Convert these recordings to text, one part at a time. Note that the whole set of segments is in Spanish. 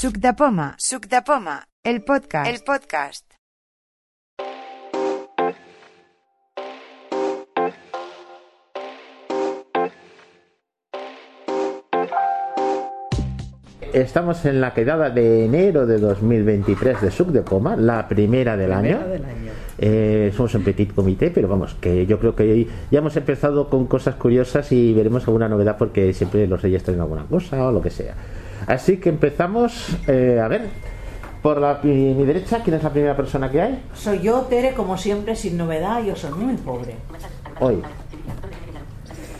Suc de Poma, Suc de Poma, el podcast, el podcast. Estamos en la quedada de enero de 2023 de Suc de Poma, la primera del año. Primera del año. Eh, somos un petit comité, pero vamos, que yo creo que ya hemos empezado con cosas curiosas y veremos alguna novedad porque siempre los reyes traen alguna cosa o lo que sea. Así que empezamos, eh, a ver, por la, mi, mi derecha, ¿quién es la primera persona que hay? Soy yo, Tere, como siempre, sin novedad. Yo soy muy pobre. Hoy.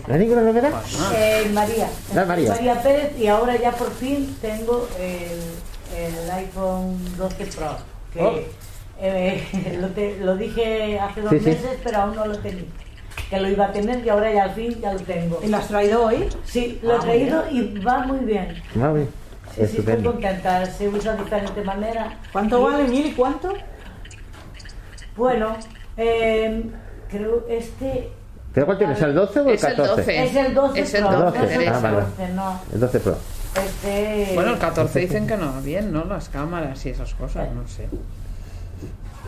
¿No hay ninguna novedad? Eh, María. Ah, María. Pérez y ahora ya por fin tengo el, el iPhone 12 Pro. Que Oh. eh, lo, te- lo dije hace dos Sí, sí. meses, pero aún no lo tenía. Que lo iba a tener y ahora ya al fin ya lo tengo. ¿Y lo has traído hoy? Sí, lo he Ah, traído y va muy bien. Ah, bien. Sí, sí, estoy contenta. Se usa de diferente manera. ¿Cuánto Y- vale, Mil? ¿Y cuánto? Bueno, eh, creo este ¿Pero cuál tienes? ¿El 12 o el Es el 14? 12. es el 12 Es el Pro, 12, no es el ah, vale. 14, no. El 12 Pro. Este, Bueno, el 14 dicen que no va bien, ¿no? Las cámaras y esas cosas, no sé.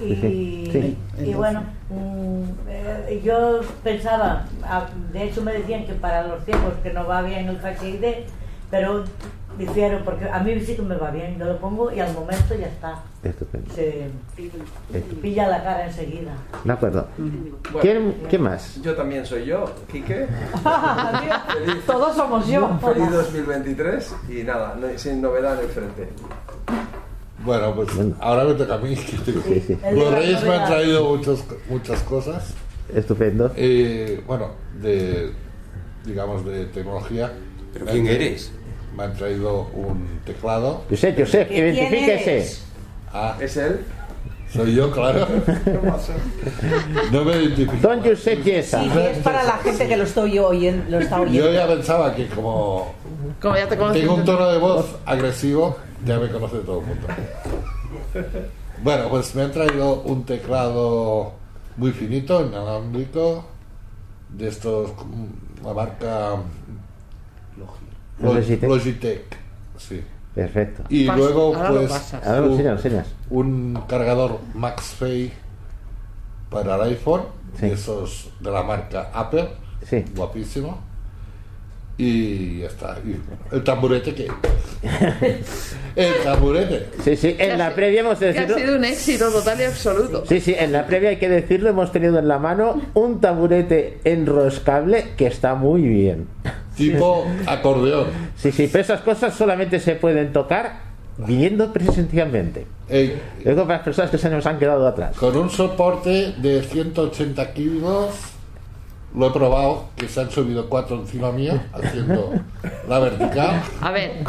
Y, Sí. y bueno, mm, eh, yo pensaba, ah, de hecho me decían que para los ciegos que no va bien el HID, pero difiero porque a mí sí que me va bien, yo lo pongo y al momento ya está, Estupendo. se Estupendo. pilla la cara enseguida. De acuerdo. Bueno, ¿Quién, ¿Quién más? Yo también soy yo, Quique. Feliz, Todos somos yo. feliz 2023 y nada, no- sin novedad en el frente. Bueno, pues Bueno. ahora me toca a mí. Sí, sí. Los reyes me han traído muchos, muchas cosas. Estupendo. Eh, bueno, de, digamos, de tecnología. ¿Pero Me quién eres? Me han traído un teclado. Josep, Josep, ¿Quién identifíquese. Ah, ¿Es él? soy yo, claro. No me identifico. Don Josep Yesa. Sí, es para la gente que lo estoy oyendo, lo está oyendo. Yo ya pensaba que como Como ya te tengo un tono de voz agresivo, ya me conoce todo el mundo. Bueno, pues me han traído un teclado muy finito, inalámbrico, de estos, como la marca Log- Logitech. Logitech, sí. Perfecto. Y luego, ahora lo pues, un, enseñas, lo enseñas. un cargador MaxFei para el iPhone, Sí. de esos de la marca Apple, Sí. guapísimo. Y ya está. Y el tamburete que. el tamburete. Sí, sí, en la previa hemos de Que ha sido un éxito total y absoluto. Sí, sí, en la previa hay que decirlo, hemos tenido en la mano un taburete enroscable que está muy bien. Tipo acordeón. Sí, sí, pero esas cosas solamente se pueden tocar viniendo presencialmente. Luego para las personas que se nos han quedado atrás. con un soporte de 180 kilos. Lo he probado, que se han subido cuatro encima mío, haciendo la vertical. A ver,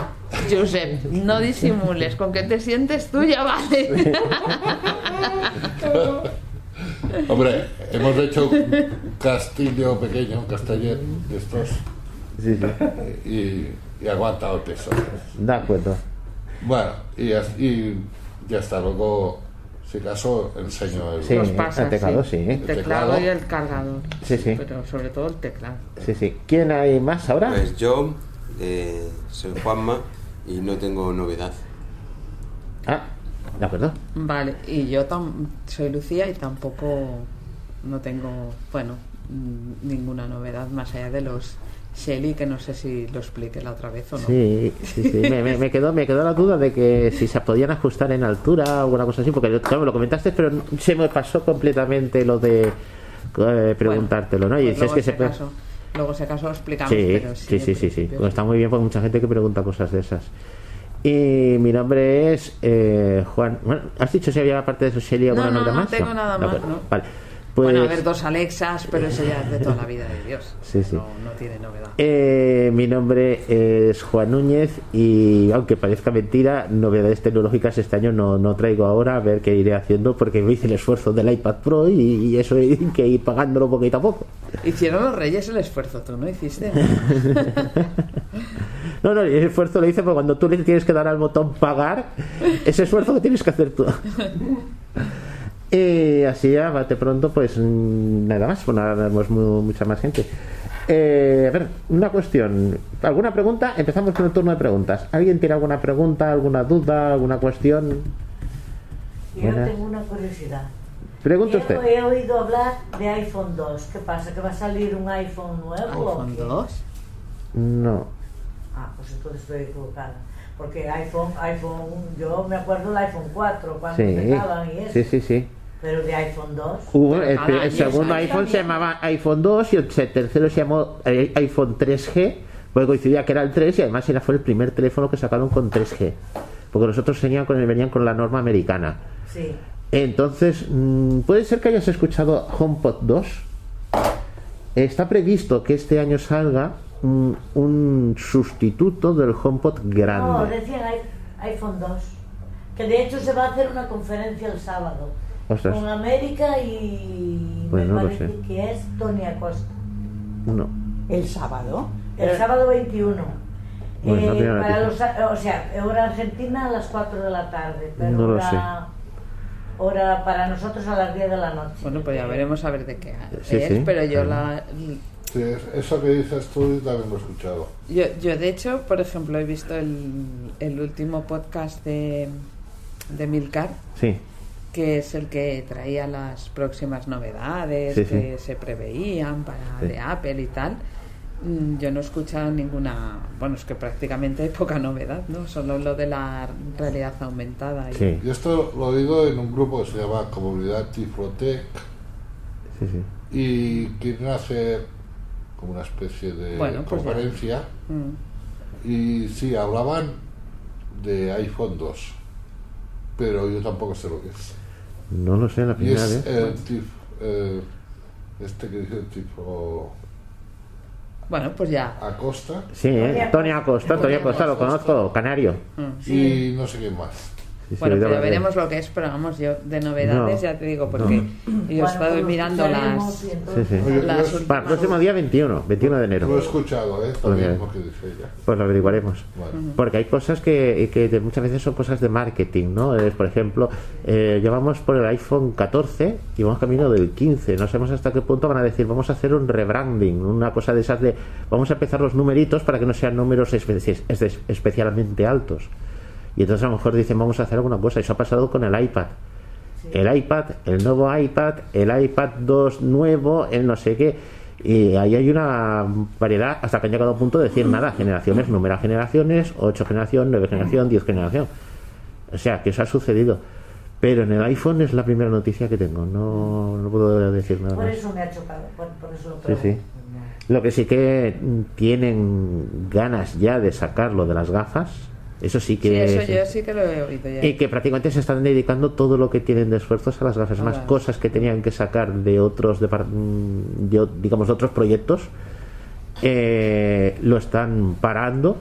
Josep, no disimules. Con que te sientes tú ya vale. Hombre, hemos hecho un castillo pequeño, un casteller de estos, Sí, sí, y, y aguanta el peso. de acuerdo. Bueno, y y ya está. Luego, si acaso, enseño el. Sí. Los el teclado, sí. sí. El teclado teclado. y el cargador. Sí, sí. Pero sobre todo el teclado. Sí, sí. ¿Quién hay más ahora? Pues yo eh, soy Juanma y no tengo novedad. Ah, de acuerdo. Vale, y yo tam- soy Lucía y tampoco no tengo, bueno, ninguna novedad más allá de los Shelly, que no sé si lo expliqué la otra vez o no. Sí, sí, sí. Me, me- me quedó, me quedó la duda de que si se podían ajustar en altura o alguna cosa así, porque claro, me lo comentaste, pero se me pasó completamente lo de eh, preguntártelo, ¿no? Y Pues si es luego, que se puede... acaso, luego si acaso lo explicamos. Sí, pero sí, sí, sí, sí. Pues está muy bien porque mucha gente que pregunta cosas de esas. Y mi nombre es eh, Juan. Bueno, ¿has dicho si había parte de eso Shelly alguna No, no, no más? tengo nada más, acuerdo. no. Vale. Pues, Bueno, a ver, dos Alexas, pero eso ya es de toda la vida de Dios. Sí, sí. No, no tiene novedad. eh, mi nombre es Juan Núñez y aunque parezca mentira, novedades tecnológicas este año no, no traigo ahora, a ver qué iré haciendo porque me hice el esfuerzo del iPad Pro y, y eso hay que ir pagándolo poquito a poco. Hicieron los reyes el esfuerzo, tú no hiciste. No, no, el esfuerzo lo hice porque cuando tú le tienes que dar al botón pagar, ese esfuerzo que tienes que hacer tú. Y así ya, bate pronto, pues mm, nada más, pues no tenemos mu- mucha más gente. Eh, a ver, una cuestión. ¿Alguna pregunta? Empezamos con el turno de preguntas. ¿Alguien tiene alguna pregunta, alguna duda, alguna cuestión? Yo Buenas. tengo una curiosidad. Pregunte He- usted. He, oído hablar de iPhone 2. ¿Qué pasa? ¿Que va a salir un iPhone nuevo? o iPhone qué? 2. No. Ah, pues entonces estoy equivocada. Porque iPhone, iPhone, yo me acuerdo del iPhone 4 cuando Sí, empezaban y eso. sí, sí, sí. Pero de iPhone 2. Hubo, Pero el, segundo iPhone se llamaba iPhone 2 y el tercero se llamó eh, iPhone 3G, porque coincidía que era el 3 y además era fue el primer teléfono que sacaron con 3G. Porque los otros venían con, venían con la norma americana. Sí. Entonces, mm, puede ser que hayas escuchado HomePod 2. Está previsto que este año salga mm, un sustituto del HomePod No, grande. decían i- iPhone 2. Que de hecho se va a hacer una conferencia el sábado. Ostras. Con América y Pues me no lo parece sé. que es Tony Acosta. No. El sábado. El sábado 21. Bueno, no Eh, tengo para los, o sea, hora argentina a las 4 de la tarde, pero No lo hora, hora para nosotros a las 10 de la noche. Bueno, pues ya veremos a ver de qué Sí, es, sí. pero yo la, Sí, es- eso que dices tú también lo he escuchado. Yo, yo de hecho, por ejemplo, he visto el, el último podcast de, de Milcar, Sí. Que es el que traía las próximas novedades Sí, que sí. se preveían para Sí. de Apple y tal. Mm, Yo no he escuchado ninguna, bueno, es que prácticamente hay poca novedad, ¿no? Solo lo de la realidad aumentada. Y, Sí. Y esto lo he oído en un grupo que se llama Comunidad Tiflotec Sí, sí. y quieren hacer como una especie de Bueno, pues conferencia Mm. y sí, hablaban de iPhone 2, pero yo tampoco sé lo que es. No lo sé, la primera es vez. el tif, eh, este que dice el tipo Bueno, pues ya. Acosta Sí, ¿eh? Tony Acosta, Tony Acosta lo conozco, canario. Mm. y no sé qué más. Sí, Bueno, pues él. veremos lo que es, pero vamos, yo de novedades No, ya te digo, porque yo estaba pues lo mirando las... Sí, sí. Las yo- últimas- Para el próximo día 21, 21 de Lo he enero. escuchado, ¿eh? Pues También lo que dice ella. Pues lo averiguaremos. Vale. Porque hay cosas que, que de- muchas veces son cosas de marketing, ¿no? Es, por ejemplo, eh, llevamos por el iPhone 14 y vamos camino del 15. No sabemos hasta qué punto van a decir, vamos a hacer un rebranding, una cosa de esas de, vamos a empezar los numeritos para que no sean números espe- es- especialmente altos. Y entonces a lo mejor dicen, vamos a hacer alguna cosa. Eso ha pasado con el iPad. El iPad, el nuevo iPad, el iPad 2 nuevo, el no sé qué. Y ahí hay una variedad hasta que han llegado a un punto de decir nada, generaciones, numera generaciones, 8 generación, 9 generación, 10 generación. O sea, que eso ha sucedido. Pero en el iPhone es la primera noticia que tengo, no, no puedo decir nada Por más. eso me ha chocado, por, por eso lo Sí, sí. Lo que sí que tienen ganas ya de sacarlo de las gafas, eso sí que... Sí, eso es- yo sí que lo he oído ya. y que prácticamente se están dedicando todo lo que tienen de esfuerzos a las gafas, A más cosas que tenían que sacar de otros de o- digamos de otros proyectos eh, lo están parando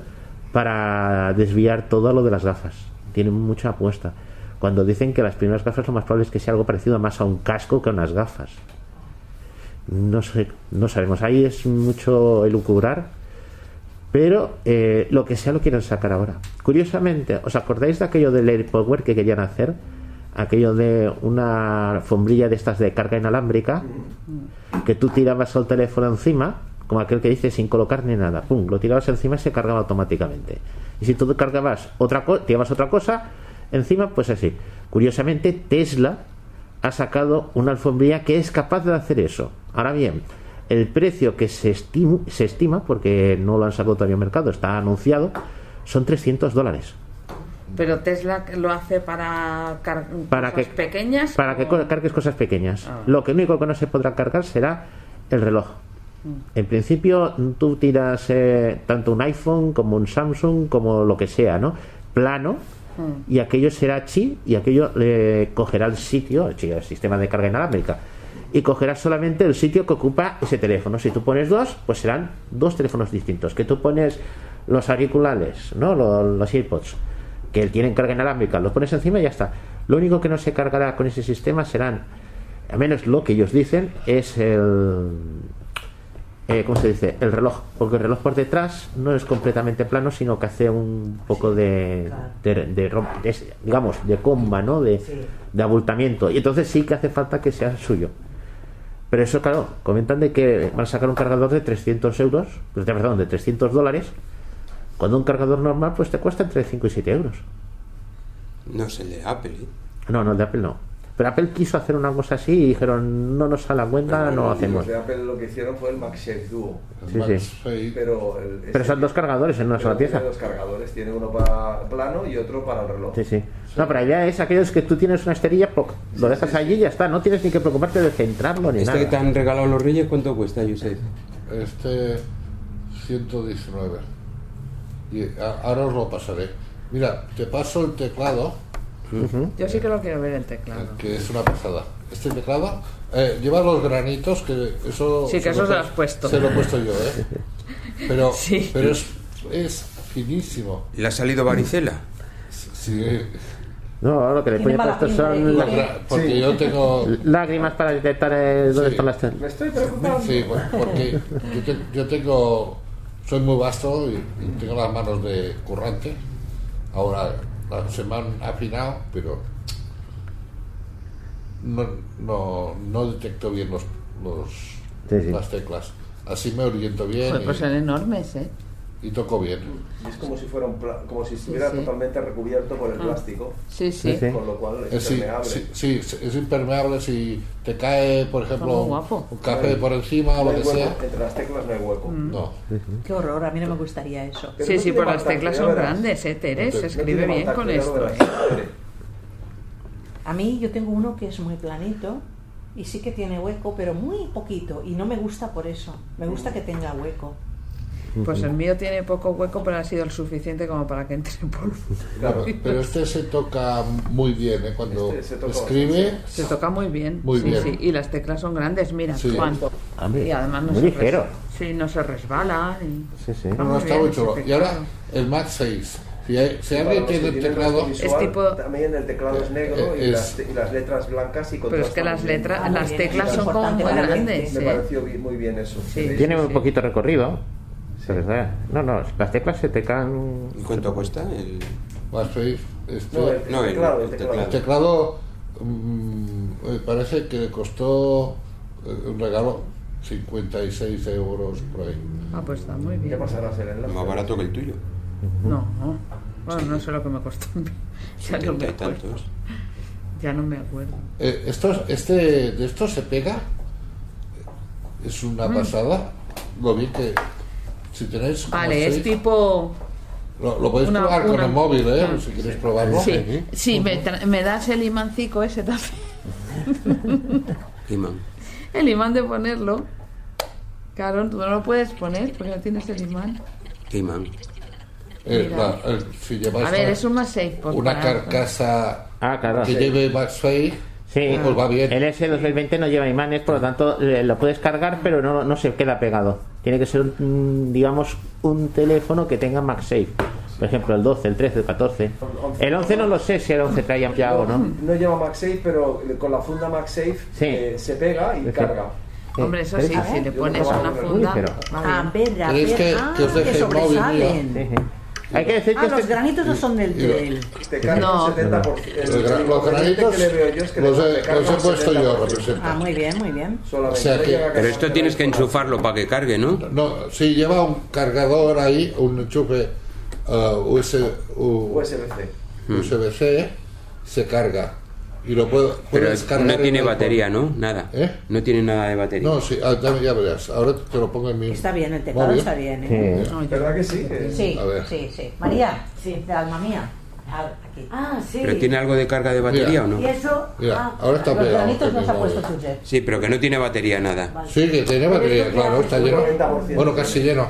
para desviar todo a lo de las gafas. Tienen mucha apuesta. Cuando dicen que las primeras gafas lo más probable es que sea algo parecido más a un casco que a unas gafas. No sé, no sabemos. Ahí es mucho elucubrar, pero eh, lo que sea lo quieren sacar ahora. Curiosamente, ¿os acordáis de aquello del AirPower que querían hacer? Aquello de una alfombrilla de estas de carga inalámbrica, que tú tirabas el teléfono encima, como aquel que dice sin colocar ni nada, pum, lo tirabas encima y se cargaba automáticamente. Y si tú cargabas otra cosa, tirabas otra cosa encima, pues así. Curiosamente, Tesla ha sacado una alfombrilla que es capaz de hacer eso. Ahora bien, el precio que se, estimu- se estima, porque no lo han sacado todavía al mercado, está anunciado, son 300 dólares. Pero Tesla lo hace para, car- Para cosas que- pequeñas. Para que o- cargues cosas pequeñas. Ah. Lo que único que no se podrá cargar será el reloj. En principio, tú tiras eh, tanto un iPhone como un Samsung, como lo que sea, ¿no? Plano, y aquello será chi, y aquello le cogerá el sitio, el sistema de carga inalámbrica, y cogerá solamente el sitio que ocupa ese teléfono. Si tú pones dos, pues serán dos teléfonos distintos. Que tú pones los auriculares, ¿no? Los, los AirPods, que tienen carga inalámbrica, los pones encima y ya está. Lo único que no se cargará con ese sistema serán, al menos lo que ellos dicen, es el, eh, ¿cómo se dice? El reloj, porque el reloj por detrás no es completamente plano, sino que hace un poco de, de, de rom- de- digamos, de comba, ¿no? De, de abultamiento. Y entonces sí que hace falta que sea suyo. Pero eso, claro, comentan de que van a sacar un cargador de 300 euros, pues, de- perdón, de 300 dólares, cuando un cargador normal pues te cuesta entre 5 y 7 euros. No es el de Apple, ¿eh? No, no, el de Apple no. Pero Apple quiso hacer una cosa así y dijeron, no nos sale a cuenta, no Los hacemos. de Apple lo que hicieron fue el MagSafe Duo. Sí, sí. Pero, el, Pero son dos cargadores en una pero sola tiene pieza. dos cargadores, tiene uno para plano y otro para el reloj. Sí, sí. No, pero la idea es aquellos que tú tienes una esterilla, poc, lo dejas allí y ya está. No tienes ni que preocuparte de centrarlo ni ¿Este que nada. te han regalado los Reyes cuánto cuesta, Josep? Este 119. Y ahora os lo pasaré. Mira, te paso el teclado, Yo sí que lo quiero ver el teclado. que es una pasada. Este teclado eh, lleva los granitos, que eso. Sí, que eso se lo he- has puesto. Se lo he puesto yo, ¿eh? Pero, Sí. pero es, es finísimo. ¿Le ha salido varicela? Sí, No, lo que le mala puesto son ¿eh? la- gra- porque yo tengo. lágrimas para detectar eh, dónde Sí. están las... Me estoy preocupando. Sí, porque yo, te- yo tengo. Soy muy vasto y, y tengo las manos de currante. Ahora se me han afinado, pero no, no, no detecto bien los, los, Sí, sí. las teclas. Así me oriento bien pues y, son enormes, ¿eh? Y toco bien. Y es como si fuera un pla- como si estuviera sí. totalmente recubierto por el Ah. plástico, Sí, sí. Con lo cual es Eh, sí, impermeable. sí, sí, es impermeable si te cae, por ejemplo, un, café por encima o No lo que hueco, sea. entre las teclas no hay hueco. Mm. No. Qué horror, a mí no me gustaría eso. Pero Sí, no sí, pues las teclas son verás. grandes, ¿eh, Teres? Se escribe bien con esto, ¿eh? A mí yo tengo uno que es muy planito y sí que tiene hueco, pero muy poquito. Y no me gusta por eso. Me gusta que tenga hueco. Pues el mío tiene poco hueco, pero ha sido lo suficiente como para que entre polvo. Claro, pero este se toca muy bien, ¿eh? Cuando Este se escribe. Se toca muy bien. Muy sí, bien. sí. Y las teclas son grandes, mira, Sí. Juan. Hombre, Y además no muy se ligero. Sí, no se resbala. y- Sí, sí. No, no, está muy chulo. Y ahora el Mac 6. Si, hay- si alguien tiene el teclado. visual, Es tipo- También el teclado es negro y, Eh, es- las, y las letras blancas y con Pero es que las letras, Ah, muy las bien, teclas son como muy grandes. Me ¿eh? pareció bi- muy bien eso. Sí. Tiene sí, un sí. poquito recorrido. No, no, las teclas se te caen... ¿Y cuánto cuesta? El... Mac 6. Este, No, el, teclado, el teclado. el teclado mm, me parece que le costó eh, un regalo 56 euros por ahí. Ah, pues está muy ¿Qué bien. pasará a ser el enlace? Más barato que el tuyo. No, no. Bueno, no sé lo que me costó. Ya no me acuerdo. Ya no me acuerdo. Eh, estos, este, de esto se pega. Es una Mm. pasada. Lo vi que si tenéis. como Vale, es tipo... Lo, lo podéis una- probar con el móvil, ¿eh? Si queréis probarlo. Sí, sí me, me das el imancico ese también. Imán. El imán de ponerlo. Claro, tú no lo puedes poner porque no tienes el imán. ¿Qué imán? Eh, Mira. la- el- si lleváis A ver, es un más safe. pues, una carcasa Ah, claro. que lleve MagSafe, Sí, pues va bien. el S2020 no lleva imanes, por lo tanto eh, lo puedes cargar, pero no, no se queda pegado. Tiene que ser, un, digamos, un teléfono que tenga MagSafe. Por ejemplo, el 12, el 13, el 14. El 11 no lo sé si el 11 traía ya o no. No lleva MagSafe, pero con la funda MagSafe Sí. eh, se pega y Sí. carga. Hombre, eso ¿Pero sí, es- si le pones una funda. Ah, bien. ver, a ¿Queréis ver. que- ah, que os deje que el móvil Sí, sí. Hay que decir que Ah, los este- granitos no son del... y lo- del- Te carga No. el 70%. El, Los, granitos que le veo yo es que los he, los he puesto yo, 70%. representa. Ah, muy bien, muy bien. O sea que- Pero esto tienes que enchufarlo para que cargue, ¿no? No, si lleva un cargador ahí, un enchufe uh, US, u- USB-C. USB-C, se carga. Y lo puedo, Pero puedes cargar no en tiene batería, ¿no? Nada. ¿Eh? No tiene nada de batería. No, sí, ah, ya, ya verás. Ahora te lo pongo en mi. Está bien, el teclado móvil. está bien. ¿eh? Sí. ¿Verdad que sí? Sí, A ver. sí, sí. María, sí, de alma mía. Ah, aquí. Ah, sí. ¿Pero tiene algo de carga de batería Mira. o no? Y eso. Mira, ah, ahora está Los pegado. granitos mi ha puesto. Josep. Sí, pero que no tiene batería nada. Sí, que tiene batería, claro, está lleno. 90%. Bueno, casi lleno.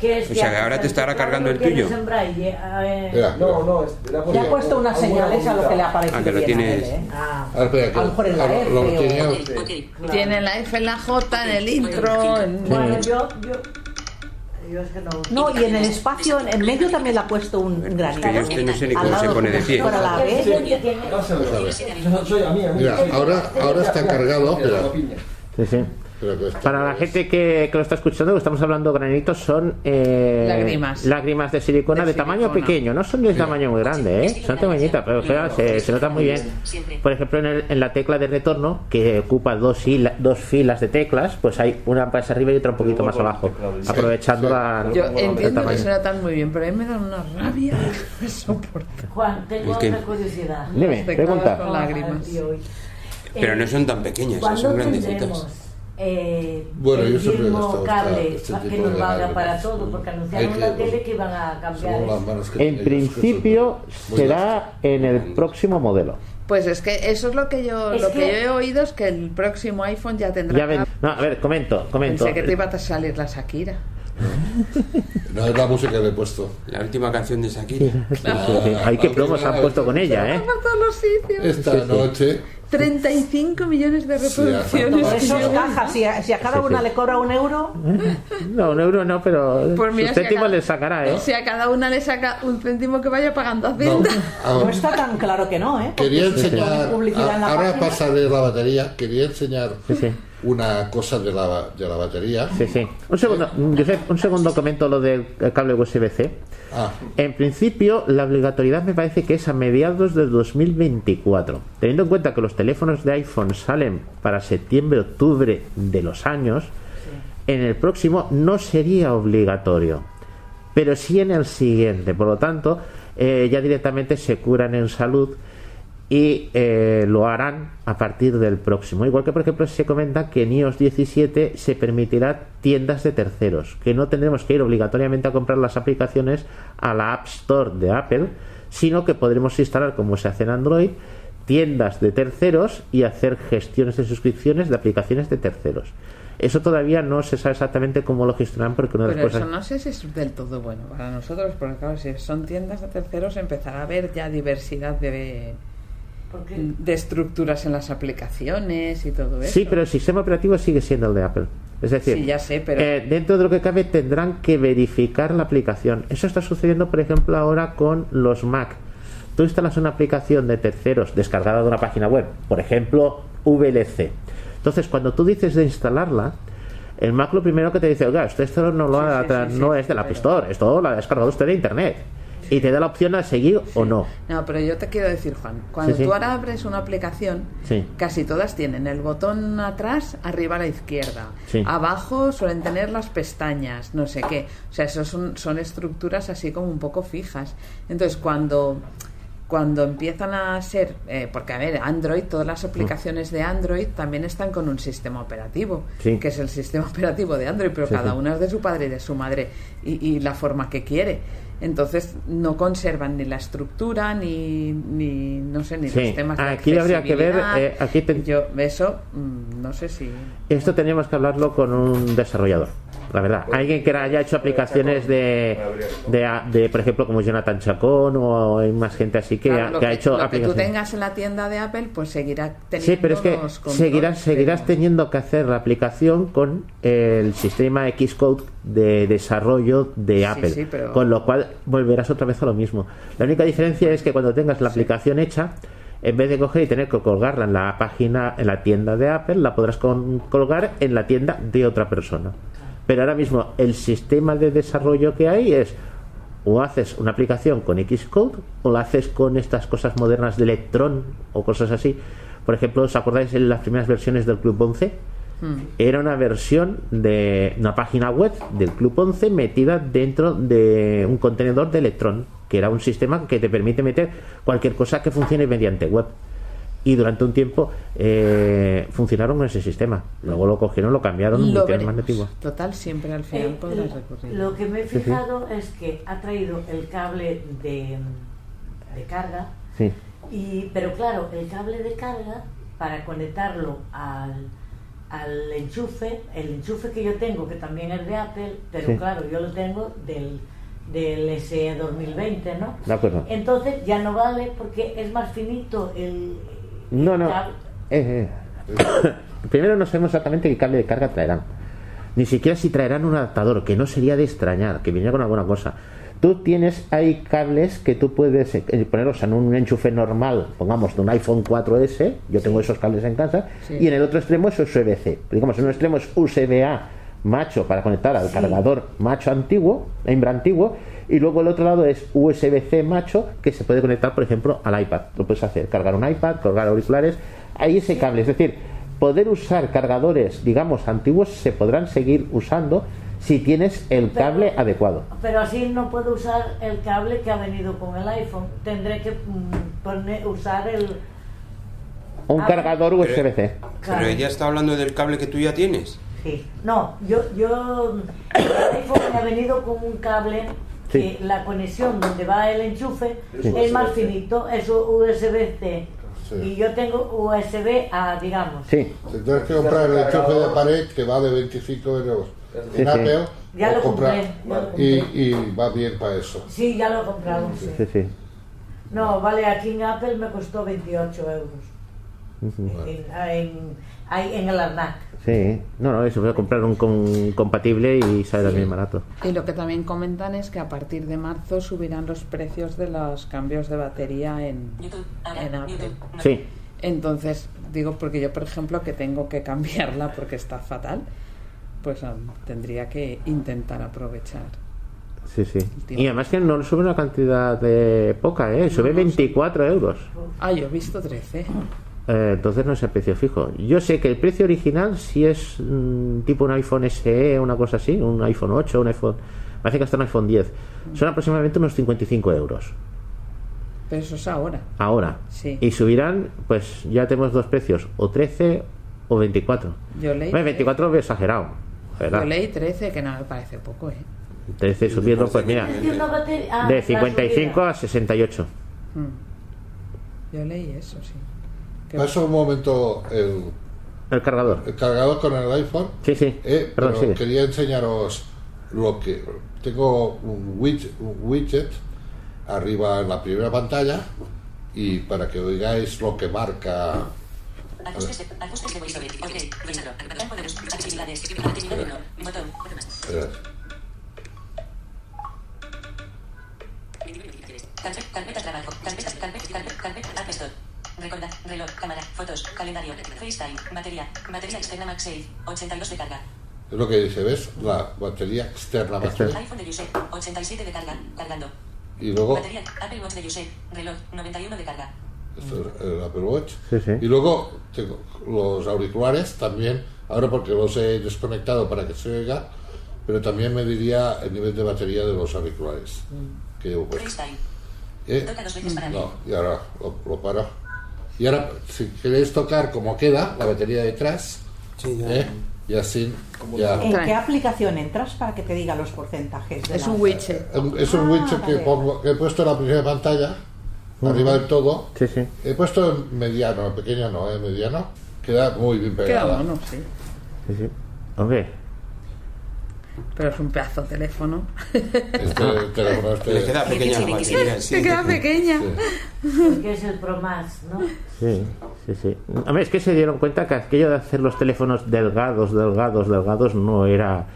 ¿Qué es O sea, que ahora te estará cargando el tuyo. Eh, No, no, es- le ha Le ha puesto unas señales a lo que le ha parecido Ah, que lo tienes. ¿eh? Ah, espera, que- A lo mejor en la ah, F lo o- tenía- Tiene la F en la J, en el intro. en- Bueno, yo, yo, yo es que no. No, y en el espacio, en medio también le ha puesto un granito. que yo no sé ni cómo se pone de pie. fuera la. Mira, ahora, ahora está cargado. Piña. Sí, sí. Que Para la es- gente que, que lo está escuchando, lo que estamos hablando granitos son eh, Lágrimas. lágrimas de silicona de, De tamaño silicona. pequeño, no son de tamaño muy grande, ¿eh? son tamañitas, pero claro, se, se nota muy bien. Por ejemplo, en, el- en la tecla de retorno, que ocupa dos, hila- dos filas de teclas, pues hay una más arriba y otra un poquito más abajo, aprovechando la, Yo entiendo que se notan muy bien, pero a mí me dan una rabia. No me soporto. Juan, tengo ¿El qué? otra curiosidad. Dime, pregunta. con lágrimas. Pero Eh, no son tan pequeñas, ¿Cuándo son tendremos grandecitas. Eh, Bueno, el yo mismo cable este tipo que nos de valga lágrimas. para todo? Porque anunciaron en la que- tele que iban a cambiar En principio será en el próximo modelo. Pues es que eso es lo que yo Es lo que... que- yo he oído es que el próximo iPhone ya tendrá. Ya ven, no, a ver, comento, comento. Pensé que te iba a salir la Shakira. No es la música que le he puesto. La última canción de Shakira. Sí, sí, sí. Ay, qué promos han puesto con ella, ¿eh? Por todos los sitios. Esta noche 35 millones de reproducciones. Por eso que es caja, si a, si a cada una le cobra un euro, No, un euro no, pero Pues mira, sus si a céntimos cada- le sacará, ¿eh? Si a cada una le saca un céntimo que vaya pagando no, Hacienda. ah, no está tan claro que no, ¿eh? Porque quería enseñar. Ahora pasaré la batería. Quería enseñar Sí, sí. Una cosa de la, de la batería. Sí, sí. Un segundo, Josep, un segundo comento lo del cable USB-C. Ah, En principio, la obligatoriedad me parece que es a mediados del 2024. Teniendo en cuenta que los teléfonos de iPhone salen para septiembre-octubre de los años, en el próximo no sería obligatorio, pero sí en el siguiente. Por lo tanto, eh, ya directamente se curan en salud y eh, lo harán a partir del próximo. Igual que, por ejemplo, se comenta que en iOS 17 se permitirá tiendas de terceros, que no tendremos que ir obligatoriamente a comprar las aplicaciones a la App Store de Apple, sino que podremos instalar, como se hace en Android, tiendas de terceros y hacer gestiones de suscripciones de aplicaciones de terceros. Eso todavía no se sabe exactamente cómo lo gestionarán porque una de Pero las eso no sé si es del todo bueno para nosotros, porque claro, si son tiendas de terceros empezará a haber ya diversidad de, de estructuras en las aplicaciones y todo eso. Sí, pero el sistema operativo sigue siendo el de Apple. Es decir, Sí, ya sé, pero- eh, dentro de lo que cabe tendrán que verificar la aplicación. Eso está sucediendo, por ejemplo, ahora con los Mac. Tú instalas una aplicación de terceros descargada de una página web, por ejemplo, VLC. Entonces, cuando tú dices de instalarla, el Mac lo primero que te dice, oiga, usted esto no, lo ha- Sí, sí, sí, no sí, es de la App pero- Store, esto lo ha descargado usted de Internet. Y te da la opción a seguir o no. No, pero yo te quiero decir, Juan, cuando Sí, sí. tú ahora abres una aplicación, casi todas tienen el botón atrás, arriba a la izquierda. Abajo suelen tener las pestañas, no sé qué. O sea, eso son, son estructuras así como un poco fijas. Entonces, cuando cuando empiezan a ser, eh, porque a ver, Android, todas las aplicaciones de Android también están con un sistema operativo, Sí. que es el sistema operativo de Android, pero Sí, cada sí. una es de su padre y de su madre y, y la forma que quiere. Entonces no conservan ni la estructura ni, ni no sé ni Sí, los temas de aquí habría que ver, eh, aquí te- yo eso mm, no sé si Esto teníamos que hablarlo con un desarrollador, la verdad. Alguien que haya hecho aplicaciones de, de, de, por ejemplo, como Jonathan Chacón o hay más gente así que, Claro, ha, que ha hecho lo que tú aplicaciones. tengas en la tienda de Apple pues seguirá teniendo Sí, pero es que los controles, seguirás, seguirás pero- teniendo que hacer la aplicación con el sistema Xcode de desarrollo de Apple, sí, pero- con lo cual volverás otra vez a lo mismo. La única diferencia es que cuando tengas la aplicación hecha, en vez de coger y tener que colgarla en la página, en la tienda de Apple, la podrás con- colgar en la tienda de otra persona. Pero ahora mismo el sistema de desarrollo que hay es o haces una aplicación con Xcode o la haces con estas cosas modernas de Electron o cosas así. Por ejemplo, ¿os acordáis de las primeras versiones del Club 11? Era una versión de una página web del Club 11 metida dentro de un contenedor de Electron, que era un sistema que te permite meter cualquier cosa que funcione mediante web. Y durante un tiempo eh, funcionaron con ese sistema. Luego lo cogieron, lo cambiaron, lo lo metieron veremos. más nativo. total siempre al final Eh, podrás recurrir lo que me he Sí, sí. fijado es que ha traído el cable de, de carga, Sí. y, pero claro, el cable de carga para conectarlo al, al enchufe, el enchufe que yo tengo, que también es de Apple, pero Sí. claro, yo lo tengo del, del SE 2020, ¿no? De acuerdo. Entonces ya no vale porque es más finito el, No, no. Eh, eh. Primero no sabemos exactamente qué cable de carga traerán. Ni siquiera si traerán un adaptador, que no sería de extrañar, que viniera con alguna cosa. tú tienes hay cables que tú puedes eh, ponerlos en un enchufe normal, pongamos de un iPhone 4S, yo tengo esos cables en casa, Sí. y en el otro extremo es USB-C. Digamos, en un extremo es USB-A macho para conectar al cargador macho antiguo, hembra antiguo, y luego el otro lado es USB-C macho que se puede conectar, por ejemplo, al iPad. Lo puedes hacer, cargar un iPad, cargar auriculares, ahí ese cable, es decir, poder usar cargadores, digamos, antiguos se podrán seguir usando si tienes el cable adecuado. Pero así no puedo usar el cable que ha venido con el iPhone. Tendré que mm, poner, usar el. Un Ah, cargador USB-C. Pero ella está hablando del cable que tú ya tienes. Sí. No, yo, yo. El iPhone me ha venido con un cable Sí. que la conexión donde va el enchufe Sí. es más finito, es USB-C. Sí. Y yo tengo USB-A, digamos. Sí, Si tienes que comprar el enchufe de pared que vale 25 euros Sí, en sí. Apple, Ya lo compré, ya lo y, compré. y va bien para eso. Sí, ya lo he comprado. sí. sí, sí. No, vale, aquí en Apple me costó 28 euros. Ujú. En, en, ahí en el Arnac. Sí, no, no, eso voy a comprar un con- compatible y sale también barato. Y lo que también comentan es que a partir de marzo subirán los precios de los cambios de batería en, en Apple. Sí, Entonces, digo, porque yo, por ejemplo, que tengo que cambiarla porque está fatal, pues um, tendría que intentar aprovechar. sí, sí. Y además que no sube una cantidad de poca, ¿eh? Sube 24 euros. Ah, yo he visto 13. Eh, entonces no es el precio fijo. Yo sé que el precio original si es mm, tipo un iPhone SE, una cosa así, un iPhone 8, un iPhone... Parece que hasta un iPhone 10. Son aproximadamente unos 55 euros. Pero eso es ahora. Ahora. Sí. Y subirán, pues ya tenemos dos precios, o 13 o 24. Yo leí, Hombre, 24 lo veo exagerado. ¿verdad? yo leí 13, que no me parece poco, ¿eh? 13 subiendo, pues mira, ah, de la 55 subida. a 68. Mm. Yo leí eso, sí. Pasa un momento el, El cargador. el cargador con el iPhone. Sí, sí. Eh, Perdón, pero quería enseñaros lo que tengo un widget, un widget arriba en la primera pantalla y para que oigáis lo que marca Ajustes de, ajustes de VoiceOver. Ok. Campo de bus- Accesibilidades. 1. Botón. Botón más. Carpeta, trabajo. Carpeta, carpeta, carpeta, carpeta, App Store. Recordar, reloj, cámara, fotos, calendario, FaceTime, batería, batería externa MagSafe, 82 de carga. es lo que dice ves la batería externa más Externa. iPhone de Yusef, 87 de carga, cargando. y luego Batería, Apple Watch de Yusef, reloj, 91 de carga. esto es el Apple Watch Sí, sí. y luego tengo los auriculares también ahora porque los he desconectado para que se oiga pero también me diría el nivel de batería de los auriculares que llevo. FaceTime. Eh, Toca dos veces para mí. No, y ahora lo, lo paro. Y ahora, si queréis tocar como queda, la batería detrás, Sí, ya. ¿eh? y así, ya. ¿En qué aplicación entras para que te diga los porcentajes? de Es la- un widget. Es un Ah, widget que, pongo- que he puesto en la primera pantalla, arriba del todo. Sí, sí. He puesto en mediano, en pequeño no, en mediano. Queda muy bien Queda pegada. mono, sí. sí, sí. Hombre, Pero es un pedazo de teléfono. Este teléfono este. Le queda pequeña la batería. Se queda pequeña. Porque es el Pro Max, ¿no? sí, sí, sí. Hombre, es que se dieron cuenta que aquello de hacer los teléfonos delgados, delgados, delgados no era...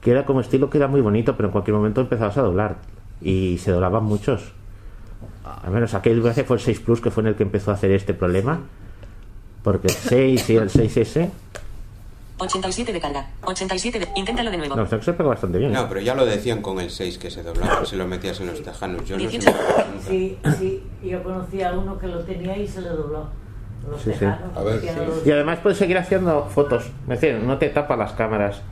Que era como estilo que era muy bonito, pero en cualquier momento empezabas a doblar. Y se doblaban muchos. Al menos aquel me parece fue el 6 Plus que fue en el que empezó a hacer este problema. Porque el 6 y el 6S... 87 de carga. 87 de... Inténtalo de nuevo. No, se pegó bastante bien. No, pero ya lo decían con el 6 que se doblaba, se lo metías en los tejanos. Yo no sé. 18. nunca. Sí, sí. Yo conocí a uno que lo tenía y se le dobló. Los Sí, sí. tejanos. A ver, hacían sí. los- Y además puedes seguir haciendo fotos. Es decir, no te tapa las cámaras.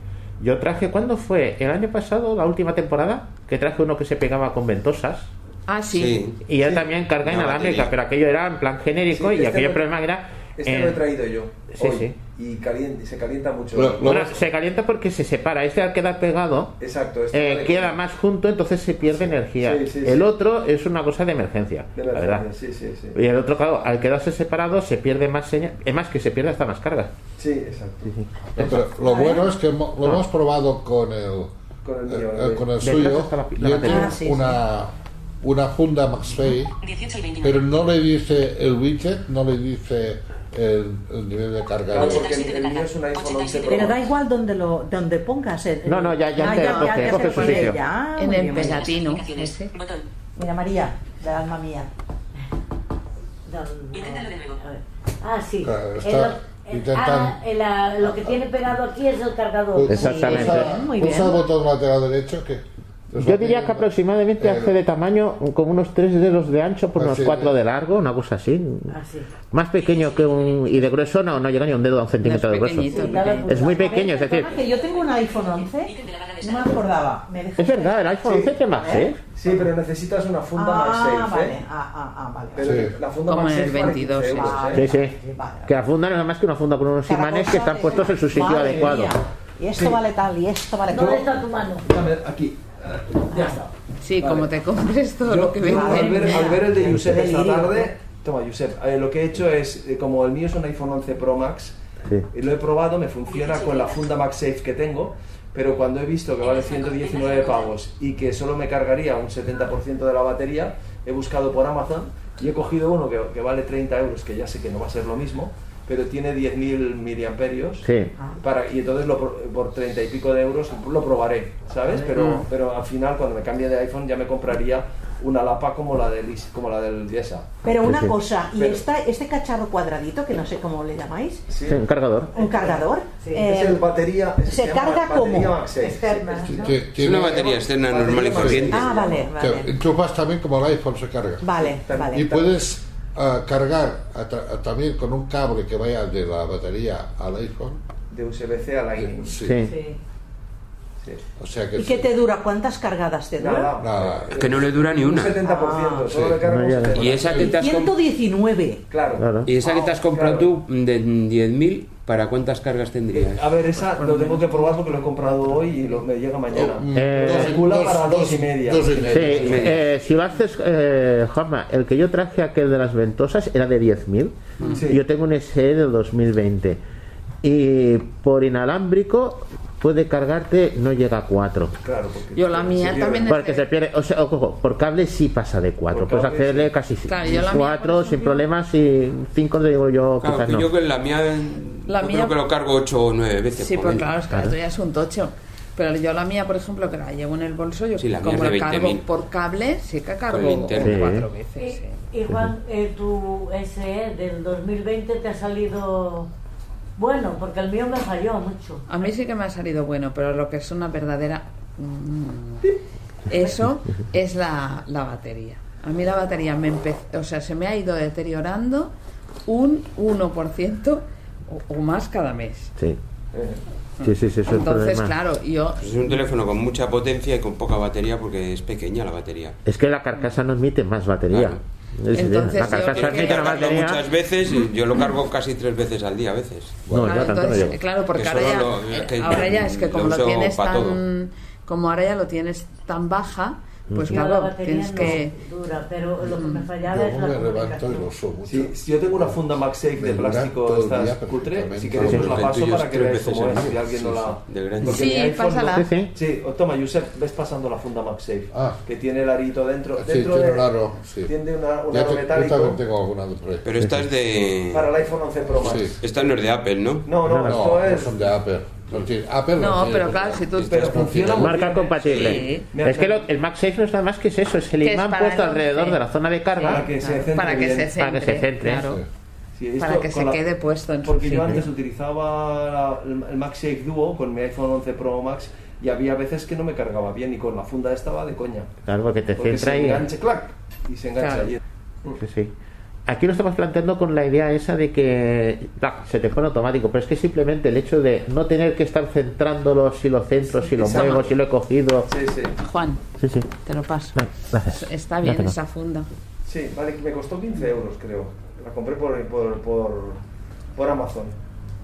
Yo traje, ¿cuándo fue? ¿El año pasado, la última temporada? Que traje uno que se pegaba con ventosas. Ah, sí. Sí. Y ya también carga inalámbrica, batería. pero aquello era en plan genérico Sí, y este aquello lo- problema era... Este en- lo he traído yo. Sí, hoy, sí. Y se calienta mucho. Bueno, se calienta porque se separa. Este al quedar pegado Exacto. Este eh, vale. queda más junto, entonces se pierde energía. Sí, sí, el sí. otro es una cosa de emergencia, De la verdad. sí, sí. Y el otro, claro, al quedarse separado se pierde más señal. Es más, que se pierde hasta más carga. Sí, exacto. No, pero lo bueno es que lo hemos probado con el, Con el mío. eh, eh, con el suyo. la- la y él batería. tiene Ah, sí, una, una funda MaxFay, 18 y 29. pero no le dice el widget, no le dice el, el nivel de carga. Claro, de- porque el, el mío es un iPhone 11 Pro. Pero da igual donde lo donde pongas el, No, no, ya- ya Ah, te ya, ya, ya coge se su pone sitio. ya. En el pegatino. Ese. Mira María, de alma mía. Inténtalo de nuevo. Ah, sí. Claro, El- está el- intentan- ah, el- ah, lo que tiene pegado aquí es el cargador. Exactamente. Pulsa, muy pulsa bien. el botón lateral derecho que... Yo diría que aproximadamente hace de tamaño como unos 3 dedos de ancho por Ah, unos sí, 4 sí. de largo, una cosa así. Ah. Más pequeño que un. y de grueso no, no llega ni un dedo a un centímetro No de es grueso. Es muy pequeño, es decir. Que yo tengo un iPhone 11. Ítem de la barra de No me acordaba. Me Es verdad, el iPhone 11 que más, ¿eh? Sí, pero necesitas una funda Ah, MagSafe, vale. ¿eh? Ah, ah, ah, vale. Pero Sí. la funda Como en el MagSafe vale 22, 15 euros, sí. ¿eh? Sí, sí. Vale, vale. Que la funda no es nada más que una funda con unos imanes que están de- puestos en su sitio Madre adecuado. mía. Y esto vale tal, y esto vale tal. ¿Dónde está tu mano? Dame aquí. Ya está. Sí, Vale. como te compres todo Yo, lo que yo vende. al, ver, al ver el de Josep esta tarde, toma Josep, eh, lo que he hecho es, eh, como el mío es un iPhone 11 Pro Max, Sí. y lo he probado, me funciona con la funda MagSafe que tengo, pero cuando he visto que vale 119 pavos y que solo me cargaría un 70% de la batería, he buscado por Amazon y he cogido uno que, que vale 30 euros, que ya sé que no va a ser lo mismo, pero tiene 10.000 miliamperios. Sí. Para, y entonces lo pro- por 30 y pico de euros lo probaré, ¿sabes? Pero, pero al final cuando me cambie de iPhone ya me compraría una lapa como la del, como la del Diesa. Pero una Sí, sí. cosa, y Pero- esta, este cacharro cuadradito, que no sé cómo le llamáis, Sí. Un cargador. un cargador, Sí. eh, es el batería. se se llama carga batería como externa. ¿no? Es una batería externa normal y corriente. Ah, vale, vale. enchufas también como el iPhone se carga. Vale, vale. Y puedes ah, cargar a tra- a- también con un cable que vaya de la batería al iPhone. De USB-C a Lightning. Sí. Sí. Sí. Sí. O sea que ¿Y qué te dura? ¿Cuántas cargadas te dura? Nada. Nada. Es que no le dura ni Un una. 70%, solo sí. le un. 70%. Y esa que te has, comp- 119. Claro. Claro. y esa que te has comprado Claro. tú de 10.000, ¿para cuántas cargas tendrías? A ver, esa lo tengo que probar porque lo he comprado hoy y lo, me llega mañana. Mm, Eh, dos- calcula dos- para dos dos- y media. dos y Sí, media. eh, si lo haces, eh, Juanma, el que yo traje, aquel de las ventosas, era de 10.000. Sí. Y Yo tengo un SE del 2020. Y por inalámbrico puede cargarte, no llega a 4. Claro, porque Yo la se mía también Porque se pierde, o sea, ojo, por cable sí pasa de 4. Por Puedes sí. casi Claro, yo la mía, 4 por sin problemas y 5 te digo yo, Claro, quizás que no. yo con la mía, La yo mía- creo que lo cargo 8 o 9 veces. Sí, por pues claro, es que esto ya es un tocho. Pero yo la mía, por ejemplo, que la llevo en el bolso, yo Sí, la mía como la cargo 20.000. por cable, sí que cargo cuatro veces. sí. Y, y Juan, eh, tu SE del 2020 te ha salido bueno, porque el mío me falló mucho. A mí sí que me ha salido bueno, pero lo que es una verdadera... mm, Eso es la, la batería. A mí la batería me empezó, o sea, se me ha ido deteriorando un 1% o, o más cada mes. Sí, Eh, sí, sí, sí, eso Entonces, claro, yo es un teléfono con mucha potencia y con poca batería porque es pequeña la batería. Es que la carcasa no admite más batería. Claro. Es- Entonces, la yo- carcasa es que batería. muchas veces y yo lo cargo casi tres veces al día a veces. No, Claro, yo tanto no entonces, llego. claro, porque Que ahora ya, lo- es que ahora ya es que lo como lo uso tienes tan, como ahora ya lo tienes tan baja, pues Yo la claro, batería tienes no que dura, pero lo que me fallaba Yo es la me levanto y comunicación. lo uso mucho. Sí, si yo tengo una funda MagSafe de plástico estas cutre, si queréis os la paso para que veáis cómo es, si alguien no la... Porque Sí, iPhone no- pásala. Sí, sí. Sí, o toma, Josep, ves pasando la funda MagSafe, Ah. que tiene el arito dentro. Sí, dentro tiene de, un aro, sí. Tiene una, un aro te- yo metálico también tengo alguna de por ahí. Pero esta es de... para el iPhone 11 Pro Max. Sí. Esta no es de Apple, ¿no? No, no, No, esto No, no es... son de Apple. Apple No, pero claro, si tú- Pero funciona Marca bien. compatible. Sí. Es que lo- el MagSafe no es nada más que es eso, es el Que es imán para puesto el alrededor 11. de la zona de carga. Para que se centre para que se centre, Para que se centre. claro, Sí. Sí, esto para que con se la- quede puesto en su Porque yo antes utilizaba la- el, el MagSafe Duo con mi iPhone 11 Pro Max y había veces que no me cargaba bien y con la funda estaba de coña. Claro, porque te Porque centra se y... enganche, clac, y se engancha Claro. allí. Sí, sí. Aquí lo estamos planteando con la idea esa de que se te pone automático, pero es que simplemente el hecho de no tener que estar centrándolo si lo centro, si lo muevo, si lo he cogido. Sí, sí. Juan, Sí, sí. te lo paso. No. Está bien esa funda. Sí, vale, me costó 15 euros creo. La compré por, por, por, por Amazon.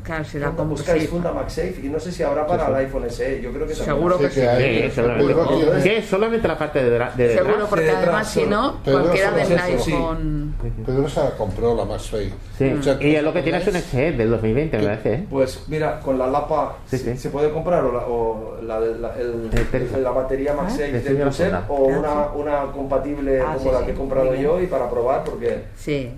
Claro, si la Cuando compro buscáis sí. funda MagSafe y no sé si habrá para el iPhone SE, yo creo que también. Seguro que Sí, sí. Sí, Que es solamente la parte de, de detrás. Seguro, porque detrás además si no, cualquiera del sí. iPhone... Pedro se la compró la fea. Sí. O sea, Y es lo que tiene es un XE del 2020, me parece, ¿eh? Pues mira, con la lapa Sí, se, sí. se puede comprar o la, o la, la- el- El la batería MagSafe Le de funda. o una, una compatible Ah, como sí, la sí. que he comprado yo y para probar porque Sí.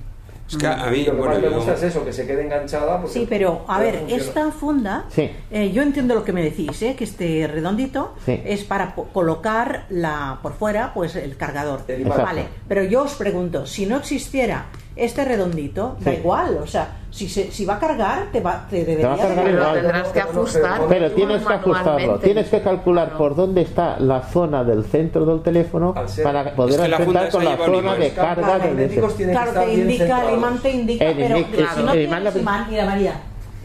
Es que a mí, lo que bueno, más me yo- gusta es eso, que se quede enganchada. porque Sí, pero a ver, funciona. esta funda, Sí. eh, yo entiendo lo que me decís, ¿eh? que este redondito Sí. es para colocar la por fuera, pues el cargador. Vale, pero yo os pregunto, si no existiera este redondito, da Sí. igual, o sea, si, se, si va a cargar, te, va, te debería va a cargar de- Pero igual. tendrás que ajustar. Pero tienes que ajustarlo, tienes que calcular Claro. por dónde está la zona del centro del teléfono para poder Es que enfrentar con la zona de carga del que Claro, estar te indica, el imán te indica, El pero indica- si no el tienes imán la- imán, mira María,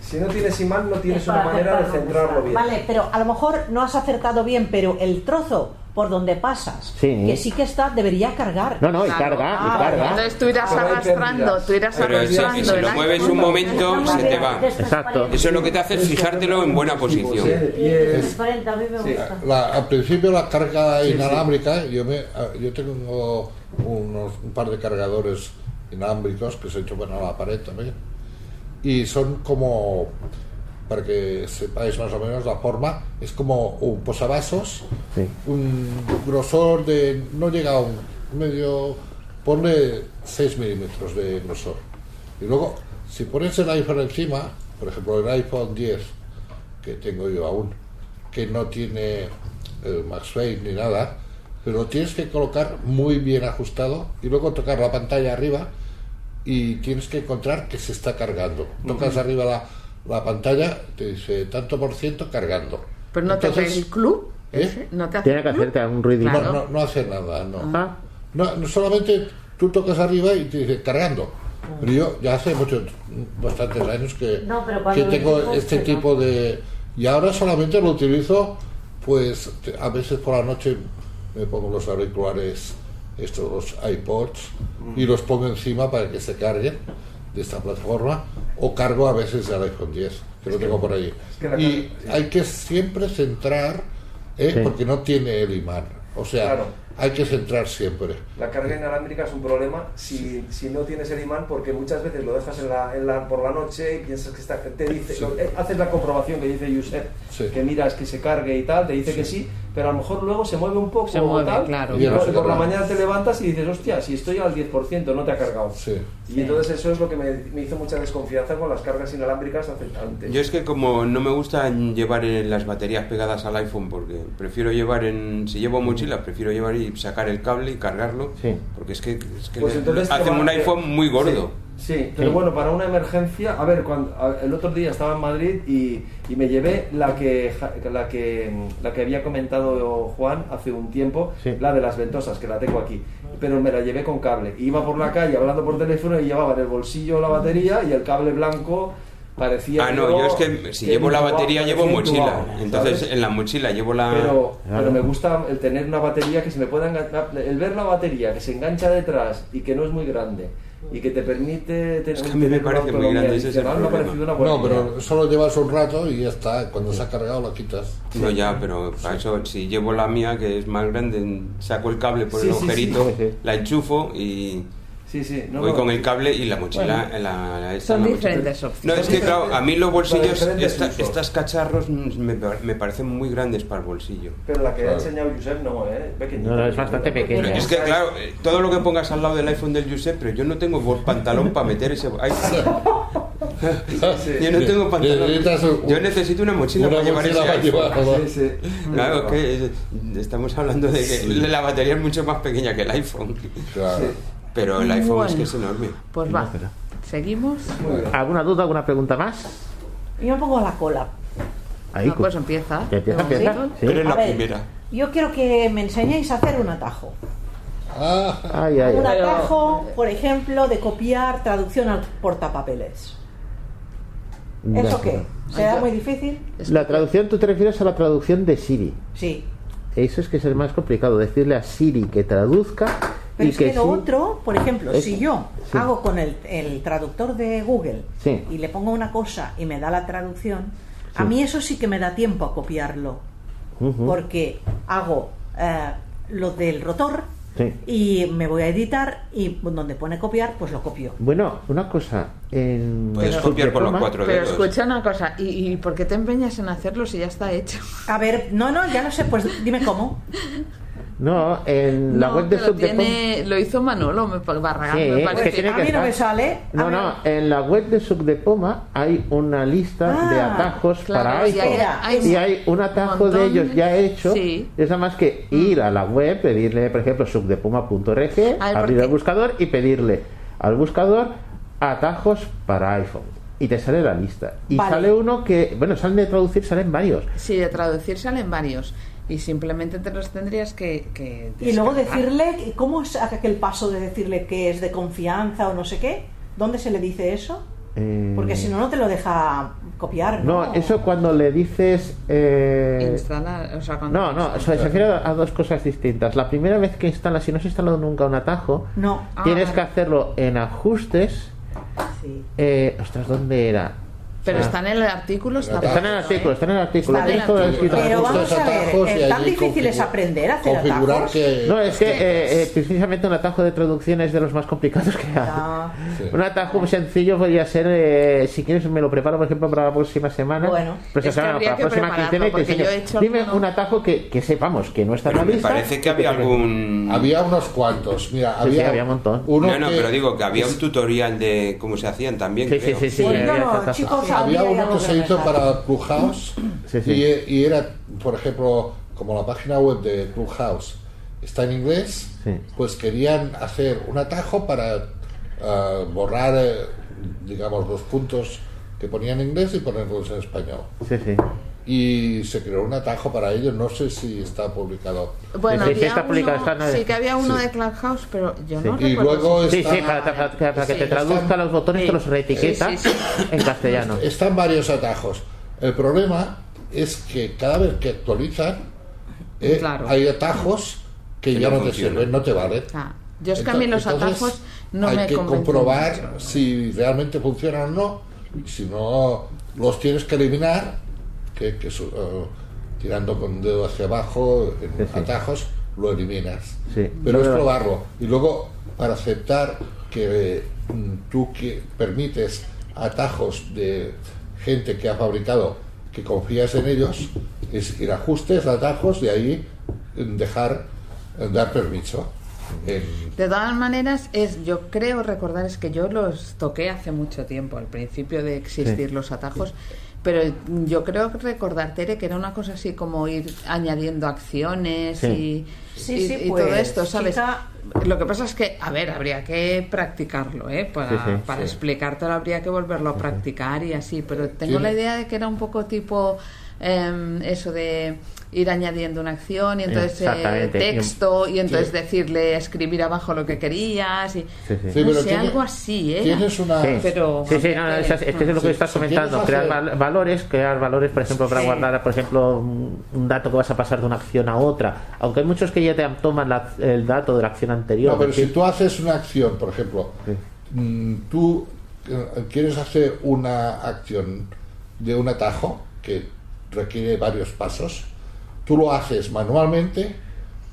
Si no tienes imán, no tienes Es una manera de centrarlo bien. Vale, pero a lo mejor no has acertado bien, pero el trozo por donde pasas, Sí. que sí que está, debería cargar. No, no, y Claro. carga, y Ah, carga. Entonces tú irás arrastrando, tú irás Pero si- arrastrando. si el lo mueves un momento, se te va. Exacto. Eso lo que te hace es fijártelo en buena posición. De pie. Transparente, a mí me Sí. gusta. La- al principio la carga inalámbrica, Yo, me, yo tengo unos, un par de cargadores inalámbricos que se he hecho bueno, a la pared también. Y son como, para que sepáis más o menos la forma, es como un posavasos, Sí. un grosor de, no llega a un medio, ponle 6 milímetros de grosor. Y luego, si pones el iPhone encima, por ejemplo el iPhone 10, que tengo yo aún, que no tiene el MagSafe ni nada, pero lo tienes que colocar muy bien ajustado y luego tocar la pantalla arriba y tienes que encontrar que se está cargando. Tocas arriba la, la pantalla, te dice tanto por ciento cargando. Pero no te hace Entonces, el club. ¿Eh? No te hace Tiene que hacerte algún ruidito. no, Claro. no, no hace nada, no. Ah, No, no, solamente tú tocas arriba y te dice cargando. Pero yo ya hace muchos, bastantes años que, tengo este tipo de... Y ahora solamente lo utilizo, pues a veces por la noche me pongo los auriculares, estos los iPods, y los pongo encima para que se carguen de esta plataforma, o cargo a veces el iPhone 10, que lo tengo por ahí. Y hay que siempre centrar, ¿eh? Sí. porque no tiene el imán. O sea, Claro. hay que centrar siempre. La carga inalámbrica es un problema si, si no tienes el imán, porque muchas veces lo dejas en la, en la- por la noche y piensas que está. Te dice, Sí. lo- eh, haces la comprobación que dice Yusef, Sí. que miras que se cargue y tal, te dice que sí, pero a lo mejor luego se mueve un poco. Se mueve, tal, claro. Y Y por, la mañana te levantas y dices, hostia, si estoy al 10%, no te ha cargado. Sí. Y entonces eso es lo que me, me hizo mucha desconfianza con las cargas inalámbricas hace- antes. Yo es que como no me gusta llevar en las baterías pegadas al iPhone porque prefiero llevar en si llevo mochila prefiero llevar y sacar el cable y cargarlo Sí. porque es que, es que Pues le- entonces te hacen un iPhone muy gordo. Sí, sí, pero Sí. bueno, para una emergencia, a ver, cuando, a- el otro día estaba en Madrid y, y me llevé la que, ja- la que la que había comentado Juan hace un tiempo, Sí. la de las ventosas, que la tengo aquí, pero me la llevé con cable. Iba por la calle hablando por teléfono y llevaba en el bolsillo la batería y el cable blanco parecía... Ah, no, yo es que si llevo la batería llevo mochila. Entonces en la mochila llevo la Pero, Claro. pero me gusta el tener una batería que se me pueda enganchar, el ver la batería que se engancha detrás y que no es muy grande y que te permite tener, Es que a mí me parece muy grande, ese es el problema. No, pero solo llevas un rato y ya está. Cuando se ha cargado lo quitas. No, ya, pero para eso, si llevo la mía, que es más grande, saco el cable por Sí, el agujerito, Sí, sí. la enchufo y Sí, sí, no, voy no. con el cable y la mochila. la, la- esta Son en la mochila. diferentes No, opciones. es que claro, a mí los bolsillos, diferentes esta- estas cacharros me, me parecen muy grandes para el bolsillo. Pero la que Claro. ha enseñado Josep no, ¿eh? Pequeñita. No, no, es bastante pequeña. Pero es que claro, eh, todo lo que pongas al lado del iPhone del Giuseppe, pero yo no tengo pantalón para meter ese iPhone. Yo no tengo pantalón. Yo necesito una mochila Una para llevar mochila ese para iPhone. llevar, ¿no? Sí, sí. Claro, es que estamos hablando de que la batería es mucho más pequeña que el iPhone. Claro. Pero el iPhone es que es enorme. Pues va. Seguimos. ¿Alguna duda, alguna pregunta más? Yo me pongo la cola. Ahí, Ah, pues empieza. empieza, empieza. Sí. Eres la A ver. primera. Yo quiero que me enseñéis a hacer un atajo. Ah, Ay, ay, Un ay. Pero- atajo, por ejemplo, de copiar traducción al portapapeles. ¿Eso qué? ¿Será muy difícil? La traducción, tú te refieres a la traducción de Siri. Sí. Eso es que es el más complicado, decirle a Siri que traduzca Pero y es que, lo sí- otro, por ejemplo, Es- si yo sí. hago con el, el traductor de Google Sí. y le pongo una cosa y me da la traducción, a mí eso sí que me da tiempo a copiarlo. Porque hago eh, lo del rotor Sí. y me voy a editar y donde pone copiar, pues lo copio. Bueno, una cosa. En Puedes copiar con los cuatro Pero dedos. escucha una cosa, ¿y, ¿y por qué te empeñas en hacerlo si ya está hecho? A ver, no, no, ya lo sé, pues dime cómo. No, en la No, web de que lo, Subdepoma. tiene, lo hizo Manolo me, Barragán, Sí, me es parece. que tiene a mí no me sale. No, mí no, en la web de Subdepoma hay una lista Ah, de atajos claro, para y iPhone. hay- hay y hay un atajo montón. de ellos ya hecho. Sí. Es nada más que ir a la web, pedirle, por ejemplo, subdepoma.org, abrir ¿por el buscador y pedirle al buscador atajos para iPhone. Y te sale la lista. Y Vale. sale uno que, bueno, salen de traducir, salen varios. Sí, de traducir salen varios. Y simplemente te los tendrías que. que Y luego decirle, ¿cómo es aquel paso de decirle que es de confianza o no sé qué? ¿Dónde se le dice eso? Eh, Porque si no, no te lo deja copiar. No, No, eso cuando le dices. eh, Instalar, o sea, cuando No, no, o sea, se refiere a dos cosas distintas. La primera vez que instalas, si no has instalado nunca un atajo, No. Ah, tienes que hacerlo en ajustes. Sí. Eh, ostras, ¿dónde era? Pero Ah, está en el artículo. Está, Está en el artículo, ¿eh? está en el artículo. Está en el artículo. Pero vamos a ver, tan difícil es aprender a hacer atajos. que No, es que eh, eh, precisamente un atajo de traducción es de los más complicados que hay. Ah, Sí. Un atajo muy sencillo podría ser, eh, si quieres me lo preparo por ejemplo para la próxima semana. Bueno. próxima Es que para que la próxima quincena y te enseño. he hecho Dime alguno. un atajo que, que sepamos que no está en la Me lista. parece que había algún... había unos cuantos. Mira, Sí, había, sí, había un montón. uno No, no, pero digo que había un tutorial de cómo se hacían también, Sí, sí, sí. Pues no, chicos, Había uno que se hizo para Clubhouse Sí, sí. Y, y era, por ejemplo, como la página web de Clubhouse está en inglés, Sí. pues querían hacer un atajo para ah, borrar, eh, digamos, los puntos que ponían en inglés y ponerlos en español. Sí, sí. Y se creó un atajo para ello, no sé si está publicado. Bueno, Sí, sí, había está uno- publicado, está sí que había uno Sí. de Clubhouse, pero yo Sí. no Y recuerdo luego si- Sí, sí, Está- para, para- para- para que Sí, te traduzca están- los botones, sí. te los reetiqueta Sí, sí, en castellano. Están varios atajos. El problema es que cada vez que actualizan, eh, Claro. hay atajos que, Que ya no no, te sirven, no te valen. Ah, yo es que a mí los Entonces, atajos no hay me que convencen comprobar mucho. si realmente funcionan o no. Si no, los tienes que eliminar, que, que su- eh, tirando con un dedo hacia abajo en Sí, sí. atajos, lo eliminas. Sí. Pero es probarlo. Y luego, para aceptar que mm, tú que permites atajos de gente que ha fabricado, que confías en ellos, es ir a ajustes, atajos, de ahí dejar, dar permiso. De todas maneras, es, yo creo recordar es que yo los toqué hace mucho tiempo, al principio de existir Sí. los atajos, pero yo creo recordar, Tere, que era una cosa así como ir añadiendo acciones Sí. y, Sí, y- sí, y pues, todo esto, ¿sabes? Lo que pasa es que, a ver, habría que practicarlo, ¿eh? Para, Sí, sí, para sí. explicártelo habría que volverlo a practicar y así, pero tengo la idea de que era un poco tipo em, eso de ir añadiendo una acción y entonces eh, texto y entonces Sí. decirle escribir abajo lo que querías y Sí, sí. Sí, no pero sé, tiene- algo así ¿eh? Tienes una... Sí. pero Sí, sí, no, no, es, es que es lo que estás comentando, crear val- valores, crear valores, por ejemplo, para Sí. guardar, por ejemplo, un, dato que vas a pasar de una acción a otra, aunque hay muchos que ya te toman la- el dato de la acción anterior. No, pero si tú haces una acción, por ejemplo, Sí. mm, tú eh, quieres hacer una acción de un atajo que requiere varios pasos, tú lo haces manualmente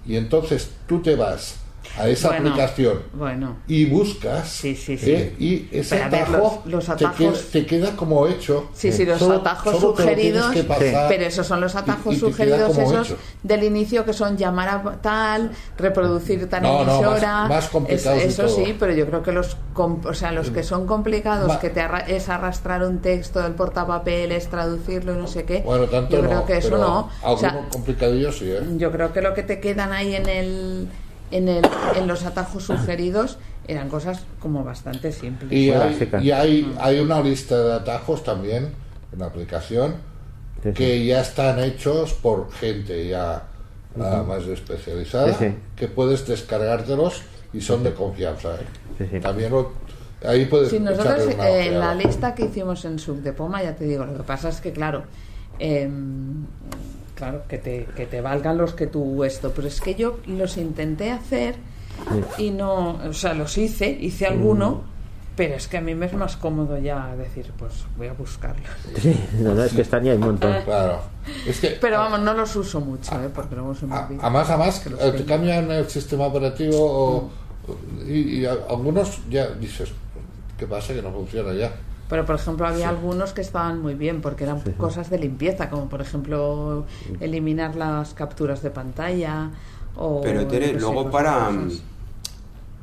y entonces tú te vas a esa Bueno, aplicación bueno y buscas Sí, sí, sí. ¿eh? y ese ver, atajo, los- los te, atajos- queda, te queda como hecho. Sí, sí, los Solo- atajos solo te sugeridos, pero esos son los atajos y te sugeridos esos hecho. del inicio que son llamar a tal, reproducir tal No, no, emisora. más- más complicados Es- eso sí, pero yo creo que los, o sea, los que son complicados, Ma- que te arra- es arrastrar un texto del portapapeles, traducirlo no sé qué. Bueno, tanto yo no, creo que eso no. O sea, complicadillo sí, ¿eh? yo creo que lo que te quedan ahí en el en el en los atajos sugeridos eran cosas como bastante simples. Y, hay, y hay, hay una lista de atajos también en la aplicación Sí, sí. que ya están hechos por gente ya ah, más especializada Sí, sí. que puedes descargártelos y son de confianza. ¿eh? Sí, sí. También lo- ahí puedes Sí, nosotros una eh, en la lista que hicimos en Subdepoma, ya te digo, lo que pasa es que, claro, em, claro, que te, que te valgan los que tú esto, pero es que yo los intenté hacer y no, o sea, los hice, hice alguno, pero es que a mí me es más cómodo ya decir, pues voy a buscarlos. Sí, no, no, es que están ya hay un montón. Claro. Es que, Pero vamos, no los uso mucho, ¿eh? porque luego se me a, olvida. a más a más que los eh, te cambian el sistema operativo o- y, y a- algunos ya dices, ¿qué pasa? Que no funciona ya. Pero, por ejemplo, había algunos que estaban muy bien porque eran cosas de limpieza, como por ejemplo eliminar las capturas de pantalla o Pero Tere, luego para, esas.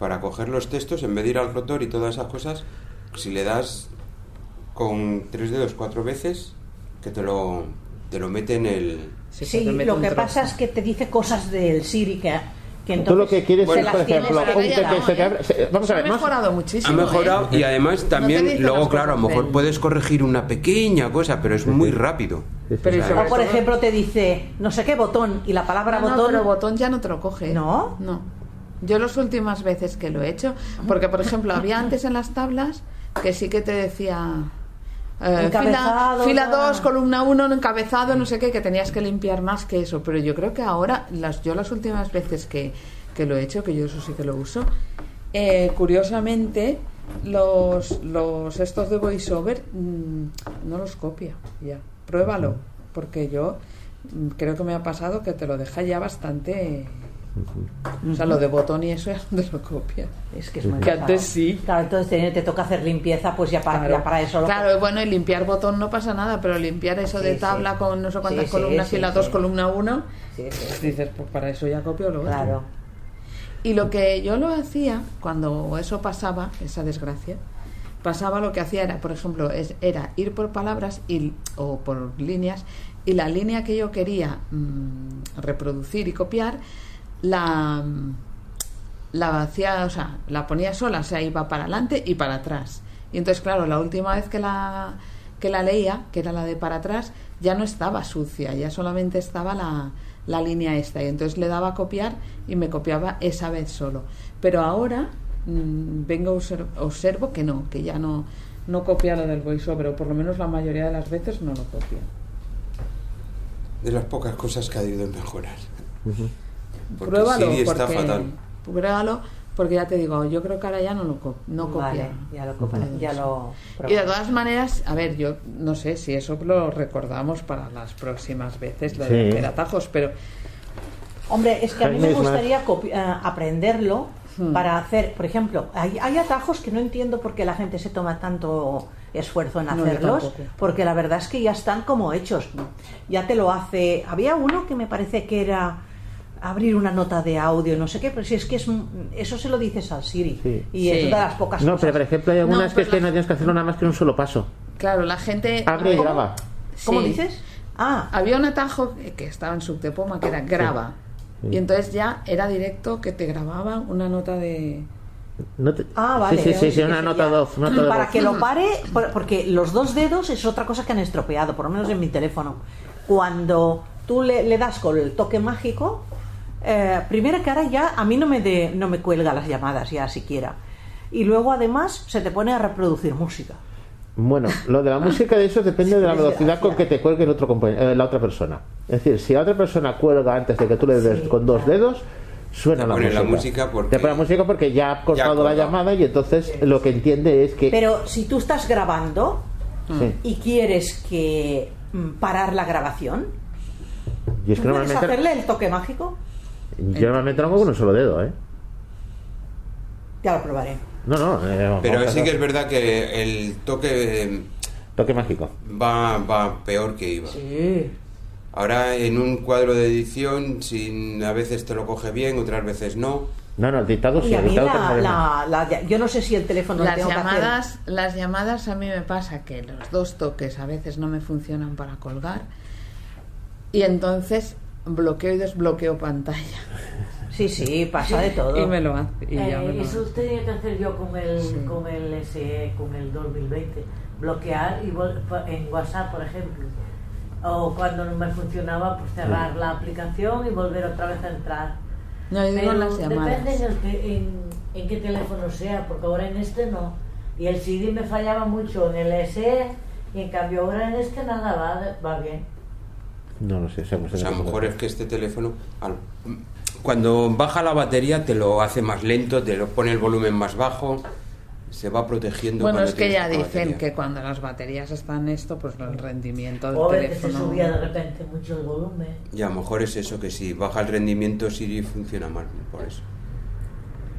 para coger los textos, en vez de ir al rotor y todas esas cosas, si le das con tres dedos cuatro veces, que te lo, te lo mete en el... Sí, Sí, lo que pasa es que te dice cosas del Siri que, que entonces Tú lo que quieres Bueno, es, por ejemplo, un que no, se te abre- se- Vamos a Ha ver, vamos- mejorado Ha muchísimo. mejorado ¿eh? y además también, dice luego claro, a lo mejor puedes corregir una pequeña cosa, pero es muy rápido. Pero O por ejemplo te dice no sé qué botón y la palabra No, no, botón pero botón ya no te lo coge. ¿No? No. Yo las últimas veces que lo he hecho, porque por ejemplo había antes en las tablas que sí que te decía eh, fila ¿no? 2, columna 1, encabezado, no sé qué, que tenías que limpiar más que eso. Pero yo creo que ahora, las, yo las últimas veces que, que lo he hecho, que yo eso sí que lo uso, eh, curiosamente los, los estos de voiceover mm, no los copia ya. Pruébalo, porque yo mm, creo que me ha pasado que te lo deja ya bastante... O sea, lo de botón y eso ya no te lo copia. es que es muy Que antes sí. Claro, entonces te, te toca hacer limpieza, pues ya para, ya para eso lo Claro, bueno, y limpiar botón no pasa nada, pero limpiar eso Sí, de sí. tabla con no sé cuántas Sí, sí, columnas, sí, fila sí. 2, columna 1, Sí, sí, sí. dices, pues para eso ya copio lo otro. Claro. Y lo que yo lo hacía, cuando eso pasaba, esa desgracia, pasaba lo que hacía era, por ejemplo, es, era ir por palabras y, o por líneas, y la línea que yo quería mm, reproducir y copiar, la, mm, la hacía, o sea, la ponía sola, o sea, iba para adelante y para atrás. Y entonces, claro, la última vez que la, que la leía, que era la de para atrás, ya no estaba sucia, ya solamente estaba la, la línea esta. Y entonces le daba a copiar y me copiaba esa vez solo. Pero ahora mm, vengo, obser- observo que no, que ya no, no copia lo del voiceover, o por lo menos la mayoría de las veces no lo copia. de las pocas cosas que ha debido mejorar. Porque Pruébalo, Siri está porque, fatal. pruébalo, porque ya te digo, yo creo que ahora ya no lo co- no copia. Vale, ya lo copia, ya lo Y de todas maneras, a ver, yo no sé si eso lo recordamos para las próximas veces, lo de hacer atajos, pero Hombre, es que a mí me gustaría eh, aprenderlo Hmm. para hacer, por ejemplo, hay, hay atajos que no entiendo por qué la gente se toma tanto esfuerzo en hacerlos, porque la verdad es que ya están como hechos. Ya te lo hace. Había uno que me parece que era abrir una nota de audio, no sé qué, pero si es que es un- eso se lo dices al Siri Sí. y es Sí. una de las pocas No, cosas. pero por ejemplo hay algunas No, que es que no tienes que hacerlo nada más que en un solo paso. claro, la gente... Abre y graba. ¿Cómo Sí. dices? Ah, Había un atajo que estaba en Subtepoma que era graba. Sí. Y entonces ya era directo que te grababan una nota de... No te- Ah, vale. Sí, sí, sí, una nota una de Para que lo pare, por- porque los dos dedos es otra cosa que han estropeado, por lo menos en mi teléfono. Cuando tú le, le das con el toque mágico, eh, primero que ahora ya a mí no me, de- no me cuelga las llamadas ya siquiera. Y luego además se te pone a reproducir música. Bueno, lo de la música de eso depende de la velocidad con que te cuelgue el otro compa- eh, la otra persona. Es decir, si la otra persona cuelga antes de que tú le des Sí, con dos claro. dedos, suena Te la música. la música porque- Te pone la música porque ya ha cortado la llamada y entonces lo que entiende es que... Pero si tú estás grabando Sí. y quieres que mm, parar la grabación, Y es que ¿tú puedes normalmente, hacerle el toque mágico? Yo normalmente lo hago con un solo dedo, ¿eh? Ya lo probaré. No, no. eh, Pero sí que es verdad que el toque eh, Toque mágico. va, va peor que iba. Sí. Ahora en un cuadro de edición, sin, a veces te lo coge bien, otras veces no. No, no, el dictado sí, Y a mí la, tengo la- la- yo no sé si el teléfono lo Las tengo que hacer. llamadas, las llamadas a mí me pasa que los dos toques a veces no me funcionan para colgar y entonces bloqueo y desbloqueo pantalla Sí, sí, pasa de todo. y me lo hace y ya Eh, me lo eso hace. tenía que hacer yo con el, Sí. con el SE, con el 2020. Bloquear y en WhatsApp, por ejemplo. O cuando no me funcionaba, pues cerrar la aplicación y volver otra vez a entrar. No, yo digo las llamadas. depende en, el que- en, en qué teléfono sea, porque ahora en este no. Y el CD me fallaba mucho en el SE y en cambio ahora en este nada va, va bien. No, no sé. Pues a lo mejor es que este teléfono, al- cuando baja la batería, te lo hace más lento, te lo pone el volumen más bajo, se va protegiendo. Bueno, es que ya dicen batería. que cuando las baterías están esto, pues el rendimiento del O a veces se teléfono... subía de repente mucho el volumen. Y a lo mejor es eso, que si baja el rendimiento Siri funciona mal, por eso.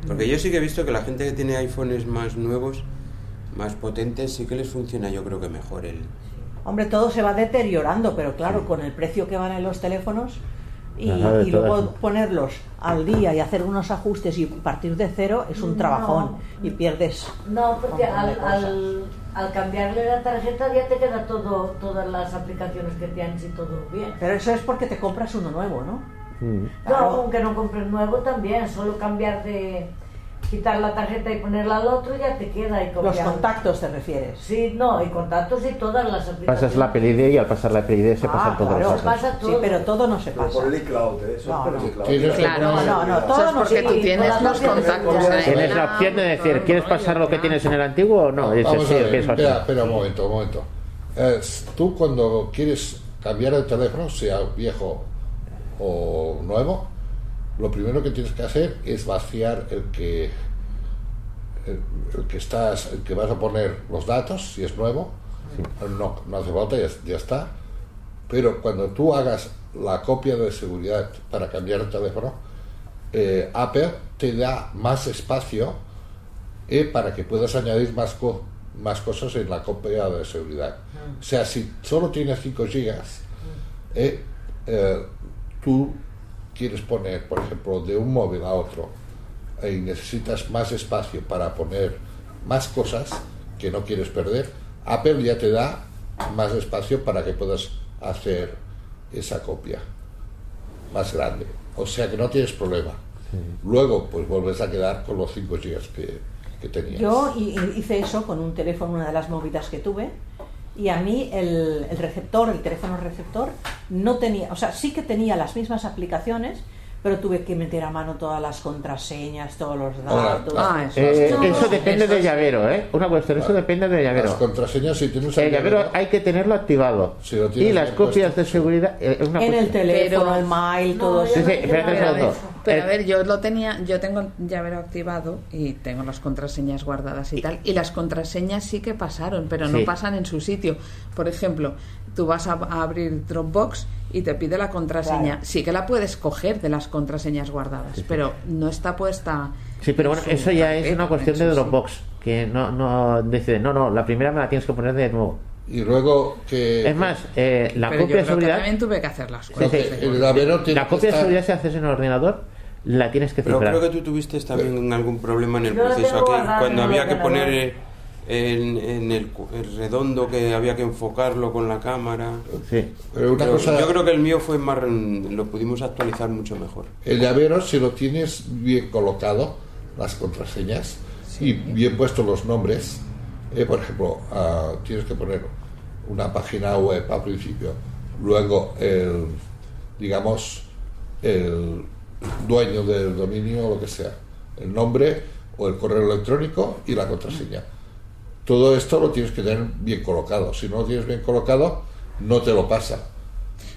Porque yo sí que he visto que la gente que tiene iPhones más nuevos, más potentes, sí que les funciona yo creo que mejor el... Hombre, todo se va deteriorando, pero claro, con el precio que van en los teléfonos, Y, Ajá, luego ponerlos al día y hacer unos ajustes y partir de cero es un No. trabajón y pierdes. No, porque al, al, al cambiarle la tarjeta ya te queda todo, todas las aplicaciones que tienes y todo bien. Pero eso es porque te compras uno nuevo, ¿no? Mm. No, Claro. aunque no compres nuevo también, solo cambiar de quitar la tarjeta y ponerla al otro ya te queda y Los contactos te refieres. Sí, no, y contactos y todas las aplicaciones. Pasas la PLD y al pasar la PLD se Ah, pasan claro, Se datos. pasa todo. Sí, pero todo no se Pero pasa. por el iCloud, ¿eh? Eso No, es por no. el iCloud. Claro, No, no, no, Eso todo es no porque se tú tienes todas los las contactos. Tienes la opción de decir, ¿quieres pasar lo que tienes en el antiguo o no? Y dices, Vamos sí, a ver, quieres pasar. espera, espera un momento, un momento. Eh, tú cuando quieres cambiar el teléfono, sea viejo o nuevo, lo primero que tienes que hacer es vaciar el que el, el que estás, el que vas a poner los datos, si es nuevo, no, no hace falta, ya, ya está. Pero cuando tú hagas la copia de seguridad para cambiar el teléfono, eh, Apple te da más espacio eh, para que puedas añadir más, co- más cosas en la copia de seguridad. O sea, si solo tienes 5 gigas, eh, eh, tú quieres poner, por ejemplo, de un móvil a otro y necesitas más espacio para poner más cosas que no quieres perder, Apple ya te da más espacio para que puedas hacer esa copia más grande. O sea que no tienes problema. Luego, pues vuelves a quedar con los 5 gigas que, que tenías. Yo hi- hi- hice eso con un teléfono, una de las movidas que tuve, y a mí el, el receptor, el teléfono receptor, no tenía, o sea, sí que tenía las mismas aplicaciones, pero tuve que meter a mano todas las contraseñas, todos los datos. Ah, eso. Eh, eso depende del sí. llavero, ¿eh? Una cuestión, eso depende del Las llavero. contraseñas, si tienes El llavero hay que tenerlo activado. Si lo y las copias puesto, de seguridad. eh, es una en el teléfono, Pero- el mail, No, todo Sí, eso. sí, espérate Pero a Eh, ver, yo lo tenía, yo tengo el llavero activado y tengo las contraseñas guardadas y tal. Y las contraseñas sí que pasaron, pero Sí. no pasan en su sitio. Por ejemplo, tú vas a, a abrir Dropbox y te pide la contraseña. Claro. Sí que la puedes coger de las contraseñas guardadas, pero no está puesta. Sí, pero en bueno, eso ya es una cuestión de. Dropbox. Que no, no decide, no, no, la primera me la tienes que poner de nuevo. Y luego que... Es más, eh, la Pero yo copia de seguridad. también tuve que hacer las Sí, cosas. sí. llavero tiene La que copia de estar- seguridad si haces en el ordenador, la tienes que Pero cifrar. creo que tú tuviste también algún problema en el Yo la proceso guardada cuando había que poner eh, en, en el, cu- el redondo que había que enfocarlo con la cámara. Sí. Pero una Pero cosa, Yo creo que el mío fue más lo pudimos actualizar mucho mejor. el llavero, si lo tienes bien colocado, las contraseñas, y bien puestos los nombres, eh, por ejemplo, ah, tienes que poner una página web al principio, luego el, digamos, el dueño del dominio o lo que sea, el nombre o el correo electrónico y la contraseña. Todo esto lo tienes que tener bien colocado. Si no lo tienes bien colocado, no te lo pasa.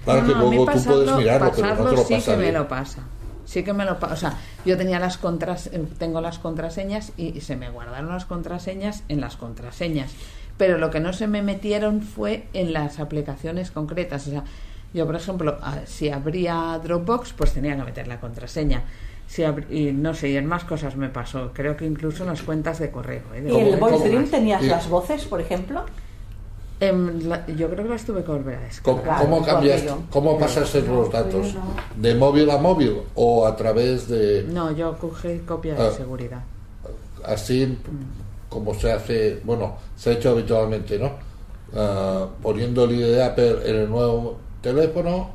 Claro No, que luego tú puedes pasarlo- mirarlo, pero no te pasarlo sí que me lo pasa. Sí que me lo. O sea, yo tenía las contras, eh, tengo las contraseñas y se me guardaron las contraseñas en las contraseñas. Pero lo que no se me metieron fue en las aplicaciones concretas. O sea, yo, por ejemplo, a- si abría Dropbox, pues tenía que meter la contraseña. Si abri- y no sé, y en más cosas me pasó. Creo que incluso en las cuentas de correo. ¿eh? De ¿Y en el ¿Cómo- Voice Dream cómo? tenías Sí. las voces, por ejemplo? Em, la- yo creo que las tuve que volver a descargar. ¿Cómo, Claro, cómo cambias, cómo pasas los datos? ¿De móvil a móvil o a través de No, yo cogí copia de Ah. seguridad. así como se hace, bueno, se ha hecho habitualmente, ¿no? Ah, poniendo el ID de Apple en el nuevo teléfono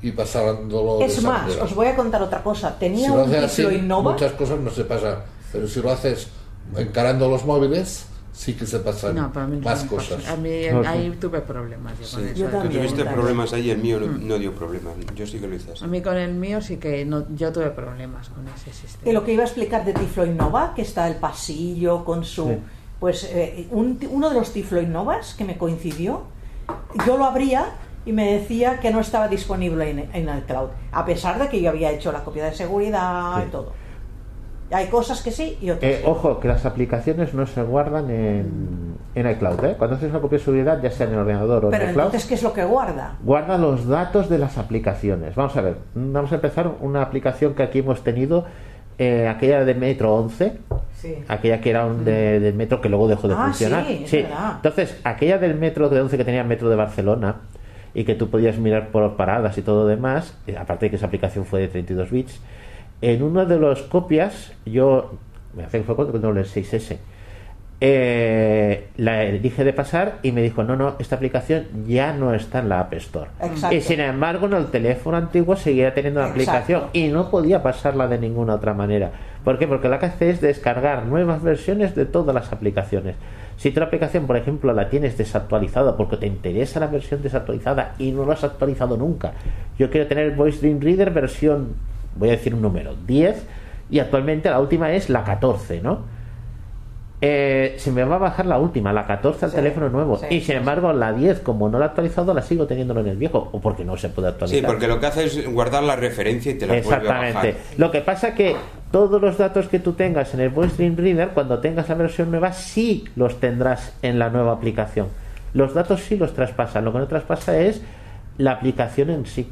y pasándolo Es más, manera. os voy a contar otra cosa. Tenía Si lo un haces así, Innova. muchas cosas no se pasan, pero si lo haces encarando los móviles, sí que se pasan No, para mí no más cosas. A mí No, sí. ahí tuve problemas yo con Sí. eso. Yo Tú también. tuviste también. problemas ahí, el mío no, no dio problemas. Yo sí que lo hice así. A mí con el mío sí que no, yo tuve problemas con ese sistema. Y lo que iba a explicar de Tiflo Innova, que está el pasillo con su... Sí. Pues eh, un- uno de los Tiflo Innovas que me coincidió, yo lo abría y me decía que no estaba disponible en, en el cloud, a pesar de que yo había hecho la copia de seguridad Sí. y todo. Hay cosas que sí y otras Eh, ojo, que las aplicaciones no se guardan en, en iCloud. ¿eh? Cuando haces una copia de seguridad, ya sea en el ordenador o Pero en el cloud, entonces, ¿qué es lo que guarda? guarda los datos de las aplicaciones. Vamos a ver, vamos a empezar una aplicación que aquí hemos tenido, eh, aquella de Metro 11, Sí. aquella que era un de, del metro que luego dejó de Ah, funcionar. sí, verdad. Entonces, aquella del metro de 11 que tenía el metro de Barcelona, y que tú podías mirar por paradas y todo demás, eh, aparte de que esa aplicación fue de 32 bits, en una de las copias, yo, me hace que fue con el 6S, eh, la dije de pasar y me dijo, no, no, esta aplicación ya no está en la App Store. Exacto. Y sin embargo, en el teléfono antiguo seguía teniendo la Exacto. aplicación y no podía pasarla de ninguna otra manera. ¿Por qué? Porque lo que hace es descargar nuevas versiones de todas las aplicaciones. Si tu aplicación, por ejemplo, la tienes desactualizada porque te interesa la versión desactualizada y no la has actualizado nunca, yo quiero tener Voice Dream Reader versión, voy a decir un número, 10 y actualmente la última es la 14, ¿no? Eh, se me va a bajar la última, la 14 al Sí, teléfono nuevo. sí, y sin embargo, la 10, como no la he actualizado, la sigo teniéndolo en el viejo. O porque no se puede actualizar. Sí, porque lo que hace es guardar la referencia y te la vuelve a bajar. Exactamente. Lo que pasa que todos los datos que tú tengas en el Voice Dream Reader, cuando tengas la versión nueva, sí los tendrás en la nueva aplicación. Los datos sí los traspasan. Lo que no traspasa es la aplicación en sí.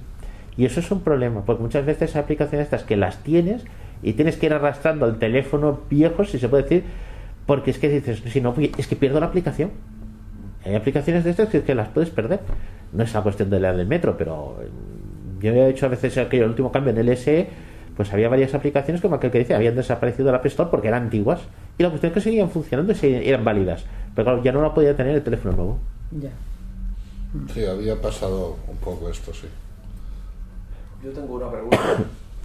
Y eso es un problema, porque muchas veces hay aplicaciones estas que las tienes y tienes que ir arrastrando al teléfono viejo, si se puede decir, porque es que dices, si no, es que pierdo la aplicación. Hay aplicaciones de estas que, que las puedes perder. No es una cuestión de la del metro, pero eh, yo he hecho a veces aquello, el último cambio en el SE, pues había varias aplicaciones como aquel que dice, habían desaparecido de la App Store porque eran antiguas. Y la cuestión es que seguían funcionando y se- eran válidas. Pero claro, ya no la podía tener el teléfono nuevo. Ya. Sí, había pasado un poco esto, sí. Yo tengo una pregunta.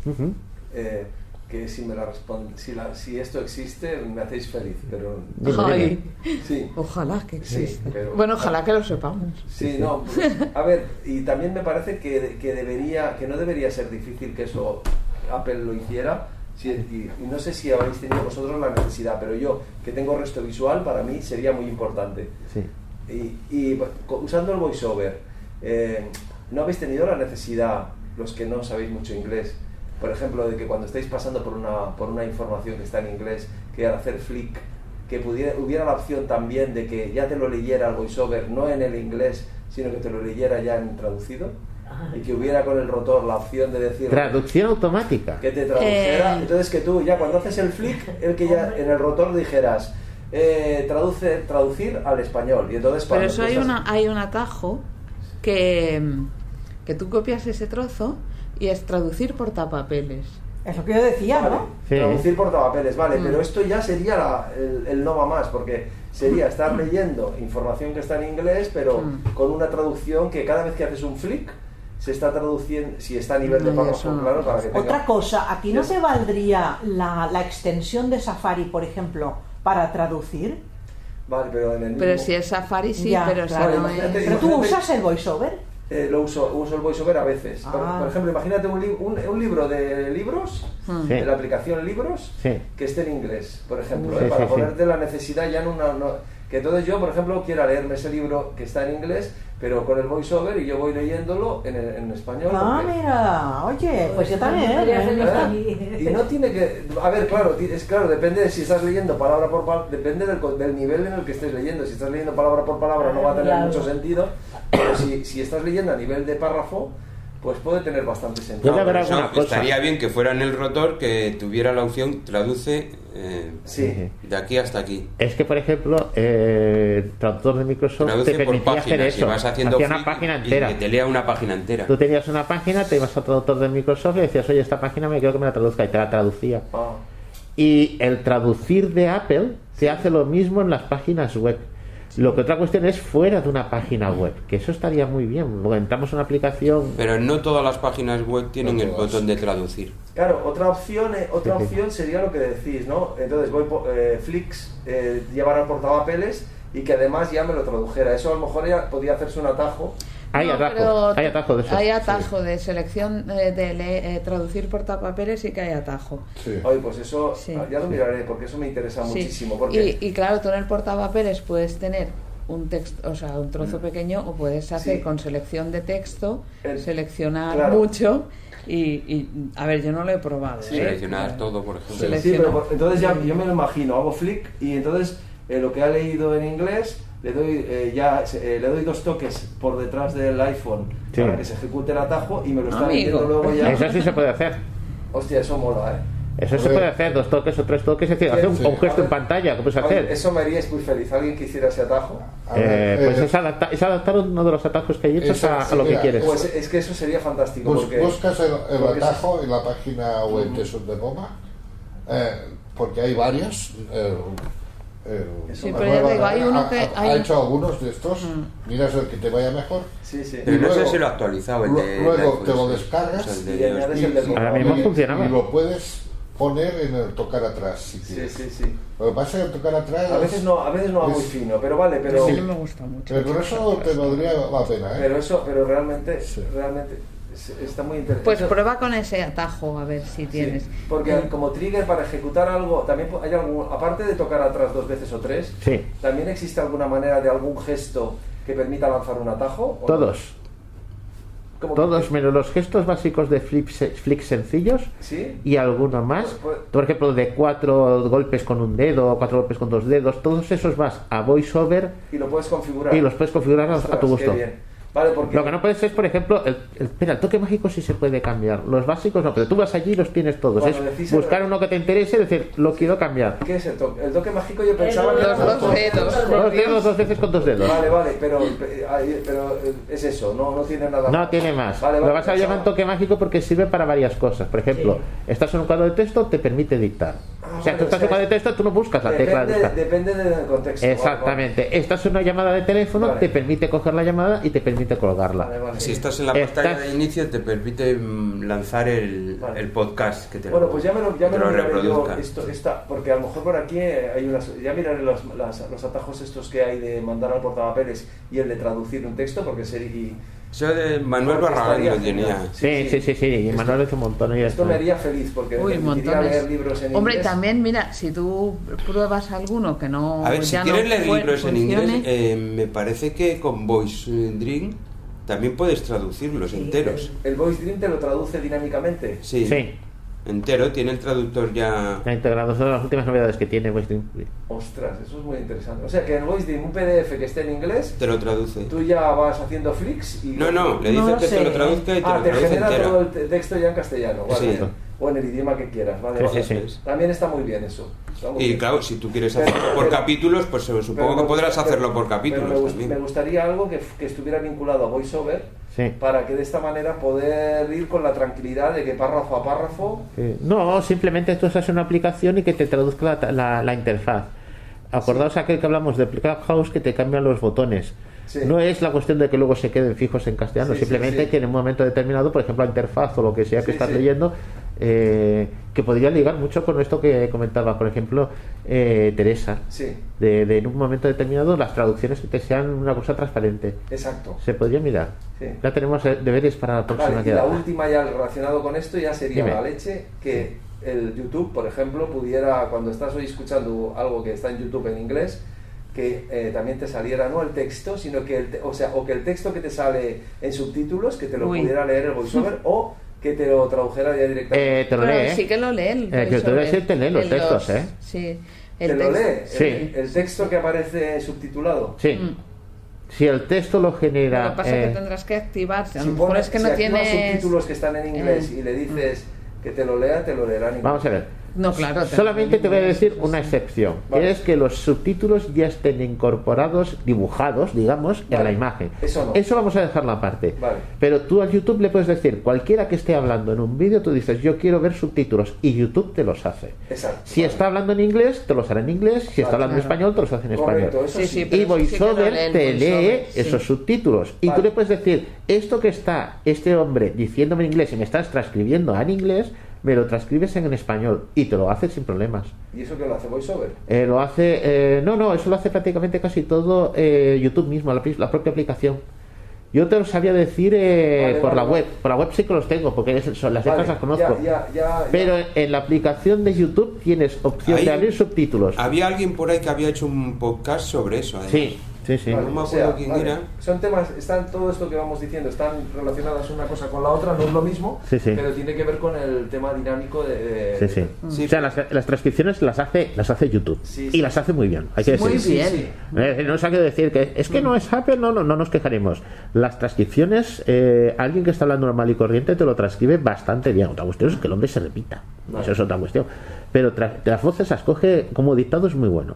Eh, que si me la respon- si, la- si esto existe me hacéis feliz, pero Ay, sí, ojalá que Sí, exista. pero- Bueno, ojalá que lo sepamos. sí, no, pues, a ver, y también me parece que, que debería, que no debería ser difícil que eso Apple lo hiciera. si- y, y no sé si habéis tenido vosotros la necesidad, pero yo que tengo resto visual para mí sería muy importante. Sí. Y, usando el voiceover, eh, ¿no habéis tenido la necesidad, los que no sabéis mucho inglés, por ejemplo, de que cuando estáis pasando por una, por una información que está en inglés, que al hacer flick, que pudiera, hubiera la opción también de que ya te lo leyera el voiceover, no en el inglés, sino que te lo leyera ya en traducido? Y que hubiera con el rotor la opción de decir Traducción automática. que te tradujera. Eh. Entonces que tú ya cuando haces el flick, el que ya en el rotor dijeras eh, traduce, traducir al español. Y entonces Pero eso hay, estás- una, hay un atajo que, que tú copias ese trozo y es traducir portapapeles. Es lo que yo decía, Vale, ¿no? Sí. Traducir portapapeles, vale, Mm. pero esto ya sería la- el, el no va más, porque sería estar leyendo información que está en inglés, pero Mm. con una traducción que cada vez que haces un flick se está traduciendo, si está a nivel de No, párrafo, no. claro, para que tenga... Otra cosa, ¿a ti no te valdría la, la extensión de Safari, por ejemplo, para traducir? Vale, pero en el Pero mismo- si es Safari, sí, Ya, pero claro, si no imagínate- es... ¿Pero tú usas el voiceover? Eh, lo uso, uso el voiceover a veces. Por, Ah. por ejemplo, imagínate un, li- un, un libro de libros, Hmm. Sí. de la aplicación Libros, Sí. que esté en inglés, por ejemplo, Sí, ¿eh? para sí, sí. ponerte la necesidad ya en una... no- que entonces yo, por ejemplo, quiera leerme ese libro que está en inglés, pero con el voiceover y yo voy leyéndolo en, en español. Ah, porque- mira, oye, pues yo también. ¿eh? Y no tiene que... A ver, claro, es claro, depende de si estás leyendo palabra por palabra, depende del, co- del nivel en el que estés leyendo. Si estás leyendo palabra por palabra no va a tener Claro. mucho sentido, pero si, si estás leyendo a nivel de párrafo, pues puede tener bastante sentido. Alguna cosa. estaría bien que fuera en el rotor que tuviera la opción traduce eh, Sí. de aquí hasta aquí. Es que, por ejemplo, eh, el traductor de Microsoft Traduce te por permitía hacer páginas y eso. vas haciendo Hacía una página y entera. que te lea una página entera. Tú tenías una página, te ibas al traductor de Microsoft y decías, oye, esta página me quiero que me la traduzca y te la traducía. Ah. Y el traducir de Apple te hace lo mismo en las páginas web. Lo que otra cuestión es fuera de una página web, que eso estaría muy bien. Entramos en una aplicación. Pero no todas las páginas web tienen No el botón de traducir. Claro, otra opción, eh, otra Sí, sí. opción sería lo que decís, ¿no? Entonces voy por eh, Flix, eh, llevar al portapapeles y que además ya me lo tradujera. Eso a lo mejor ya podía hacerse un atajo. Hay No, atajo, hay atajo de eso. Hay atajo de selección eh, de le- eh, traducir portapapeles y que hay atajo. Sí. Oye, pues eso Sí. ya lo miraré porque eso me interesa Sí. muchísimo. Porque Y, y claro, tú en el portapapeles puedes tener un texto, o sea, un trozo pequeño, o puedes hacer Mm. Sí. con selección de texto, El- seleccionar claro. mucho. Y, y, a ver, yo no lo he probado. Sí, ¿eh? Seleccionar Claro. todo, por ejemplo. Sí, pero entonces ya yo me lo imagino, hago flick y entonces eh, lo que ha leído en inglés le doy eh, ya eh, le doy dos toques por detrás del iPhone Sí. para que se ejecute el atajo y me lo está leyendo luego ya. Eso sí se puede hacer. Hostia, eso mola, ¿eh? Eso se puede hacer, dos toques o tres toques, es decir, hacer un, Sí. un gesto en pantalla, ¿qué puedes hacer? Eso me haría muy feliz. ¿Alguien que hiciera ese atajo? A ver, Eh, pues eh, es, adapta- es adaptar uno de los atajos que hay hechos a, lo que quieres. Pues es que eso sería fantástico. bus- porque, buscas el, el porque atajo en la página web de Subdepoma, eh, porque hay varios. El- Sí, pero ya Manuel digo, hay uno ha- que- ha, hay- ha hecho algunos de estos, Mm. miras el que te vaya mejor. Sí, sí. Pero Y no sé luego- si lo ha actualizado el de. luego te lo sí. descargas O sea, y Ahora mismo y- funcionaba. Y lo puedes poner en el tocar atrás si Sí, quieres. sí, sí. Lo que pasa es que el tocar atrás. A veces no, a veces no va muy fino, pero vale, pero, no me gusta mucho. Pero por eso te valdría la pena, ¿eh? pero eso, pero realmente, Sí. realmente está muy interesante. Pues prueba con ese atajo a ver si Sí, tienes. porque Eh, como trigger para ejecutar algo, también hay algún, aparte de tocar atrás dos veces o tres, Sí. también existe alguna manera de algún gesto que permita lanzar un atajo. Todos, ¿Cómo que- todos menos los gestos básicos de flip, se- flick sencillos ¿Sí? y alguno más. Pues- pues- Por ejemplo, de cuatro golpes con un dedo, cuatro golpes con dos dedos, todos esos vas a voiceover Y lo puedes configurar. y los puedes configurar a, tu qué gusto. bien. Vale, porque Lo que no puedes es, por ejemplo, el, el- espera, el toque mágico sí se puede cambiar. Los básicos no, pero tú vas allí y los tienes todos. Cuando es el- buscar uno que te interese y decir, lo quiero cambiar. ¿Qué es el toque? El toque mágico yo pensaba El- que Los dos dedos. Dos dedos, dos veces con dos dedos. Vale, vale, pero, pero eh, es eso, no, no tiene nada No tiene más. Vale, vale, lo vas a llamar toque mágico porque sirve para varias cosas. Por ejemplo, Sí. estás en un cuadro de texto, te permite dictar. Ah, o sea, vale, tú estás o en un cuadro de texto, tú no buscas la tecla de Depende, depende del contexto. Exactamente. Estás en una llamada de teléfono, Vale. te permite coger la llamada y te permite colgarla. Vale, vale. Si estás en la Estás- pantalla de inicio, te permite mm, lanzar el, Vale. el podcast que te Bueno, lo, pues ya me lo, ya me lo lo reproduzca. esto, esta, porque a lo mejor por aquí eh, hay unas, ya miraré los, las- los atajos estos que hay de mandar al portapapeles y el de traducir un texto, porque sería, y Eso de Manuel Barragán lo tenía. Sí, sí, sí, sí. Manuel hace un montón. Y esto me haría feliz porque Uy, me permitiría montones. leer libros en Hombre, inglés. también, mira, si tú pruebas alguno que no. A ver, si ya quieres no leer libros en inglés, eh, me parece que con Voice Dream también puedes traducirlos enteros. El Voice Dream te lo traduce dinámicamente. Sí, Sí. Entero, tiene el traductor ya. Está integrado. Son las últimas novedades que tiene Western. Ostras, eso es muy interesante. O sea, que el Voice Dream, un PDF que esté en inglés, Te lo traduce. tú ya vas haciendo flicks y... No, no, le dices que te lo traduzca y te Ah, lo te traduce genera entero. todo el te- texto ya en castellano, vale. Sí. O en el idioma que quieras, vale. Sí, vale. sí, sí. También está muy bien eso. Muy Y bien. claro, si tú quieres Pero- hacerlo por pero- capítulos, pues eh, Pero supongo que podrás hacerlo por capítulos pero me, gust- también. me gustaría algo que, que estuviera vinculado a VoiceOver Sí. para que de esta manera poder ir con la tranquilidad de que párrafo a párrafo Sí. No, simplemente tú usas una aplicación y que te traduzca la, la- la interfaz. Acordaos aquel que hablamos de Clubhouse que te cambian los botones. Sí. No es la cuestión de que luego se queden fijos en castellano, Sí, sí, simplemente sí. que en un momento determinado, por ejemplo, la interfaz o lo que sea que Sí, estás sí. leyendo, eh, que podría ligar mucho con esto que comentaba, por ejemplo, eh, Teresa. sí De, de en un momento determinado las traducciones que te sean una cosa transparente. exacto Se podría mirar. Sí. Ya tenemos eh, deberes para la próxima Vale, y quedada. la última ya relacionado con esto ya sería Dime. la leche que el YouTube por ejemplo pudiera cuando estás hoy escuchando algo que está en YouTube en inglés que eh, también te saliera no el texto sino que el te- o sea o que el texto que te sale en subtítulos que te lo Uy. pudiera leer el voiceover o que te lo tradujera ya directamente Eh, te lo Pero lee. ¿eh? sí que lo lee. el Eh, que te voy a voiceover. decir, te lee los El textos, ¿eh? Sí. te El lo texto- lee Sí. el, el texto que aparece subtitulado Sí. Mm. Si el texto lo genera. Lo que pasa es eh, que tendrás que activarse. A si lo mejor pones es que si no activas tienes. subtítulos que están en inglés Eh. y le dices que te lo lea te lo leerá en inglés Vamos a ver. No, claro. te- Solamente te voy a decir una excepción, Vale. que es que los subtítulos ya estén incorporados, dibujados, digamos, en Vale. la imagen. Eso no. vamos a dejarlo aparte. Vale. Pero tú al YouTube le puedes decir, cualquiera que esté hablando en un vídeo, tú dices, yo quiero ver subtítulos, y YouTube te los hace. exacto Si vale. está hablando en inglés, te los hará en inglés. Si está hablando en español, te los hace en español. eso Sí, sí. Y eso VoiceOver te lee esos subtítulos. Y Vale. tú le puedes decir, esto que está este hombre diciéndome en inglés y me estás transcribiendo en inglés, me lo transcribes en español. Y te lo hace sin problemas. ¿Y eso que lo hace VoiceOver? Eh, lo hace, eh, no, no, eso lo hace prácticamente casi todo eh, YouTube mismo, la, la propia aplicación. Yo te lo sabía decir eh, Vale, por vale, la vale. web, por la web sí que los tengo, porque son, las letras Vale, las conozco. ya, ya, ya, ya. Pero en la aplicación de YouTube tienes opción Ahí- de abrir subtítulos. Había alguien por ahí que había hecho un podcast sobre eso. además. Sí, Sí, sí. No me acuerdo quién era. Son temas, están todo esto que vamos diciendo, están relacionadas una cosa con la otra, no es lo mismo, Sí, sí. pero tiene que ver con el tema dinámico de... de- Sí, sí. Sí, o sea, las, las transcripciones las hace, las hace YouTube. Sí, y las hace muy bien, hay que decir. Muy bien. sí. Eh, no se ha que decir que es que no es Apple, no, no, no nos quejaremos. Las transcripciones, eh, alguien que está hablando normal y corriente te lo transcribe bastante bien. Otra cuestión es que el hombre se repita. Vale. Eso es otra cuestión. Pero tra- las voces las coge como dictado, es muy bueno.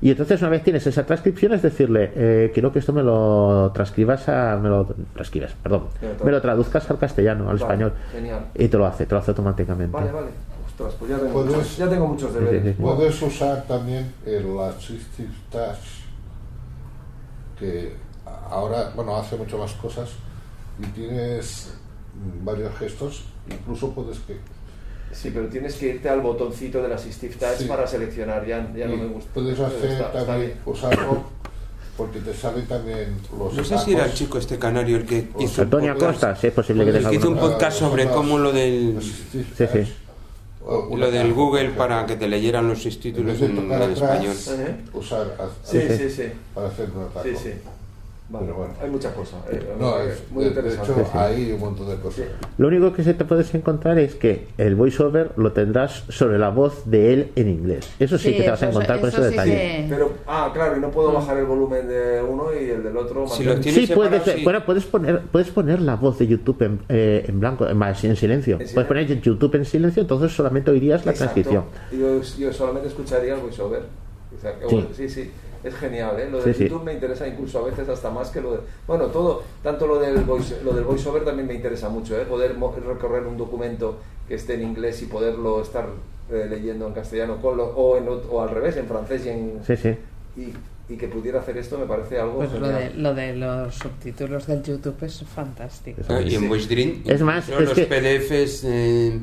Y entonces, una vez tienes esa transcripción, es decirle, eh, quiero que esto me lo transcribas a. Me lo transcribas, perdón. Me lo traduzcas al castellano, al Vale, español. Genial. Y te lo hace, te lo hace automáticamente. Vale, vale. Ostras, pues ya tengo, Puedes- muchos, ya tengo muchos Sí, deberes. sí, sí. Puedes usar también el Assistive Touch, que ahora, bueno, hace mucho más cosas y tienes varios gestos, incluso puedes que Sí, pero tienes que irte al botoncito del Assistive Touch Sí. para seleccionar, ya, ya no me gusta. puedes hacer está- está también bien. usarlo porque te salen también los No sé si era el chico este canario el que hizo un Antonio podcast. Acosta, si es posible que tenga que hizo un podcast sobre cómo lo del Sí, sí. O lo del Google para que te leyeran los subtítulos de en, en español. Usar Sí, sí, sí. para hacer un atajo. Sí, sí. Vale, Pero bueno. Hay muchas cosas. eh, No, es, muy de, de interesante. hecho hay un montón de cosas. Lo único que se te puedes encontrar es que el voiceover lo tendrás sobre la voz de él en inglés. Eso sí, que te vas a eso- encontrar con eso ese sí detalle. que- Pero, ah, claro, y no puedo bajar el volumen de uno y el del otro. Si lo tienes Sí, puedes, separado, sí. bueno, puedes poner puedes poner la voz de YouTube en, eh, en blanco, en, más, en silencio. En Puedes poner YouTube en silencio, entonces solamente oirías la Exacto. transcripción. Yo, yo solamente escucharía el voiceover. Exacto. Sí. Bueno, sí, sí. Es genial, ¿eh? Lo de sí. YouTube me interesa incluso a veces hasta más que lo de... Bueno, todo, tanto lo del, voice, lo del voiceover también me interesa mucho, ¿eh? Poder mo- recorrer un documento que esté en inglés y poderlo estar eh, leyendo en castellano con lo- o, en, o al revés, en francés y, en, Sí, sí. y, y que pudiera hacer esto me parece algo Pues lo de, lo de los subtítulos del YouTube es fantástico. Ah, y en. VoiceDream Es más, es los que- PDFs eh,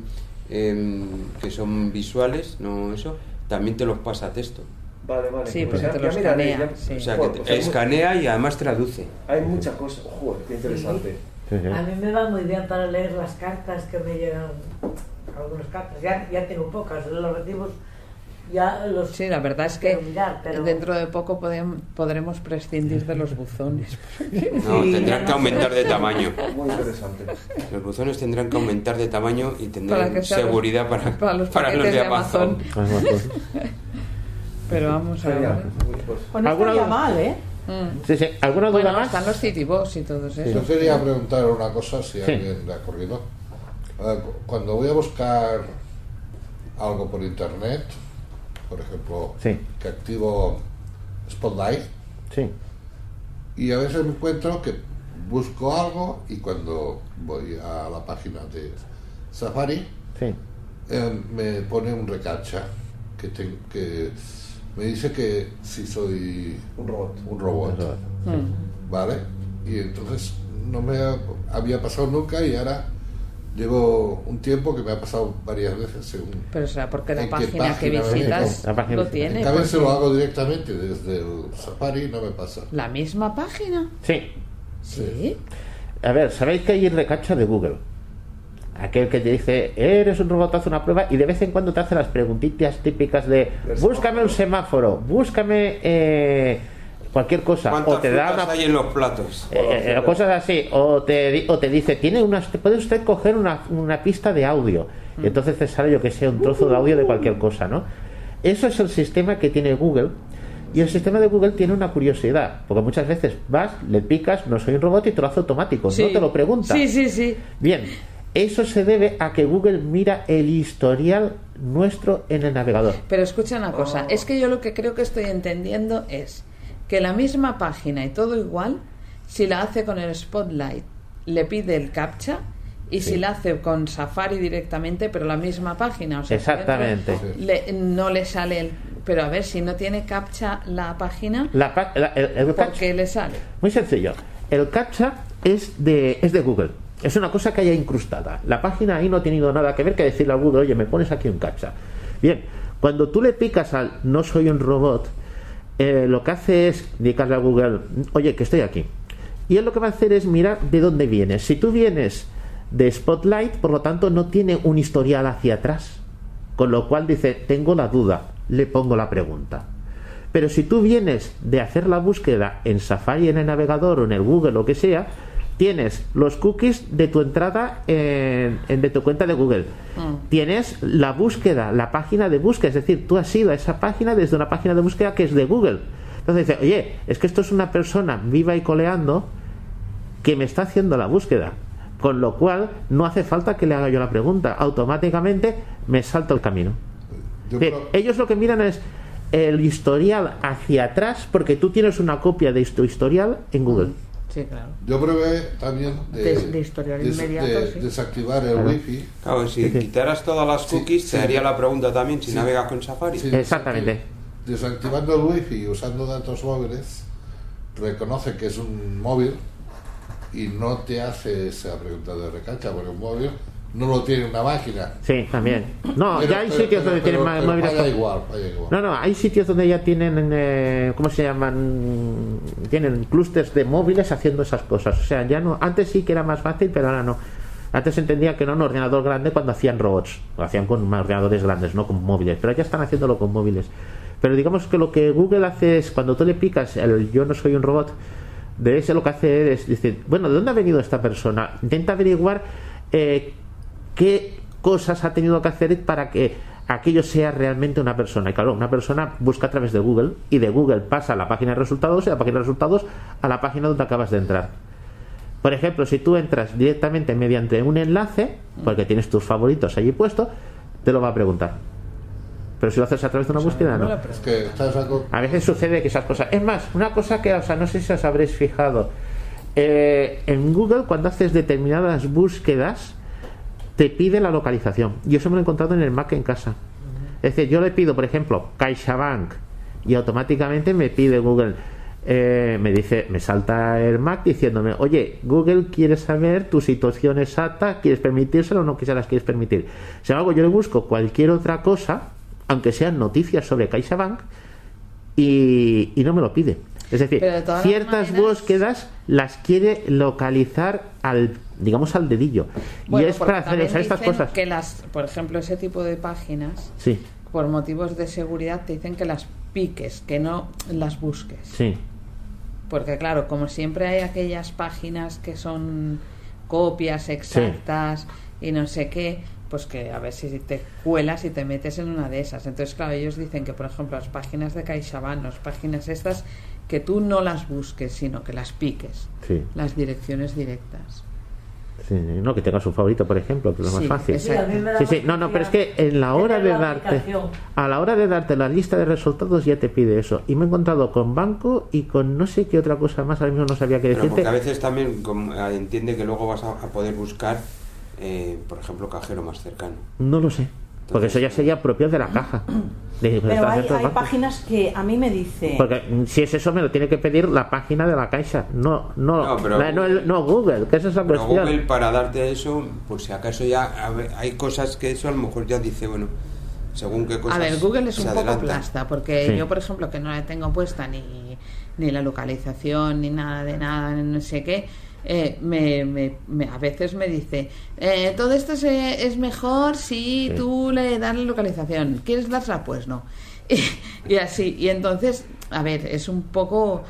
em, que son visuales, no eso, también te los pasa a texto. Vale, vale. Sí, pues porque ya- te ya lo miraré, escanea, ya- sí. O sea, que pues te escanea y además traduce. Hay muchas cosas. Joder, qué interesante. sí, sí. A mí me va muy bien para leer las cartas que me llegan, algunas cartas. Ya, ya tengo pocas, los recibos ya los Sí, la verdad es que mirar, pero dentro de poco podem- podremos prescindir de los buzones. No, Sí, tendrán que aumentar de tamaño. Muy interesante. Los buzones tendrán que aumentar de tamaño y Para tendrán que sean los- seguridad para, para los para los de Amazon. Amazon. Pero vamos a ver. Pues, no ¿Alguna estaría duda? mal, ¿eh? Mm. Sí, sí. ¿Alguna duda Bueno, más? están los Citybox y todos Yo esos. quería preguntar una cosa, si Sí. alguien le ha ocurrido. Cu- Cuando voy a buscar algo por internet, por ejemplo, Sí. que activo Spotlight, Sí. y a veces me encuentro que busco algo y cuando voy a la página de Safari, Sí. eh, me pone un recacha que, te- que me dice que si soy un robot. un robot. Mm. ¿vale? Y entonces no me ha- había pasado nunca y ahora llevo un tiempo que me ha pasado varias veces según... Pero será porque la ¿En qué página que visitas La página lo tiene. Cada vez se lo hago directamente desde el Safari y no me pasa. ¿La misma página? Sí. Sí. A ver, ¿sabéis que hay el recacha de Google? Aquel que te dice, eres un robot, haz una prueba y de vez en cuando te hace las preguntitas típicas de, búscame un semáforo, búscame eh, cualquier cosa, ¿Cuántas o te da una... hay en los platos? eh, eh, cosas así, o te, di- o te dice, tiene una, puede usted coger una, una pista de audio, y entonces te sale yo que sé, un trozo de audio de cualquier cosa, ¿no? Eso es el sistema que tiene Google, y el sistema de Google tiene una curiosidad, porque muchas veces vas, le picas, no soy un robot y te lo hace automático, no te lo pregunta. Sí, sí, sí. Bien, eso se debe a que Google mira el historial nuestro en el navegador. Pero escucha una cosa, Oh. es que yo lo que creo que estoy entendiendo es que la misma página y todo igual, si la hace con el Spotlight, le pide el captcha y si la hace con Safari directamente, pero la misma página, o sea, Exactamente. le- no le sale el... Pero a ver, si no tiene captcha la página, La pa- la- el- el ¿por captcha- qué le sale? Muy sencillo. El captcha es de, es de Google. Es una cosa que haya incrustada. La página ahí no ha tenido nada que ver que decirle a Google, oye, me pones aquí un captcha. Bien, cuando tú le picas al no soy un robot, eh, lo que hace es indicarle a Google, oye, que estoy aquí. Y él lo que va a hacer es mirar de dónde vienes. Si tú vienes de Spotlight, por lo tanto, no tiene un historial hacia atrás. Con lo cual dice, tengo la duda, le pongo la pregunta. Pero si tú vienes de hacer la búsqueda en Safari, en el navegador o en el Google, lo que sea, tienes los cookies de tu entrada en, en- de tu cuenta de Google. Tienes la búsqueda, la página de búsqueda, es decir, tú has ido a esa página desde una página de búsqueda que es de Google. Entonces dice, oye, es que esto es una persona viva y coleando que me está haciendo la búsqueda. Con lo cual, no hace falta que le haga yo la pregunta. Automáticamente me salto el camino. Yo Bien, creo- ellos lo que miran es el historial hacia atrás porque tú tienes una copia de tu historial en Google. Sí, claro. Yo probé también de, De- de historial des- inmediato, de sí. desactivar el Claro. wifi. Claro, si quitaras todas las cookies, sí. te haría la pregunta también si Sí. navegas con Safari. Sí, Exactamente. desacti- Desactivando el wifi y usando datos móviles, reconoce que es un móvil y no te hace esa pregunta de recacha, porque un móvil no lo tiene una máquina. Sí, también. No, Pero- ya hay pero- sitios pero- donde tienen pero móviles. vaya igual, vaya igual. No, no, hay sitios donde ya tienen, eh, ¿cómo se llaman? Tienen clústeres de móviles haciendo esas cosas. O sea, ya no. Antes sí que era más fácil, pero ahora no. Antes entendía que no un ordenador grande cuando hacían robots. Lo hacían con ordenadores grandes, no con móviles. Pero ya están haciéndolo con móviles. Pero digamos que lo que Google hace es cuando tú le picas el yo no soy un robot, de ese lo que hace es decir, bueno, ¿de dónde ha venido esta persona? Intenta averiguar eh, qué cosas ha tenido que hacer para que aquello sea realmente una persona. Y claro, una persona busca a través de Google y de Google pasa a la página de resultados y de la página de resultados a la página donde acabas de entrar. Por ejemplo, si tú entras directamente mediante un enlace, porque tienes tus favoritos allí puestos, te lo va a preguntar. Pero si lo haces a través de una búsqueda, no. Es que estás algo- A veces sucede que esas cosas. Es más, una cosa que, o sea, no sé si os habréis fijado. Eh, en Google, cuando haces determinadas búsquedas, te pide la localización. Yo eso me lo he encontrado en el Mac en casa. Es decir, yo le pido, por ejemplo, CaixaBank y automáticamente me pide Google. eh, me dice, me salta el Mac diciéndome, oye, Google quiere saber tu situación exacta, ¿quieres permitírselo o no se las quieres permitir? Sin embargo, yo le busco cualquier otra cosa, aunque sean noticias sobre CaixaBank, y, y no me lo pide. Es decir, de ciertas maneras- búsquedas las quiere localizar al, digamos, al dedillo. Bueno, y es para hacer esas estas dicen cosas. que las, por ejemplo, ese tipo de páginas, Sí, por motivos de seguridad, te dicen que las piques, que no las busques. sí. Porque claro, como siempre hay aquellas páginas que son copias exactas y no sé qué, pues que a ver si te cuelas y te metes en una de esas. Entonces, claro, ellos dicen que, por ejemplo, las páginas de CaixaBank, las páginas estas, que tú no las busques, sino que las piques, Sí, las direcciones directas. sí, no que tengas un favorito, por ejemplo, que es lo Sí, más fácil. Sí, a mí me da Sí, sí, no, no, pero es que en la hora de darte, a la hora de darte la lista de resultados ya te pide eso. Y me he encontrado con banco y con no sé qué otra cosa más, ahora mismo no sabía qué decirte. porque a veces también eh, entiende que luego vas a, a poder buscar, eh, por ejemplo, cajero más cercano. No lo sé, porque eso ya sería propio de la caja. De- Pero hay, páginas que a mí me dice... Porque si es eso, me lo tiene que pedir la página de la caixa, no, no, No, pero- la- no, no Google, que esa es la Pero cuestión. Google para darte eso, por si acaso ya hay cosas que eso a lo mejor ya dice, bueno, según qué cosas A ver, Google es un poco plasta, porque Sí. yo, por ejemplo, que no le tengo puesta ni, ni la localización, ni nada de nada, no sé qué, eh, me, me- me- a veces me dice, eh, todo esto se- es mejor si Sí. tú le das la localización. ¿Quieres dársela? Pues no. Y, así, y entonces, a ver, es un poco...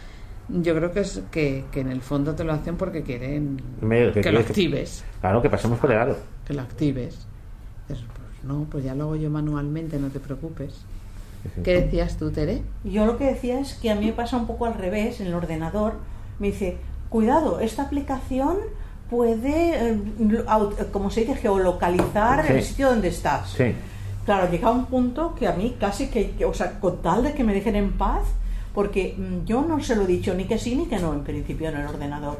Yo creo que es que, que en el fondo te lo hacen porque quieren Me- que, que- lo que- actives Claro, que pasemos por el aro. que lo actives. Pues no, pues ya lo hago yo manualmente, no te preocupes. ¿Qué decías tú, Tere? Yo lo que decía es que a mí me pasa un poco al revés en el ordenador. Me dice, cuidado, esta aplicación puede, eh, eh, como se dice, geolocalizar el sitio donde estás. Sí. Claro, llega un punto que a mí casi que, que- o sea, con tal de que me dejen en paz, porque mm, yo no se lo he dicho ni que sí ni que no en principio en el ordenador.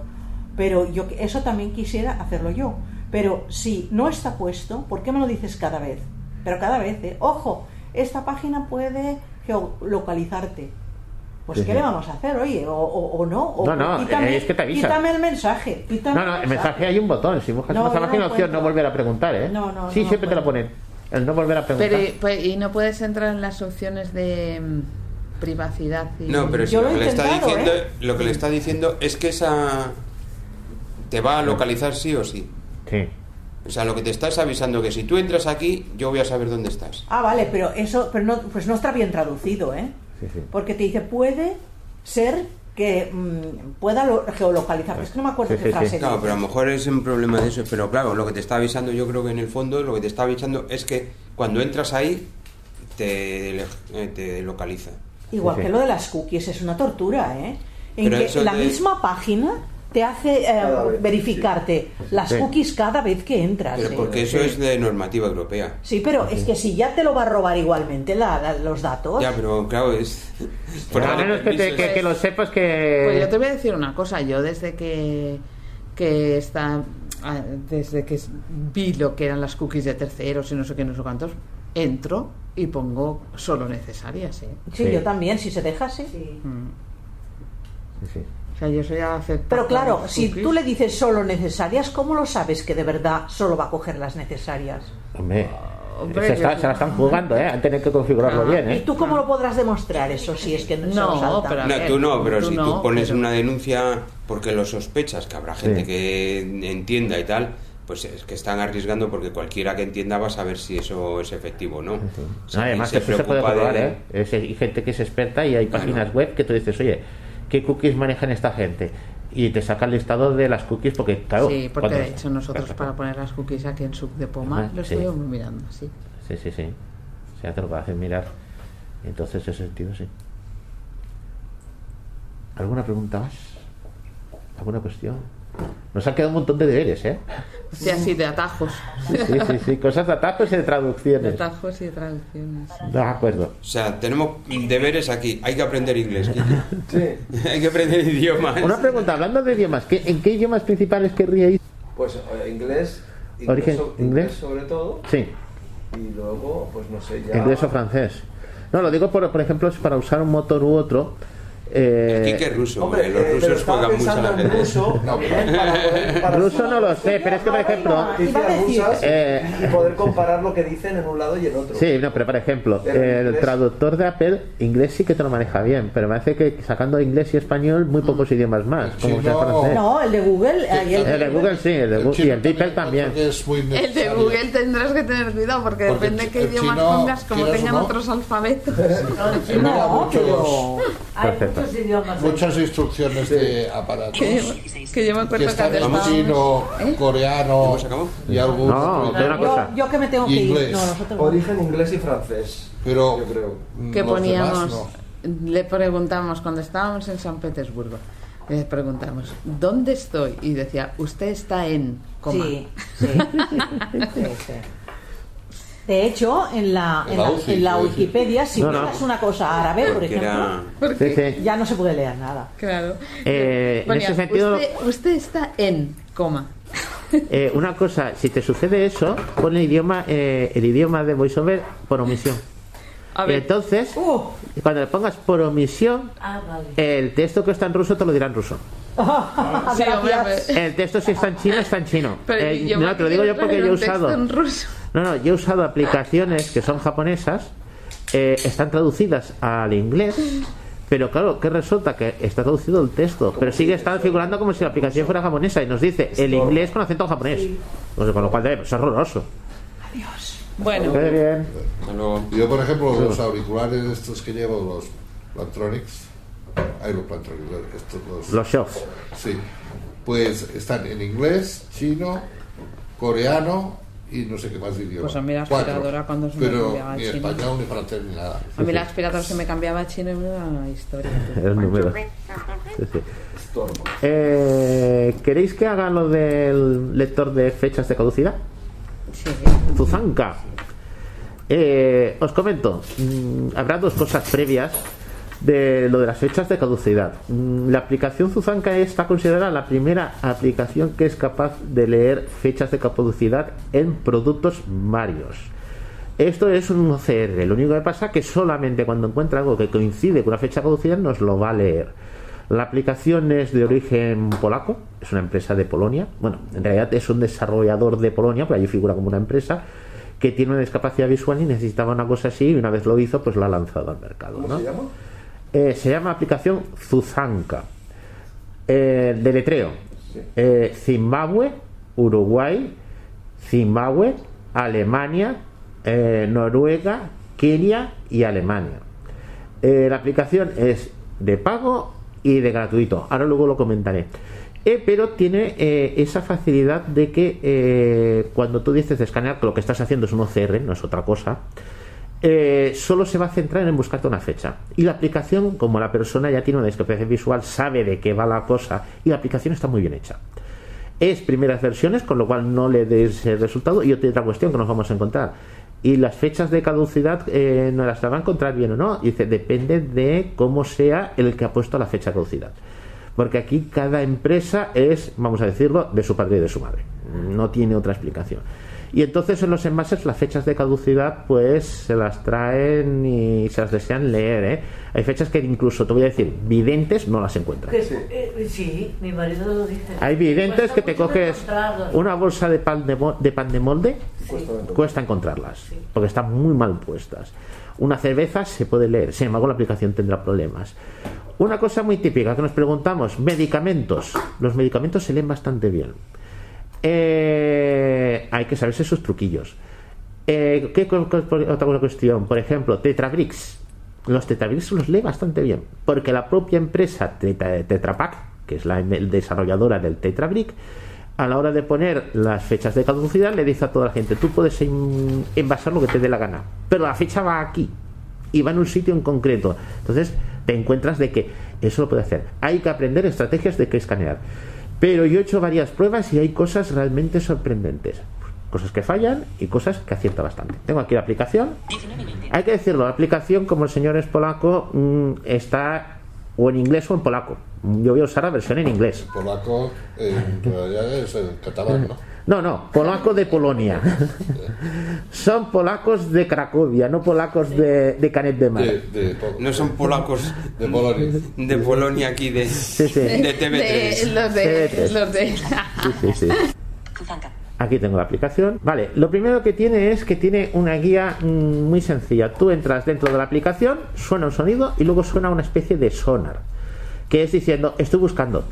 Pero yo eso también quisiera hacerlo yo. Pero si no está puesto, ¿por qué me lo dices cada vez? Pero cada vez, ¿eh? Ojo, esta página puede geolocalizarte. Pues Sí, ¿qué le vamos a hacer, oye? O, o- o no. O No, no, es que te avisa. Quítame el mensaje. quítame No, no, el mensaje hay un botón. Si buscas No, abajo no una opción no volver a preguntar, ¿eh? No, no, Sí, no siempre te lo encuentro. ponen. El no volver a preguntar. Pero, pues, y no puedes entrar en las opciones de mm, privacidad. Y... No, pero si Yo lo, lo he que le está diciendo, ¿eh? lo que le está diciendo es que esa te va a localizar sí o sí. Sí. O sea, lo que te estás avisando que si tú entras aquí, yo voy a saber dónde estás. Ah, vale, pero eso pero no, pues no está bien traducido, ¿eh? Sí, sí. Porque te dice, puede ser que mm, pueda lo- geolocalizar. Es que no me acuerdo Sí, qué sí, sí. frase. Claro, pero a lo mejor es un problema de eso. Pero claro, lo que te está avisando, yo creo que en el fondo, lo que te está avisando es que cuando entras ahí, te, eh, te localiza. Igual Sí, sí. que lo de las cookies, es una tortura, ¿eh? En Pero que la de- misma página te hace eh, vez, verificarte las Sí. cookies cada vez que entras. Pero ¿eh? porque eso es de normativa europea. Sí, pero es que si ya te lo va a robar igualmente la- la- los datos. Ya, pero claro, es. por a menos que, te- que- que lo sepas que... Pues yo te voy a decir una cosa, yo desde que, que está ah, desde que vi lo que eran las cookies de terceros y no sé qué, no sé cuántos, entro y pongo solo necesarias, ¿eh? Sí, Sí. yo también, si se deja, sí. Sí. Mm. Sí, sí. O sea, yo soy aceptable. Pero claro, si tú le dices solo necesarias, ¿cómo lo sabes que de verdad solo va a coger las necesarias? Hombre, Hombre, se, está- yo- se la están jugando, ¿eh? Han tenido que configurarlo Ah, bien, ¿Y ¿eh? tú cómo lo podrás demostrar eso si es que no, se No, salta? pero- A No, tú no, pero tú si no, tú pones pero- una denuncia porque lo sospechas, que habrá gente Sí. que entienda y tal, pues es que están arriesgando porque cualquiera que entienda va a saber si eso es efectivo o no. Si Además, que alguien eso se puede preocupa de- comprobar, ¿eh? Es- hay gente que es experta y hay Claro. páginas web que tú dices, oye, ¿qué cookies manejan esta gente? Y te saca el listado de las cookies porque, claro... Sí, porque de hecho nosotros para poner las cookies aquí en Sub de Poma lo sí. estuvimos mirando, sí. Sí, sí, sí. O sea, te lo hacen mirar. Entonces, en ese sentido, sí. ¿Alguna pregunta más? ¿Alguna cuestión? Nos han quedado un montón de deberes, ¿eh? Sí, así de atajos. Sí, sí, sí. Cosas de atajos y de De traducciones. atajos y de traducciones. De acuerdo. O sea, tenemos deberes aquí. Hay que aprender inglés. Kiki. Sí. Hay que aprender idiomas. Una pregunta, hablando de idiomas, ¿qué, ¿en qué idiomas principales querríais? Pues eh, inglés, inglés, Origen, so- inglés. sobre todo, Sí, y luego, pues no sé, ya... inglés o francés. No, lo digo por, por ejemplo, es para usar un motor u otro. Eh, es ruso. Hombre, eh, los eh, rusos juegan mucho a la en ruso, también, para para ruso no lo sé, pero es que, por ejemplo... Iba a noticias decir- rusas Eh, y poder comparar lo que dicen en un lado y en otro. Sí, no, pero por ejemplo, el traductor de Apple, inglés sí que te lo maneja bien, pero me parece que sacando inglés y español, muy pocos idiomas más, El como sea chino- francés. No, el de Google. el- El de Google sí, el de Google, y el DeepL también. porque es muy El de. Google tendrás que tener cuidado porque, Porque depende qué idiomas pongas, como tengan no. otros alfabetos. Mira, No, muchos, pero... Hay Perfecto. muchos idiomas. ahí. muchas instrucciones de aparatos que, que yo me que acuerdo que están en chino, coreano ¿Hemos acabado? y algún No, otro de una idioma. cosa. Yo, yo que me tengo que ir. Inglés. No, nosotros no. Origen inglés y francés. Pero Yo creo. que poníamos, demás no. le preguntamos cuando estábamos en San Petersburgo, le preguntamos, ¿dónde estoy? Y decía, usted está en, coma. Sí, sí. Sí, sí. De hecho, en la, En la en. Wikipedia, si No, una cosa árabe, por Porque ejemplo, era... Porque, Sí, sí. ya no se puede leer nada. claro. Eh, en ese sentido- Usted, usted está en, coma. Eh, una cosa, si te sucede eso, pon el idioma, eh, el idioma de VoiceOver por omisión. A ver, Entonces, Uh, cuando le pongas por omisión, Ah, vale. el texto que está en ruso te lo dirá en ruso. sí, hombre, pero- El texto si está en chino, está en chino. pero Eh, no, te lo digo yo porque yo he usado. en ruso. No, no, yo he usado aplicaciones que son japonesas, eh, están traducidas al inglés, pero claro, que resulta que está traducido el texto, pero sigue estando figurando como si la aplicación fuera japonesa y nos dice el inglés con acento japonés. Pues, con lo cual debe ser horroroso. Bueno, Qué bien. Yo, por ejemplo, los auriculares estos que llevo, los Plantronics, hay los Plantronics, estos los, Los shows. sí, pues están en inglés, chino, coreano y no sé qué más idioma. Pues a mí la Cuatro. aspiradora cuando se me Pero cambiaba al ni chino. español, ni francés, ni nada. a mí la aspiradora se me cambiaba a chino y una historia. El número. Sí, sí. Estorbo. Eh, ¿Queréis que haga lo del lector de fechas de caducidad? Sí. Zuzanka. Eh, os comento, mm, habrá dos cosas previas de lo de las fechas de caducidad. Mm, la aplicación Zuzanka está considerada la primera aplicación que es capaz de leer fechas de caducidad en productos varios. Esto es un OCR, lo único que pasa es que solamente cuando encuentra algo que coincide con una fecha de caducidad nos lo va a leer. La aplicación es de origen polaco, es una empresa de Polonia. Bueno, en realidad es un desarrollador de Polonia, pero allí figura como una empresa que tiene una discapacidad visual y necesitaba una cosa así y una vez lo hizo, pues la ha lanzado al mercado. ¿Cómo ¿no? se llama? Eh, se llama aplicación Zuzanka. Eh, deletreo. Eh, Zimbabue, Uruguay, Zimbabue, Alemania, eh, Noruega, Kenia y Alemania. La aplicación es de pago y de gratuito. Ahora luego lo comentaré. Eh, pero tiene eh, esa facilidad de que eh, cuando tú dices de escanear, que lo que estás haciendo es un OCR, no es otra cosa, eh, solo se va a centrar en buscarte una fecha. Y la aplicación, como la persona ya tiene una discapacidad visual, sabe de qué va la cosa y la aplicación está muy bien hecha. Es primeras versiones, con lo cual no le des el resultado. Y otra cuestión que nos vamos a encontrar. Y las fechas de caducidad eh, no las va a encontrar bien o no. Dice, depende de cómo sea el que ha puesto la fecha de caducidad. Porque aquí cada empresa es, vamos a decirlo, de su padre y de su madre. No tiene otra explicación. Y entonces en los envases las fechas de caducidad pues se las traen y se las desean leer. ¿eh? Hay fechas que incluso, te voy a decir, videntes no las encuentran. Que, eh, sí, mi marido lo dice. Hay videntes que te coges una bolsa de pan de, de pan de molde, cuesta encontrarlas, porque están muy mal puestas. Una cerveza se puede leer, sin embargo la aplicación tendrá problemas. Una cosa muy típica que nos preguntamos, medicamentos. Los medicamentos se leen bastante bien. Eh, hay que saberse sus truquillos. Eh, ¿qué otra cuestión? Por ejemplo, Tetrabricks. Los Tetrabricks los lee bastante bien, porque la propia empresa Tetra, que es la desarrolladora del Tetrabrick, a la hora de poner las fechas de caducidad le dice a toda la gente, tú puedes en- envasar lo que te dé la gana, pero la fecha va aquí y va en un sitio en concreto. Entonces te encuentras de que eso lo puede hacer. Hay que aprender estrategias de qué escanear. Pero yo he hecho varias pruebas y hay cosas realmente sorprendentes. Cosas que fallan y cosas que acierta bastante. Tengo aquí la aplicación. 19.20. Hay que decirlo, la aplicación, como el señor es polaco, mm, está o en inglés o en polaco. Yo voy a usar la versión en inglés. Polaco, en realidad es el catalán, ¿no? No, no, polaco de Polonia. Son polacos de Cracovia, no polacos de, de Canet de Mar. De, de, Po- No son polacos de Polonia. de Polonia aquí de, Sí, sí. de De- TV3. los de, TV3. los de Sí, sí, sí. Aquí tengo la aplicación. Vale, lo primero que tiene es que tiene una guía mm, muy sencilla. Tú entras dentro de la aplicación, suena un sonido y luego suena una especie de sonar. Que es diciendo, estoy buscando.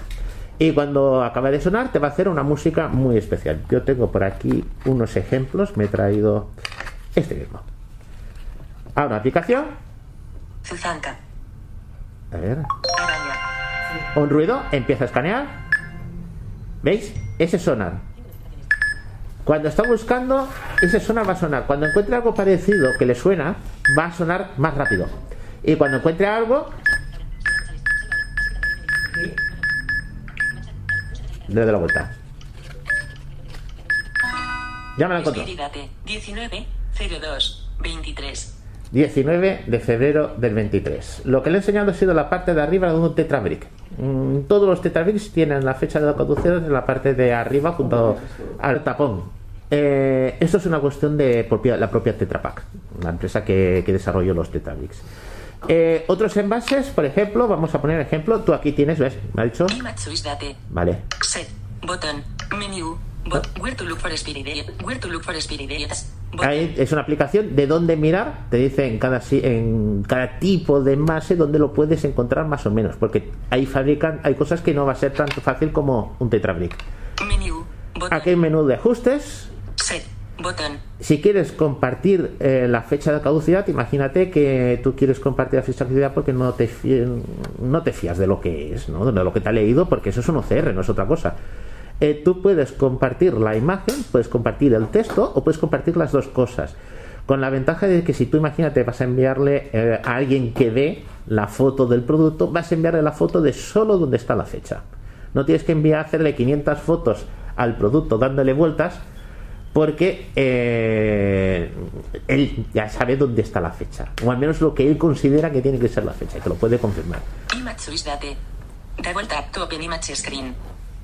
Y cuando acaba de sonar, te va a hacer una música muy especial. Yo tengo por aquí unos ejemplos. Me he traído este mismo. Ahora, una aplicación. Zuzanka. A ver. Un ruido, empieza a escanear. ¿Veis? Ese sonar. Cuando está buscando, ese sonar va a sonar. Cuando encuentre algo parecido que le suena, va a sonar más rápido. Y cuando encuentre algo, le doy la vuelta. Ya me la. Espíritate. 19. 02. 23. 19 de febrero del 23. Lo que le he enseñado ha sido la parte de arriba de un tetrabrick. Mm, todos los tetrabricks tienen la fecha de caducidad en la parte de arriba junto al tapón. Eh, esto es una cuestión de propia- la propia Tetra Pak, la empresa que, que desarrolló los tetrabricks. Eh, otros envases, por ejemplo, vamos a poner ejemplo. Tú aquí tienes, ¿ves? Me ha dicho. Vale. Set. Button. Menu. Bot. Where to look for. Where to look for. Ahí es una aplicación de dónde mirar, te dice en cada, en cada tipo de envase donde lo puedes encontrar más o menos, porque ahí fabrican, hay cosas que no va a ser tan fácil como un tetrabrick. Aquí hay menú de ajustes. Set. Si quieres compartir eh, la fecha de caducidad, imagínate que tú quieres compartir la fecha de caducidad porque no te, no te fías de lo que es, ¿no? de lo que te ha leído, porque eso es un OCR, no es otra cosa. Eh, tú puedes compartir la imagen, puedes compartir el texto o puedes compartir las dos cosas. Con la ventaja de que si tú imagínate vas a enviarle eh, a alguien que ve la foto del producto, vas a enviarle la foto de solo donde está la fecha. No tienes que enviar hacerle 500 fotos al producto dándole vueltas porque eh, él ya sabe dónde está la fecha, o al menos lo que él considera que tiene que ser la fecha, y te lo puede confirmar.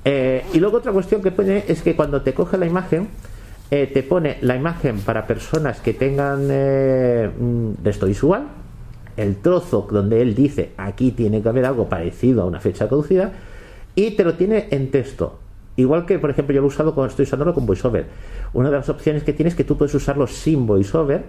Eh, y luego otra cuestión que pone es que cuando te coge la imagen, eh, te pone la imagen para personas que tengan eh, mm, texto visual, el trozo donde él dice aquí tiene que haber algo parecido a una fecha caducida, y te lo tiene en texto. Igual que, por ejemplo, yo lo he usado cuando estoy usándolo con VoiceOver. Una de las opciones que tienes es que tú puedes usarlo sin VoiceOver.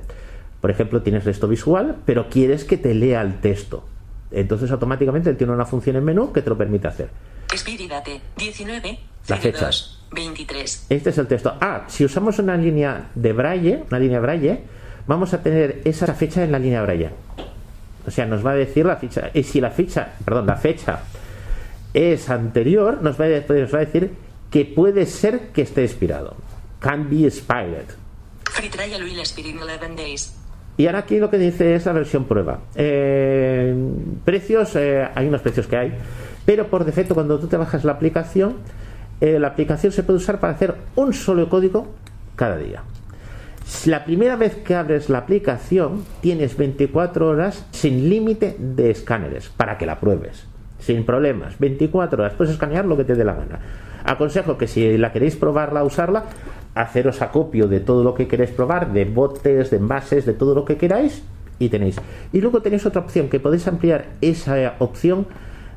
Por ejemplo, tienes texto visual, pero quieres que te lea el texto. Entonces, automáticamente él tiene una función en menú que te lo permite hacer. Espíritate. 19. La fecha. 02. 23. Este es el texto. Ah, si usamos una línea de braille, una línea braille, vamos a tener esa fecha en la línea braille. O sea, nos va a decir la ficha. Y si la ficha, perdón, la fecha es anterior, nos va a, nos va a decir que puede ser que esté expirado. Can be expired. Free trial will expire in 11 days. Y ahora aquí lo que dice es la versión prueba. Eh, precios, eh, hay unos precios que hay, pero por defecto cuando tú te bajas la aplicación, eh, la aplicación se puede usar para hacer un solo código cada día. Si La primera vez que abres la aplicación tienes 24 horas sin límite de escáneres para que la pruebes, sin problemas. 24 horas, puedes escanear lo que te dé la gana. Aconsejo que si la queréis probarla, usarla, haceros acopio de todo lo que queréis probar, de botes, de envases, de todo lo que queráis y tenéis. Y luego tenéis otra opción que podéis ampliar esa opción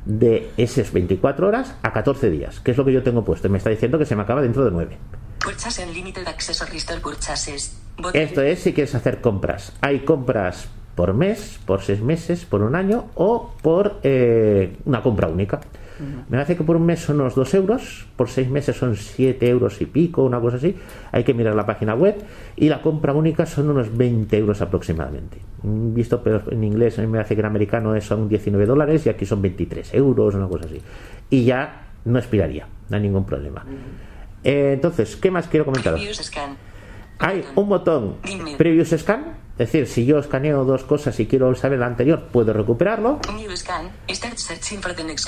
de esas 24 horas a 14 días, que es lo que yo tengo puesto. Me está diciendo que se me acaba dentro de 9. Purchase Unlimited Access Restore Purchases. Botón Esto es si quieres hacer compras. Hay compras por mes, por seis meses, por un año o por eh, una compra única. Me parece que por un mes son unos 2 euros, por seis meses son 7 euros y pico, una cosa así. Hay que mirar la página web y la compra única son unos 20 euros aproximadamente. Visto pero en inglés, a mí me parece que en americano es- son 19 dólares y aquí son 23 euros, una cosa así. Y ya no expiraría, no hay ningún problema. Eh, entonces, ¿qué más quiero comentaros? Scan. Hay un botón Previous Scan, es decir, si yo escaneo dos cosas y quiero saber la anterior, puedo recuperarlo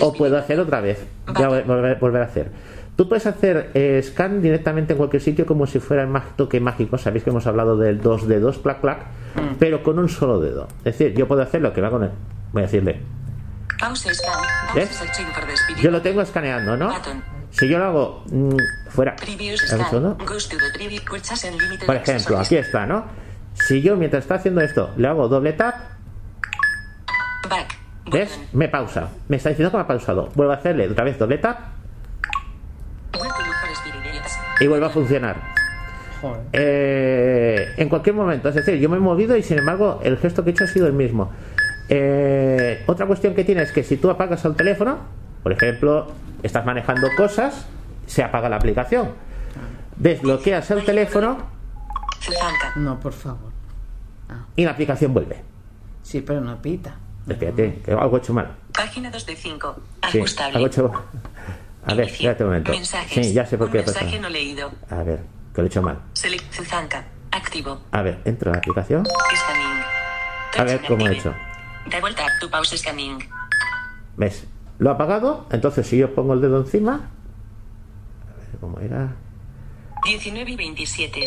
o puedo hacer otra vez, ya vol- volver, volver a hacer. Tú puedes hacer eh, scan directamente en cualquier sitio como si fuera el toque mágico. Sabéis que hemos hablado del 2 dedos, clac, clac, pero con un solo dedo. Es decir, yo puedo hacer lo que va con él. Voy a decirle, Pause Scan. Yo lo tengo escaneando, ¿no? Button. Si yo lo hago mm, fuera, por ejemplo, aquí está, ¿no? Si yo mientras está haciendo esto le hago doble tap, Back. ¿ves? Me pausa. Me está diciendo que me ha pausado. Vuelvo a hacerle otra vez doble tap y vuelve a funcionar. Eh, en cualquier momento, es decir, yo me he movido y sin embargo el gesto que he hecho ha sido el mismo. Eh, otra cuestión que tiene es que si tú apagas el teléfono, por ejemplo, estás manejando cosas, se apaga la aplicación. Desbloqueas el teléfono. No, por favor. Y la aplicación vuelve. Sí, pero no pita. Espérate, que algo he hecho mal. Página 2 de 5. Sí, Ajustable. algo he hecho A ver, Inicio. espérate un momento. Mensajes. Sí, ya sé por Un qué mensaje no leído. A ver, que lo he hecho mal. Select Zuzanka. Activo. A ver, entro a la aplicación. Scanning. A ver cómo he hecho. Double tap to pause scanning. ¿Ves? Lo ha apagado, entonces si yo pongo el dedo encima. A ver cómo era. 19 y 27.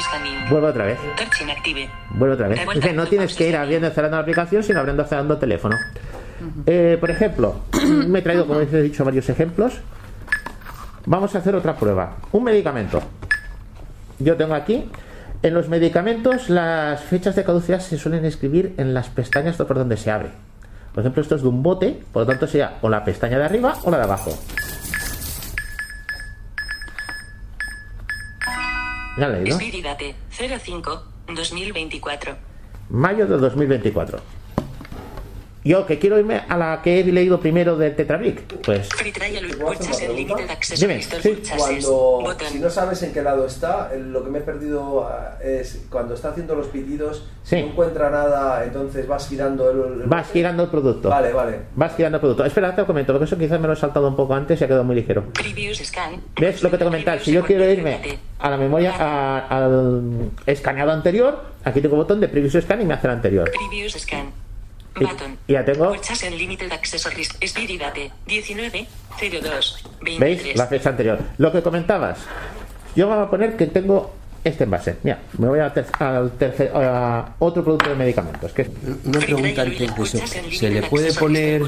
Scanning. Vuelvo otra vez. Touch inactive. Vuelvo otra vez. Es decir, no tienes que ir abriendo y cerrando la aplicación, sino abriendo y cerrando el teléfono. Eh, por ejemplo, me he traído, como he dicho, varios ejemplos. Vamos a hacer otra prueba. Un medicamento. Yo tengo aquí. En los medicamentos, las fechas de caducidad se suelen escribir en las pestañas por donde se abre. Por ejemplo, esto es de un bote, por lo tanto sería o la pestaña de arriba o la de abajo. Ya le digo. Expiry date 05 2024. Mayo de 2024. Yo que quiero irme a la que he leído primero del Tetrabric. Pues Free trial with ¿Puedo hacer purchase una unlimited pregunta? access Dime, sí. Cuando, si no sabes en qué lado está, lo que me he perdido ah, es cuando está haciendo los pitidos, Sí. no encuentra nada, entonces vas girando el. el- vas girando el producto. Vale, vale. Vas girando el producto. Espera, te lo comento, porque eso quizás me lo he saltado un poco antes y ha quedado muy ligero. Previous scan. ¿Ves lo que te comentaba? Si yo quiero irme a la memoria, a- al escaneado anterior, aquí tengo un botón de Previous Scan y me hace el anterior. Previous scan. Button. y ya tengo, Purchase unlimited access rest- Expiry date 19 02 ¿veis? 23. La fecha anterior. Lo que comentabas. Yo me voy a poner que tengo este envase. Mira, me voy al, ter- al tercer, a otro producto de medicamentos. Que es- Una pregunta antes de eso. ¿Se le puede poner,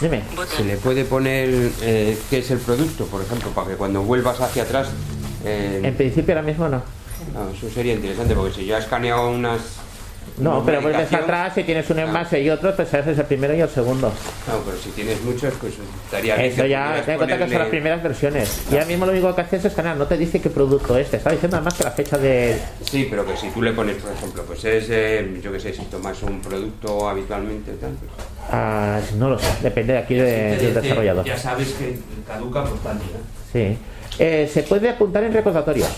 Dime. se le puede poner eh, qué es el producto, por ejemplo, para que cuando vuelvas hacia atrás... eh, En principio ahora mismo no. no, eso sería interesante, porque si yo he escaneado unas... No, pero vuelves atrás y tienes un envase y otro, pues haces el primero y el segundo. No, pero si tienes muchos, pues estaría bien Eso ya, ten en cuenta que son las primeras versiones. Y ahora mismo lo único que haces es escanear, no te dice qué producto es, te está diciendo además que la fecha de. Sí, pero que si tú le pones, por ejemplo, pues es, eh, yo qué sé, si tomas un producto habitualmente, tal, pues, Ah, no lo sé, depende de aquí de- del desarrollador. Ya sabes que caduca por tal día. Sí. Eh, se puede apuntar en recordatorios.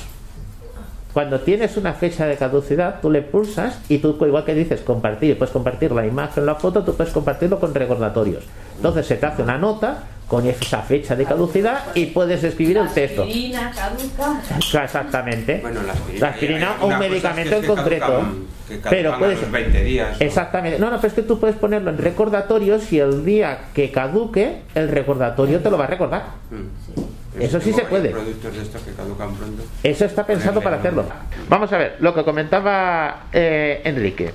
Cuando tienes una fecha de caducidad, tú le pulsas y tú, igual que dices compartir, puedes compartir la imagen, la foto, tú puedes compartirlo con recordatorios. Entonces se te hace una nota con esa fecha de caducidad y puedes escribir el texto. Aspirina, caduca. Exactamente. Bueno, la aspirina. La aspirina o un medicamento que en concreto. caducan- que caducan Pero a puedes. los 20 días. Exactamente. No, no, pero es que tú puedes ponerlo en recordatorios y el día que caduque, el recordatorio te lo va a recordar. Mm. Eso sí se puede. varios productos de estos que caducan pronto. Eso está pensado para hacerlo. Vamos a ver, lo que comentaba eh, Enrique.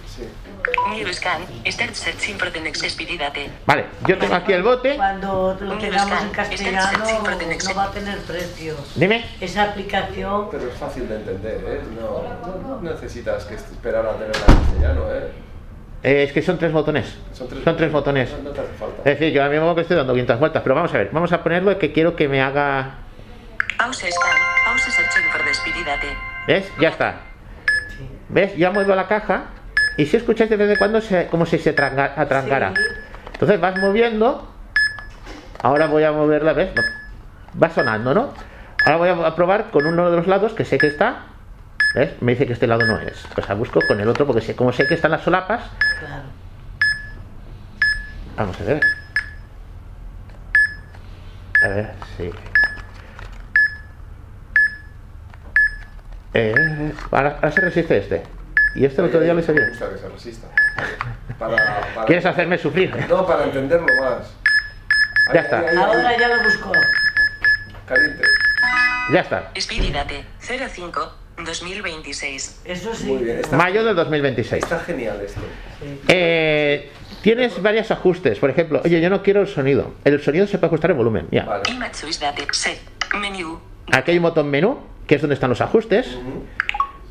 Date. Vale, yo tengo aquí el bote. Cuando lo tengamos en castellano Este es el no va a tener precio. Dime. Esa aplicación Pero es fácil de entender, ¿eh? No, no necesitas que esperar a tenerla en castellano, ¿eh? Eh, es que son tres botones. Son tres, Son tres botones. No, no te hace falta. Es decir, yo ahora mismo que estoy dando 500 vueltas, pero vamos a ver, vamos a ponerlo que quiero que me haga. Pause scan. Pause. ¿Ves? Ya está. ¿Ves? Ya muevo la caja y si escucháis de vez en cuando se, como si se tranga- atrangara. Sí. Entonces vas moviendo. Ahora voy a moverla, ¿ves? Va sonando, ¿no? Ahora voy a probar con uno de los lados que sé que está. ¿Ves? Me dice que este lado no es. Pues la busco con el otro porque sé, como sé que están las solapas. Claro. Vamos a ver. A ver, sí. Eh, ahora, ahora se resiste este. Y este el otro día le Me salió. gusta que se resista. Para, para- ¿Quieres hacerme sufrir? No, para entenderlo más. Ya está. Ahora ya lo busco. Caliente. Ya está. Date. 05. 2026. Eso sí. Muy bien. Está, Mayo del 2026. está genial esto. Eh, tienes varios ajustes. Por ejemplo, oye, yo no quiero el sonido. El sonido se puede ajustar en volumen. Mira, Vale. Aquí hay un botón menú, que es donde están los ajustes.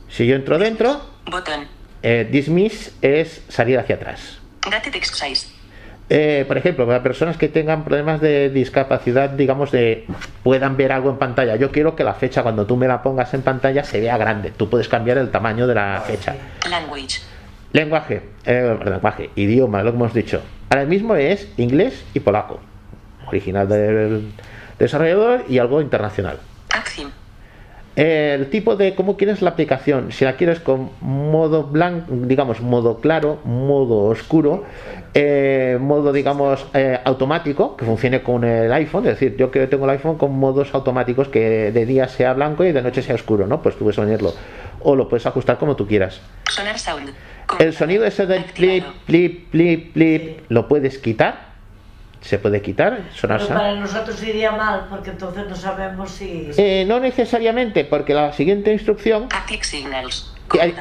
Si yo entro dentro, Botón. eh, dismiss es salir hacia atrás. Date text size. Eh, por ejemplo, para personas que tengan problemas de discapacidad, digamos, de puedan ver algo en pantalla. Yo quiero que la fecha, cuando tú me la pongas en pantalla, se vea grande. Tú puedes cambiar el tamaño de la fecha. Language. Lenguaje, eh, lenguaje, idioma, lo que hemos dicho. Ahora mismo es inglés y polaco. Original del desarrollador y algo internacional. El tipo de cómo quieres la aplicación, si la quieres con modo blanco, digamos modo claro, modo oscuro, eh, modo digamos eh, automático, que funcione con el iPhone, es decir, yo que tengo el iPhone con modos automáticos que de día sea blanco y de noche sea oscuro, ¿no? Pues tú puedes ponerlo. O lo puedes ajustar como tú quieras. Sonar sound. El sonido ese del plip, plip, plip, plip, lo puedes quitar. Se puede quitar, sonar Pero sound. para nosotros iría mal porque entonces no sabemos si. Eh, no necesariamente, porque la siguiente instrucción Active signals.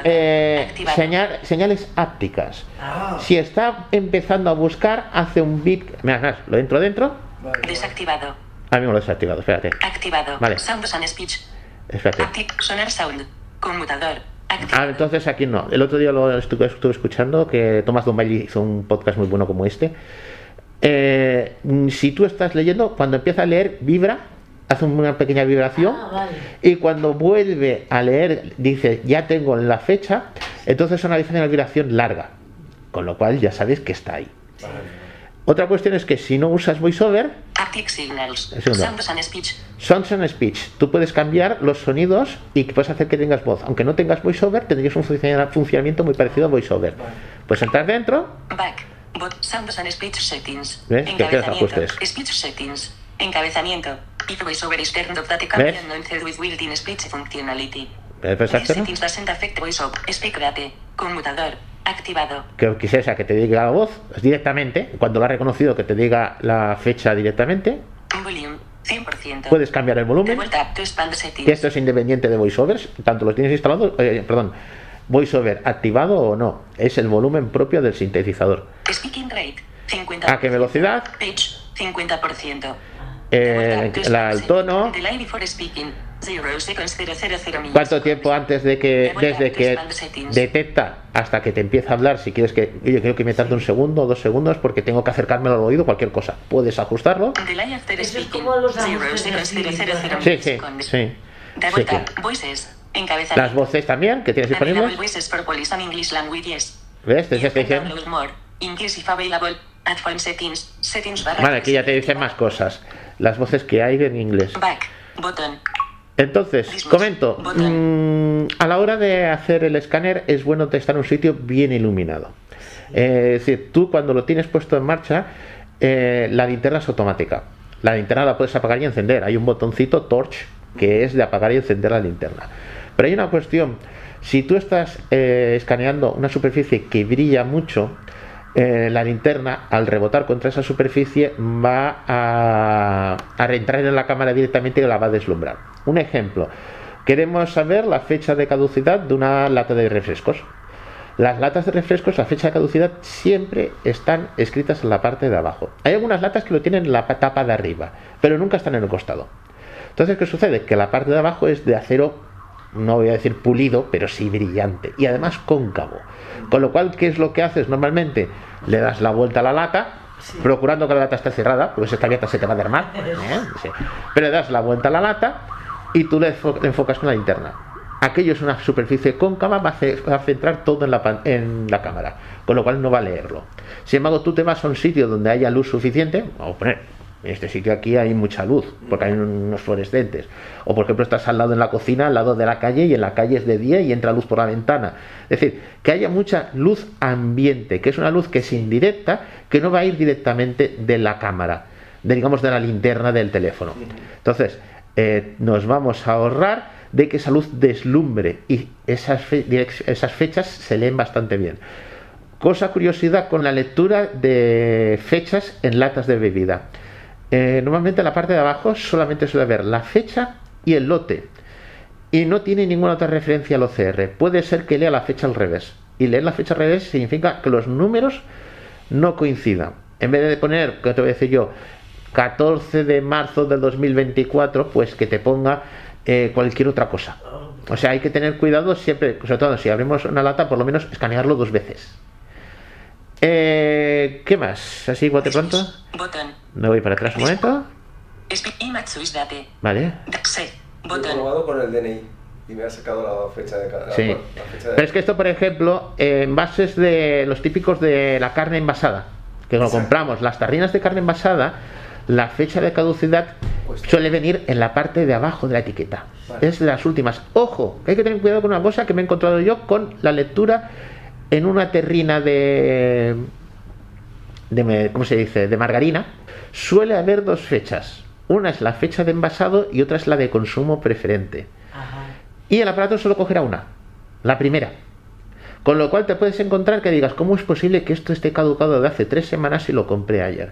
eh, señal- señales ápticas. Ah. Si está empezando a buscar, hace un bip. Mira, lo entro dentro. Desactivado. A mí me lo he desactivado, espérate. Activado. Vale. Sounds and speech. Espérate. Active. Sonar sound. Conmutador. Ah, entonces aquí no. El otro día lo estuve, estuve escuchando que Tomás Dombay hizo un podcast muy bueno como este. Eh, si tú estás leyendo, cuando empieza a leer, vibra, hace una pequeña vibración. Ah, vale. Y cuando vuelve a leer, dice, ya tengo la fecha, entonces una una vibración larga. Con lo cual ya sabes que está ahí. Otra cuestión es que si no usas VoiceOver, signals. Sounds and speech. Sounds and Speech, tú puedes cambiar los sonidos y que puedes hacer que tengas voz. Aunque no tengas VoiceOver, tendrías un funciona- funcionamiento muy parecido a VoiceOver. Puedes entrar dentro, Back. Bot. Sounds and speech settings. ¿Ves? Que ajustes. Speech settings. Encabezamiento. If voiceover is turned off, date ¿Ves? cambiando en with built-in speech functionality. hacerlo. settings doesn't affect voiceover. Speak date. Conmutador. Activado. que quisiera que te diga la voz directamente, cuando lo ha reconocido que te diga la fecha directamente, Volume. 100%. puedes cambiar el volumen, vuelta que esto es independiente de VoiceOver, tanto lo tienes instalado, eh, perdón, VoiceOver activado o no, es el volumen propio del sintetizador. Speaking rate. 50%. ¿A qué velocidad? Pitch. 50%. Eh, la- el tono, Delay before speaking. 0 seconds 000 minutes. cuánto tiempo antes de que, desde que detecta hasta que te empieza a hablar, si quieres que, oye, creo que me tarde un segundo o dos segundos porque tengo que acercarme al oído, cualquier cosa, puedes ajustarlo. Delay after Eso es speaking. como los 0 ajustes seconds así, 0 0 ¿verdad? Sí, sí, sí. Sí Las voces también que tienes disponibles. ¿Ves? Te que dicen- settings. Settings. Vale, aquí ya te dicen más cosas. Las voces que hay en inglés. Back. Button. Entonces, comento, mm, a la hora de hacer el escáner es bueno estar en un sitio bien iluminado. Eh, es decir, tú cuando lo tienes puesto en marcha, eh, la linterna es automática. La linterna la puedes apagar y encender. Hay un botoncito torch que es de apagar y encender la linterna. Pero hay una cuestión. Si tú estás eh, escaneando una superficie que brilla mucho, eh, la linterna al rebotar contra esa superficie va a, a reentrar en la cámara directamente y la va a deslumbrar. Un ejemplo. Queremos saber la fecha de caducidad de una lata de refrescos. Las latas de refrescos, la fecha de caducidad siempre están escritas en la parte de abajo. Hay algunas latas que lo tienen en la tapa de arriba, pero nunca están en el costado. Entonces, ¿qué sucede? Que la parte de abajo es de acero, no voy a decir pulido, pero sí brillante y además cóncavo. Con lo cual, ¿qué es lo que haces normalmente? Le das la vuelta a la lata, procurando que la lata esté cerrada, porque si está abierta se te va a derramar. ¿eh? Sí. Pero le das la vuelta a la lata y tú le enfo- le enfocas con la linterna. Aquello es una superficie cóncava, va a, centrar todo en la, en la cámara, con lo cual no va a leerlo. Sin embargo, tú te vas a un sitio donde haya luz suficiente, vamos a poner, en este sitio aquí hay mucha luz, porque hay unos fluorescentes. O por ejemplo, estás al lado en la cocina, al lado de la calle, y en la calle es de día y entra luz por la ventana. Es decir, que haya mucha luz ambiente, que es una luz que es indirecta, que no va a ir directamente de la cámara, de, digamos de la linterna del teléfono. Entonces, eh, nos vamos a ahorrar de que esa luz deslumbre y esas, fe- esas fechas se leen bastante bien. Cosa curiosidad con la lectura de fechas en latas de bebida. Eh, normalmente en la parte de abajo solamente suele haber la fecha y el lote. Y no tiene ninguna otra referencia al OCR. Puede ser que lea la fecha al revés. Y leer la fecha al revés significa que los números no coincidan. En vez de poner, que te voy a decir yo, 14 de marzo del 2024, pues que te ponga eh, cualquier otra cosa. O sea, hay que tener cuidado siempre, sobre todo si abrimos una lata, por lo menos escanearlo dos veces. Eh, ¿Qué más? Así, bote pronto. Botón. Me voy para atrás un momento. Vale. Yo he Botón. probado con el DNI y me ha sacado la fecha de cada. Sí. la fecha de- Pero es que esto, por ejemplo, envases de los típicos de la carne envasada, que lo Exacto. compramos, las tarrinas de carne envasada, la fecha de caducidad Puesto. suele venir en la parte de abajo de la etiqueta. Vale. Es de las últimas. Ojo, que hay que tener cuidado con una cosa que me he encontrado yo con la lectura en una terrina de, de ¿cómo se dice? de margarina. Suele haber dos fechas. Una es la fecha de envasado y otra es la de consumo preferente. Ajá. Y el aparato solo cogerá una, la primera. Con lo cual te puedes encontrar que digas, ¿cómo es posible que esto esté caducado de hace tres semanas y lo compré ayer?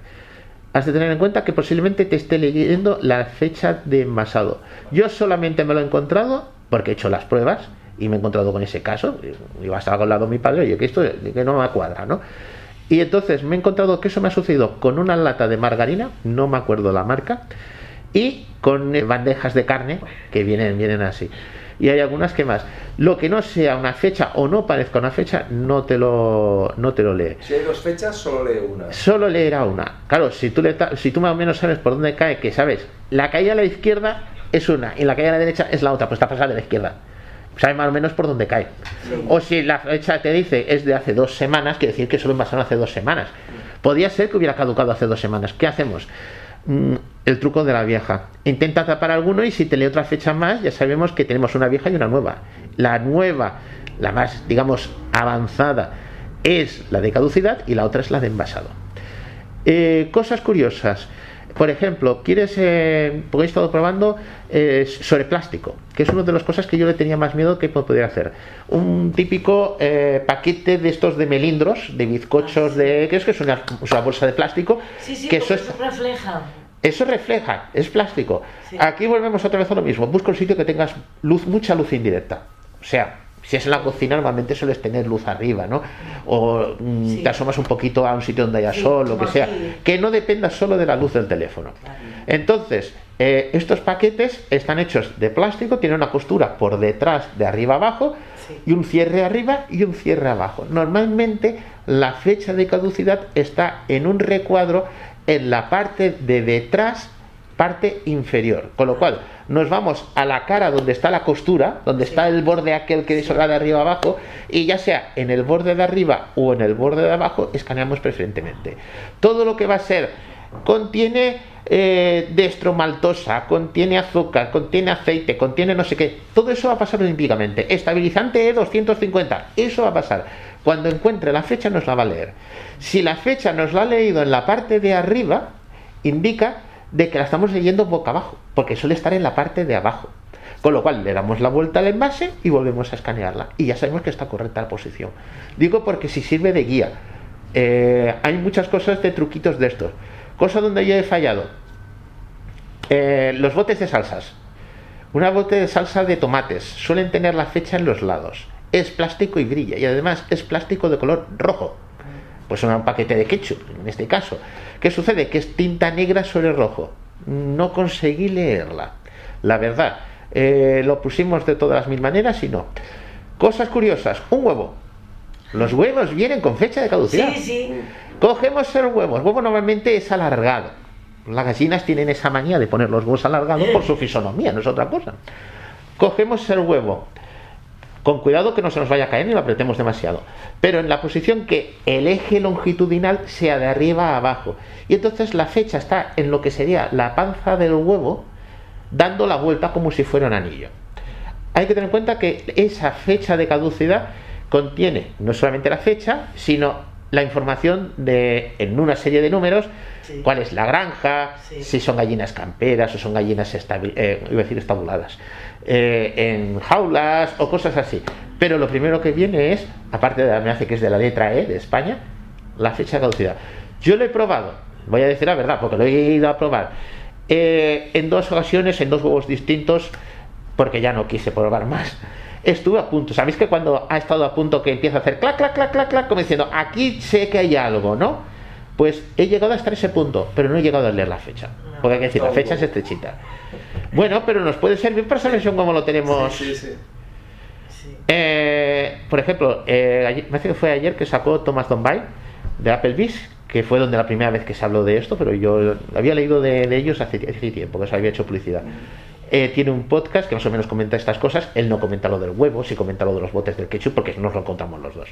Has de tener en cuenta que posiblemente te esté leyendo la fecha de envasado. Yo solamente me lo he encontrado porque he hecho las pruebas y me he encontrado con ese caso. Y vas al lado de mi padre, oye, que esto que no me cuadra, ¿no? Y entonces me he encontrado que eso me ha sucedido con una lata de margarina, no me acuerdo la marca, y con eh, bandejas de carne que vienen, vienen así. Y hay algunas que más. Lo que no sea una fecha o no parezca una fecha, no te lo, no te lo lee. Si hay dos fechas, solo lee una. Solo leerá una. Claro, si tú, le si tú más o menos sabes por dónde cae, que sabes, la caída a la izquierda es una y la caída a la derecha es la otra, pues está pasada de la izquierda. Sabes más o menos por dónde cae. O si la fecha te dice es de hace dos semanas, quiere decir que solo envasaron hace dos semanas. Podría ser que hubiera caducado hace dos semanas. ¿Qué hacemos? Mm, el truco de la vieja. Intenta tapar alguno y si te lee otra fecha más, ya sabemos que tenemos una vieja y una nueva. La nueva, la más, digamos, avanzada, es la de caducidad y la otra es la de envasado. Eh, cosas curiosas. Por ejemplo, quieres, eh, porque he estado probando eh, sobre plástico, que es una de las cosas que yo le tenía más miedo que poder hacer. Un típico eh, paquete de estos de melindros, de bizcochos, de que es que es una, bolsa de plástico, Sí, sí, que eso es, eso refleja. eso refleja, es plástico. Sí. Aquí volvemos otra vez a lo mismo. Busca un sitio que tengas luz, mucha luz indirecta. O sea, si es en la cocina, normalmente sueles tener luz arriba, ¿no? O mm, Sí. te asomas un poquito a un sitio donde haya Sí, sol, lo que sea. aquí. Que no dependa solo de la luz del teléfono. Entonces, eh, estos paquetes están hechos de plástico, tienen una costura por detrás, de arriba abajo, Sí. y un cierre arriba y un cierre abajo. Normalmente la fecha de caducidad está en un recuadro en la parte de detrás, parte inferior. Con lo cual, nos vamos a la cara donde está la costura, donde está el borde aquel que va de arriba abajo, y ya sea en el borde de arriba o en el borde de abajo, escaneamos preferentemente. Todo lo que va a ser contiene eh, destromaltosa, contiene azúcar, contiene aceite, contiene no sé qué. Todo eso va a pasar olímpicamente. Estabilizante E250, eso va a pasar. Cuando encuentre la fecha nos la va a leer. Si la fecha nos la ha leído en la parte de arriba, indica de que la estamos leyendo boca abajo, porque suele estar en la parte de abajo. Con lo cual le damos la vuelta al envase y volvemos a escanearla. Y ya sabemos que está correcta la posición. Digo porque si sirve de guía. Eh, hay muchas cosas de truquitos de estos. Cosa donde yo he fallado. Eh, los botes de salsas. Una bote de salsa de tomates suelen tener la fecha en los lados. Es plástico y brilla. Y además es plástico de color rojo. Pues un paquete de ketchup, en este caso. ¿Qué sucede? Que es tinta negra sobre rojo. No conseguí leerla. La verdad. Eh, lo pusimos de todas las mil maneras y no. Cosas curiosas. Un huevo. Los huevos vienen con fecha de caducidad. Sí, sí. Cogemos el huevo. El huevo normalmente es alargado. Las gallinas tienen esa manía de poner los huevos alargados por su fisonomía, no es otra cosa. Cogemos el huevo. Con cuidado que no se nos vaya a caer ni lo apretemos demasiado. Pero en la posición que el eje longitudinal sea de arriba a abajo. Y entonces la fecha está en lo que sería la panza del huevo, dando la vuelta como si fuera un anillo. Hay que tener en cuenta que esa fecha de caducidad contiene no solamente la fecha, sino la información de en una serie de números Sí. cuál es la granja, Sí. si son gallinas camperas o son gallinas eh, iba a decir estabuladas, eh, en jaulas o cosas así. Pero lo primero que viene es, aparte de me hace que es de la letra E de España, la fecha de caducidad. Yo lo he probado, voy a decir la verdad, porque lo he ido a probar eh, en dos ocasiones, en dos huevos distintos, porque ya no quise probar más. Estuve a punto, ¿sabéis que cuando ha estado a punto que empieza a hacer clac, clac, clac, clac, clac, como diciendo, aquí sé que hay algo, ¿no? Pues he llegado hasta ese punto, pero no he llegado a leer la fecha. Porque hay que decir, la fecha es estrechita. Bueno, pero nos puede servir para saber cómo lo tenemos. Sí, sí, sí. sí. Eh, por ejemplo, eh, ayer- me parece que fue ayer que sacó Thomas Dombay de Applebee's, que fue donde la primera vez que se habló de esto, pero yo había leído de, de ellos hace, hace tiempo, que se había hecho publicidad. Eh, tiene un podcast que más o menos comenta estas cosas. Él no comenta lo del huevo, sí comenta lo de los botes del ketchup, porque nos lo encontramos los dos.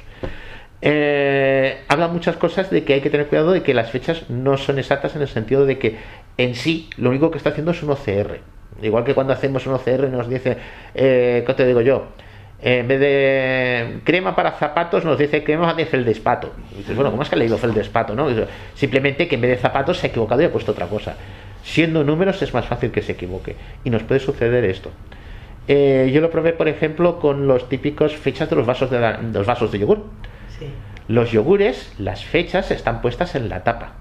Eh, habla muchas cosas de que hay que tener cuidado de que las fechas no son exactas en el sentido de que en sí lo único que está haciendo es un OCR. Igual que cuando hacemos un OCR nos dice, eh, ¿qué te digo yo? Eh, en vez de crema para zapatos nos dice crema de feldespato. Y dices, bueno, ¿cómo es que ha leído feldespato? No? Simplemente que en vez de zapatos se ha equivocado y ha puesto otra cosa. Siendo números es más fácil que se equivoque. Y nos puede suceder esto. Yo lo probé, por ejemplo, con los típicos fechas de los vasos de, la- de los vasos de yogur. Sí. Los yogures, las fechas están puestas en la tapa.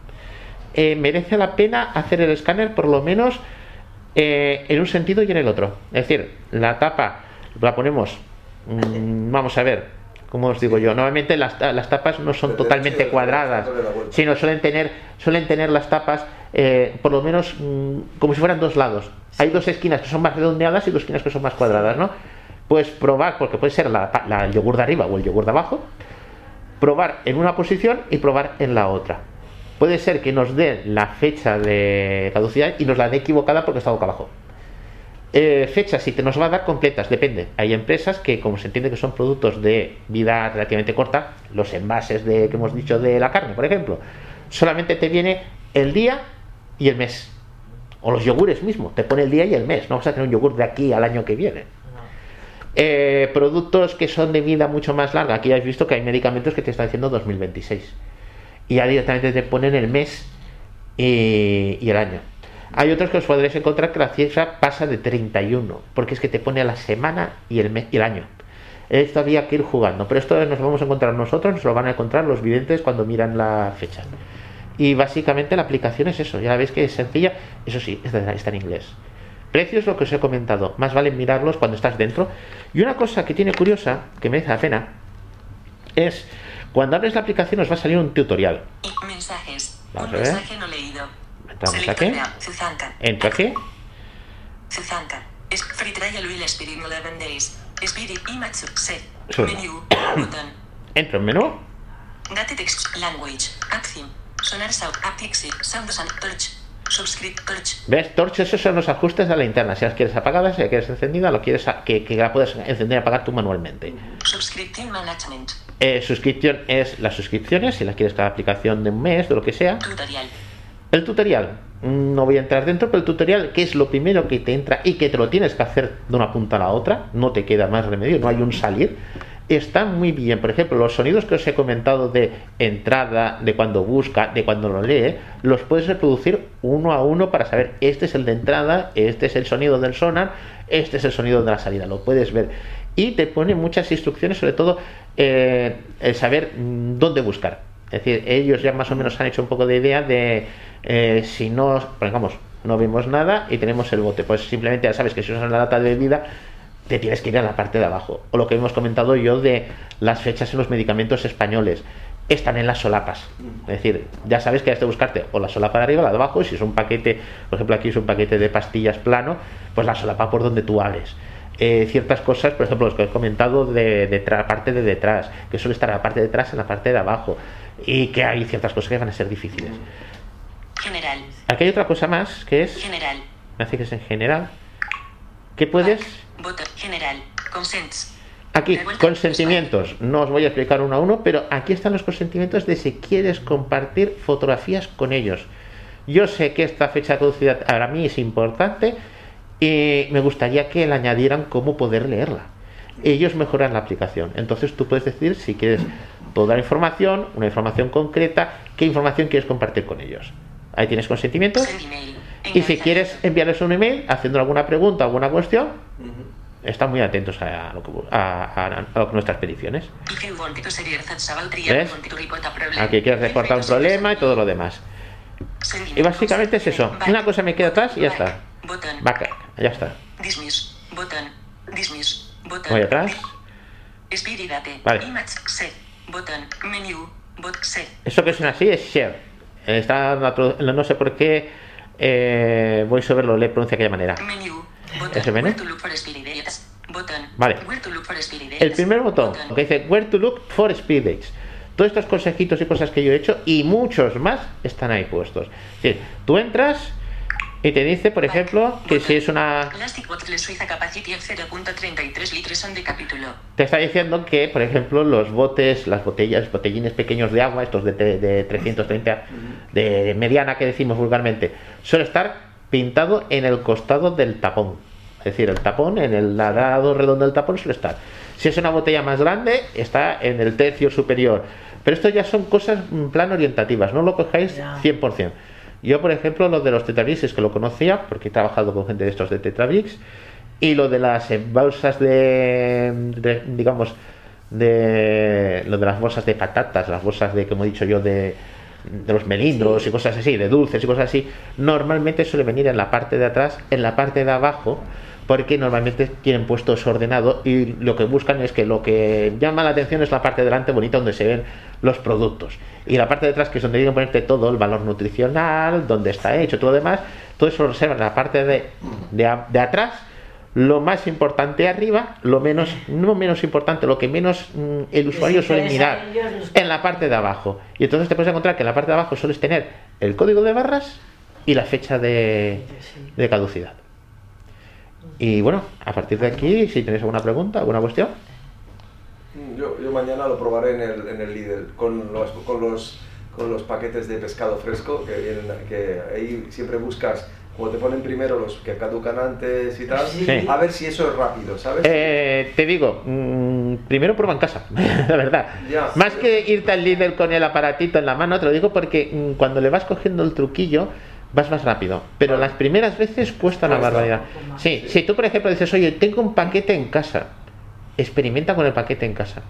Eh, merece la pena hacer el escáner por lo menos eh, en un sentido y en el otro. Es decir, la tapa la ponemos, mm, vamos a ver, ¿cómo os digo yo? Normalmente las, ta- las tapas no son totalmente cuadradas, sino suelen tener, suelen tener las tapas eh, por lo menos mm, como si fueran dos lados. Hay dos esquinas que son más redondeadas y dos esquinas que son más cuadradas, ¿no? Pues probar, porque puede ser la, pa- la- el yogur de arriba o el yogur de abajo, probar en una posición y probar en la otra. Puede ser que nos dé la fecha de caducidad y nos la dé equivocada porque está boca abajo. Eh, fechas, si te nos va a dar completas, depende. Hay empresas que, como se entiende que son productos de vida relativamente corta, los envases de que hemos dicho de la carne, por ejemplo, solamente te viene el día y el mes. O los yogures mismo, te pone el día y el mes. No vas a tener un yogur de aquí al año que viene. Eh, productos que son de vida mucho más larga. Aquí has visto que hay medicamentos que te están diciendo 2026. Y ya directamente te ponen el mes y, el año. Hay otros que os podréis encontrar que la cifra pasa de 31, porque es que te pone la semana y el, mes, y el año. Esto había que ir jugando, pero esto nos lo vamos a encontrar nosotros, nos lo van a encontrar los videntes cuando miran la fecha. Y básicamente la aplicación es eso, ya veis que es sencilla, eso sí, está en inglés. Precios, lo que os he comentado, más vale mirarlos cuando estás dentro. Y una cosa que tiene curiosa, que merece la pena, es cuando abres la aplicación os va a salir un tutorial. Mensajes. Vamos Un a ver. mensaje no leído. Entramos aquí. Entro aquí. Zuzanka. Es free trial will expire in 11 days. Spirit Imatsu set. Sure. Menu. Button. Entro en menú. Language. Sonar sound. And torch. ¿Ves? Torch, esos son los ajustes de la linterna. Si las quieres apagadas, si las quieres encendida, lo quieres que, que la puedas encender y apagar tú manualmente. Subscription management. Eh, suscripción es las suscripciones, si las quieres cada aplicación de un mes, de lo que sea. Tutorial. El tutorial, mm, no voy a entrar dentro, pero el tutorial, que es lo primero que te entra y que te lo tienes que hacer de una punta a la otra, no te queda más remedio, no hay un salir, está muy bien. Por ejemplo, los sonidos que os he comentado de entrada, de cuando busca, de cuando lo lee, los puedes reproducir uno a uno para saber este es el de entrada, este es el sonido del sonar, este es el sonido de la salida, lo puedes ver. Y te pone muchas instrucciones, sobre todo eh, el saber dónde buscar. Es decir, ellos ya más o menos han hecho un poco de idea de eh, si no, pongamos, no vemos nada y tenemos el bote, pues simplemente ya sabes que si usas la data de vida te tienes que ir a la parte de abajo. O lo que hemos comentado yo de las fechas en los medicamentos españoles. Están en las solapas. Es decir, ya sabes que has de buscarte o la solapa de arriba o la de abajo. Y si es un paquete, por ejemplo, aquí es un paquete de pastillas plano, pues la solapa por donde tú hables. Eh, ciertas cosas, por ejemplo, los que he comentado de, de parte de detrás, que suele estar la parte de atrás en la parte de abajo. Y que hay ciertas cosas que van a ser difíciles. General. Aquí hay otra cosa más que es. General. Me hace que es en general. Que puedes. Botón. General. Consents. Aquí, consentimientos. No os voy a explicar uno a uno, pero aquí están los consentimientos de si quieres compartir fotografías con ellos. Yo sé que esta fecha de caducidad para mí es importante y me gustaría que la añadieran cómo poder leerla. Ellos mejoran la aplicación. Entonces tú puedes decir si quieres toda la información, una información concreta, qué información quieres compartir con ellos. Ahí tienes consentimientos. Send email. Y si quieres enviarles un email haciendo alguna pregunta, alguna cuestión, están muy atentos a, lo que, a, a- a nuestras peticiones. Aquí quieres reportar un problema y todo lo demás. Send Y email. básicamente es eso. Una cosa me queda atrás y ya está. Ya está. Dismiss. Button. Dismiss. Button. Voy atrás. Vale. Eso que suena así es share. Está, no sé por qué eh, VoiceOver lo lee pronuncia de aquella manera. Button. Vale. El primer botón, que dice Where to look for speed dates. Todos estos consejitos y cosas que yo he hecho y muchos más están ahí puestos. Es decir, tú entras y te dice, por ejemplo, que si es una Plastic bottle Suiza capacity 0.33 litros on de capítulo. te está diciendo que, por ejemplo, los botes, las botellas, botellines pequeños de agua, estos de, de- de 330, de mediana que decimos vulgarmente, suele estar pintado en el costado del tapón. Es decir, el tapón, en el lado redondo del tapón suele estar. Si es una botella más grande, está en el tercio superior. Pero esto ya son cosas en plan orientativas, no lo cojáis Ya. 100%. Yo, por ejemplo, lo de los Tetrabricks es que lo conocía, porque he trabajado con gente de estos de Tetrabricks, y lo de las bolsas de, de, digamos, de lo de las bolsas de patatas, las bolsas de, como he dicho yo, de, de los melindros y cosas así, de dulces y cosas así, normalmente suele venir en la parte de atrás, en la parte de abajo, porque normalmente tienen puesto desordenado y lo que buscan es que lo que llama la atención es la parte de delante bonita donde se ven los productos y la parte de atrás que es donde tienen que ponerte todo el valor nutricional, donde está hecho, todo lo demás, todo eso lo reservan en la parte de, de, de atrás lo más importante arriba, lo menos, no menos importante, lo que menos mm, el usuario suele mirar en la parte de abajo. Y entonces te puedes encontrar que en la parte de abajo sueles tener el código de barras y la fecha de, de caducidad. Y bueno, a partir de aquí, si tenéis alguna pregunta, alguna cuestión, Mm, Yo, yo mañana lo probaré en el, en el Lidl con los, con, los, con los paquetes de pescado fresco que vienen, que ahí siempre buscas, como te ponen primero los que caducan antes y tal, Sí. A ver si eso es rápido, ¿sabes? Eh, te digo, mm, primero prueba en casa, la verdad. Más que irte al líder con el aparatito en la mano, te lo digo porque mm, cuando le vas cogiendo el truquillo, vas más rápido. Pero las primeras veces cuesta una barbaridad. Sí, si tú, por ejemplo, dices, oye, tengo un paquete en casa, experimenta con el paquete en casa.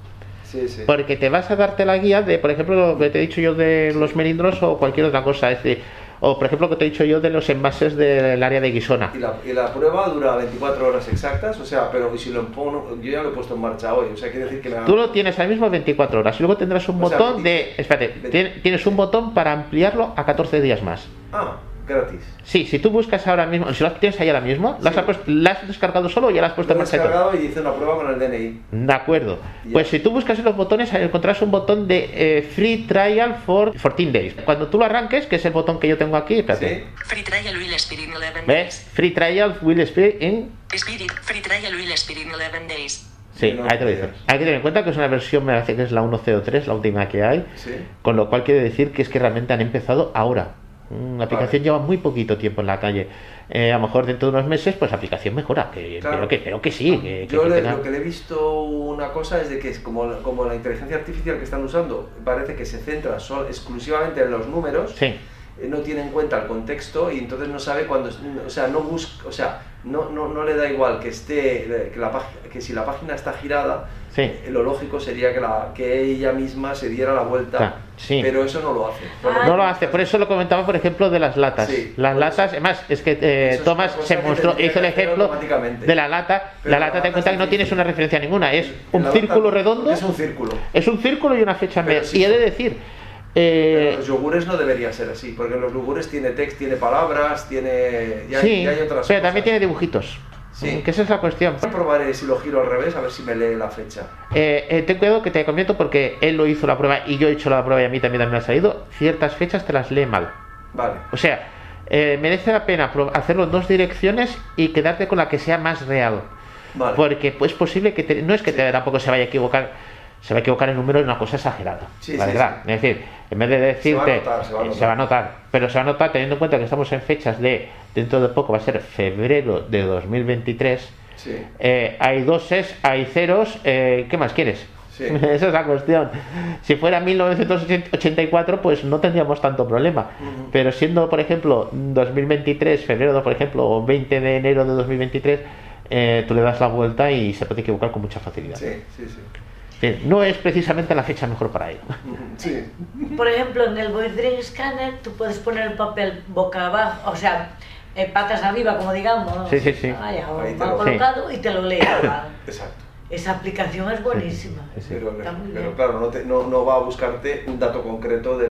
Sí, sí. Porque te vas a darte la guía de, por ejemplo, lo que te he dicho yo de los melindros o cualquier otra cosa. Es decir, o, por ejemplo, lo que te he dicho yo de los envases del área de Guisona. Y la, y la prueba dura 24 horas exactas, o sea, pero si lo pongo, yo ya lo he puesto en marcha hoy, o sea, quiere decir que me Tú lo tienes ahora mismo 24 horas y luego tendrás un O sea, botón 20 de... Espérate, 20. tien- tienes un botón para ampliarlo a 14 días más. Ah, gratis. Sí, si tú buscas ahora mismo, si lo tienes ahí ahora mismo, ¿la has, Sí. puesto- la has descargado solo o ya la has puesto Lo en marcha? descargado y hice una prueba con el DNI. De acuerdo. Ya. Pues si tú buscas en los botones, encontrarás un botón de eh, Free Trial for 14 Days. Cuando tú lo arranques, que es el botón que yo tengo aquí, espérate. ¿Sí? Free trial will spirit in 11 ¿Ves? days. Free Trial will expire in... Spirit. Free trial will spirit in 11 days. Sí, No, ahí te lo ya. dice. Hay que tener en cuenta que es una versión, me parece que es la 1.03, la última que hay. Sí. Con lo cual quiere decir que es que realmente han empezado ahora. Mm, La aplicación lleva muy poquito tiempo en la calle. Eh, a lo mejor dentro de unos meses, pues la aplicación mejora. Que, Claro. Pero que, pero que sí. Que, Yo que le- tenga- lo que le he visto una cosa es de que es como, la- como la inteligencia artificial que están usando parece que se centra sol- exclusivamente en los números, Sí, no tiene en cuenta el contexto y entonces no sabe cuándo, o sea, no busca, o sea, no, no, no le da igual que esté, que, la, página- que si la página está girada, Sí. eh, lo lógico sería que, la, que ella misma se diera la vuelta, sí. pero eso no lo hace. Ah, no lo hace. Por eso lo comentaba, por ejemplo, de las latas. Sí, las latas, además, es que eh, cosa se mostró, hizo el ejemplo de la lata. Pero la la lata, en cuenta que no tienes una referencia ninguna. Es un círculo redondo. Es un círculo. Es un círculo y una fecha en Pero medio. sí, y he de sí. Decir, Pero eh, los yogures no debería ser así, porque los yogures tiene text, tiene palabras, tiene. Ya, sí, ya hay otras pero también cosas. tiene dibujitos. Sí. Que esa es la cuestión. Probaré si lo giro al revés, a ver si me lee la fecha. Eh, eh, ten cuidado que te comento porque él lo hizo la prueba y yo he hecho la prueba y a mí también, también me ha salido. Ciertas fechas te las lee mal. Vale. O sea, eh, merece la pena hacerlo en dos direcciones y quedarte con la que sea más real. Vale. Porque pues, es posible que te- no es que te, tampoco se vaya a equivocar, se va a equivocar en números es una cosa exagerada. Sí, la sí, verdad. sí. Es decir, en vez de decirte, notar, se va a eh, notar. notar. Pero se va a notar teniendo en cuenta que estamos en fechas de, dentro de poco va a ser febrero de 2023. Sí. Eh, hay doses, hay ceros, eh, ¿qué más quieres? Sí. Esa es la cuestión. Si fuera 1984, pues no tendríamos tanto problema. Ujú. Pero siendo, por ejemplo, 2023, febrero, por ejemplo, o 20 de enero de 2023, eh, tú le das la vuelta y se puede equivocar con mucha facilidad. Sí, sí, sí. Sí, No es precisamente la fecha mejor para ello. Sí. Por ejemplo, en el Voice Dream Scanner tú puedes poner el papel boca abajo, o sea, eh, patas arriba, como digamos. Sí, sí, sí. Vaya, Ahí te lo- colocado y te lo lee. igual. Exacto. Esa aplicación es buenísima. Sí, sí. Pero, pero claro, no, te- no, no va a buscarte un dato concreto de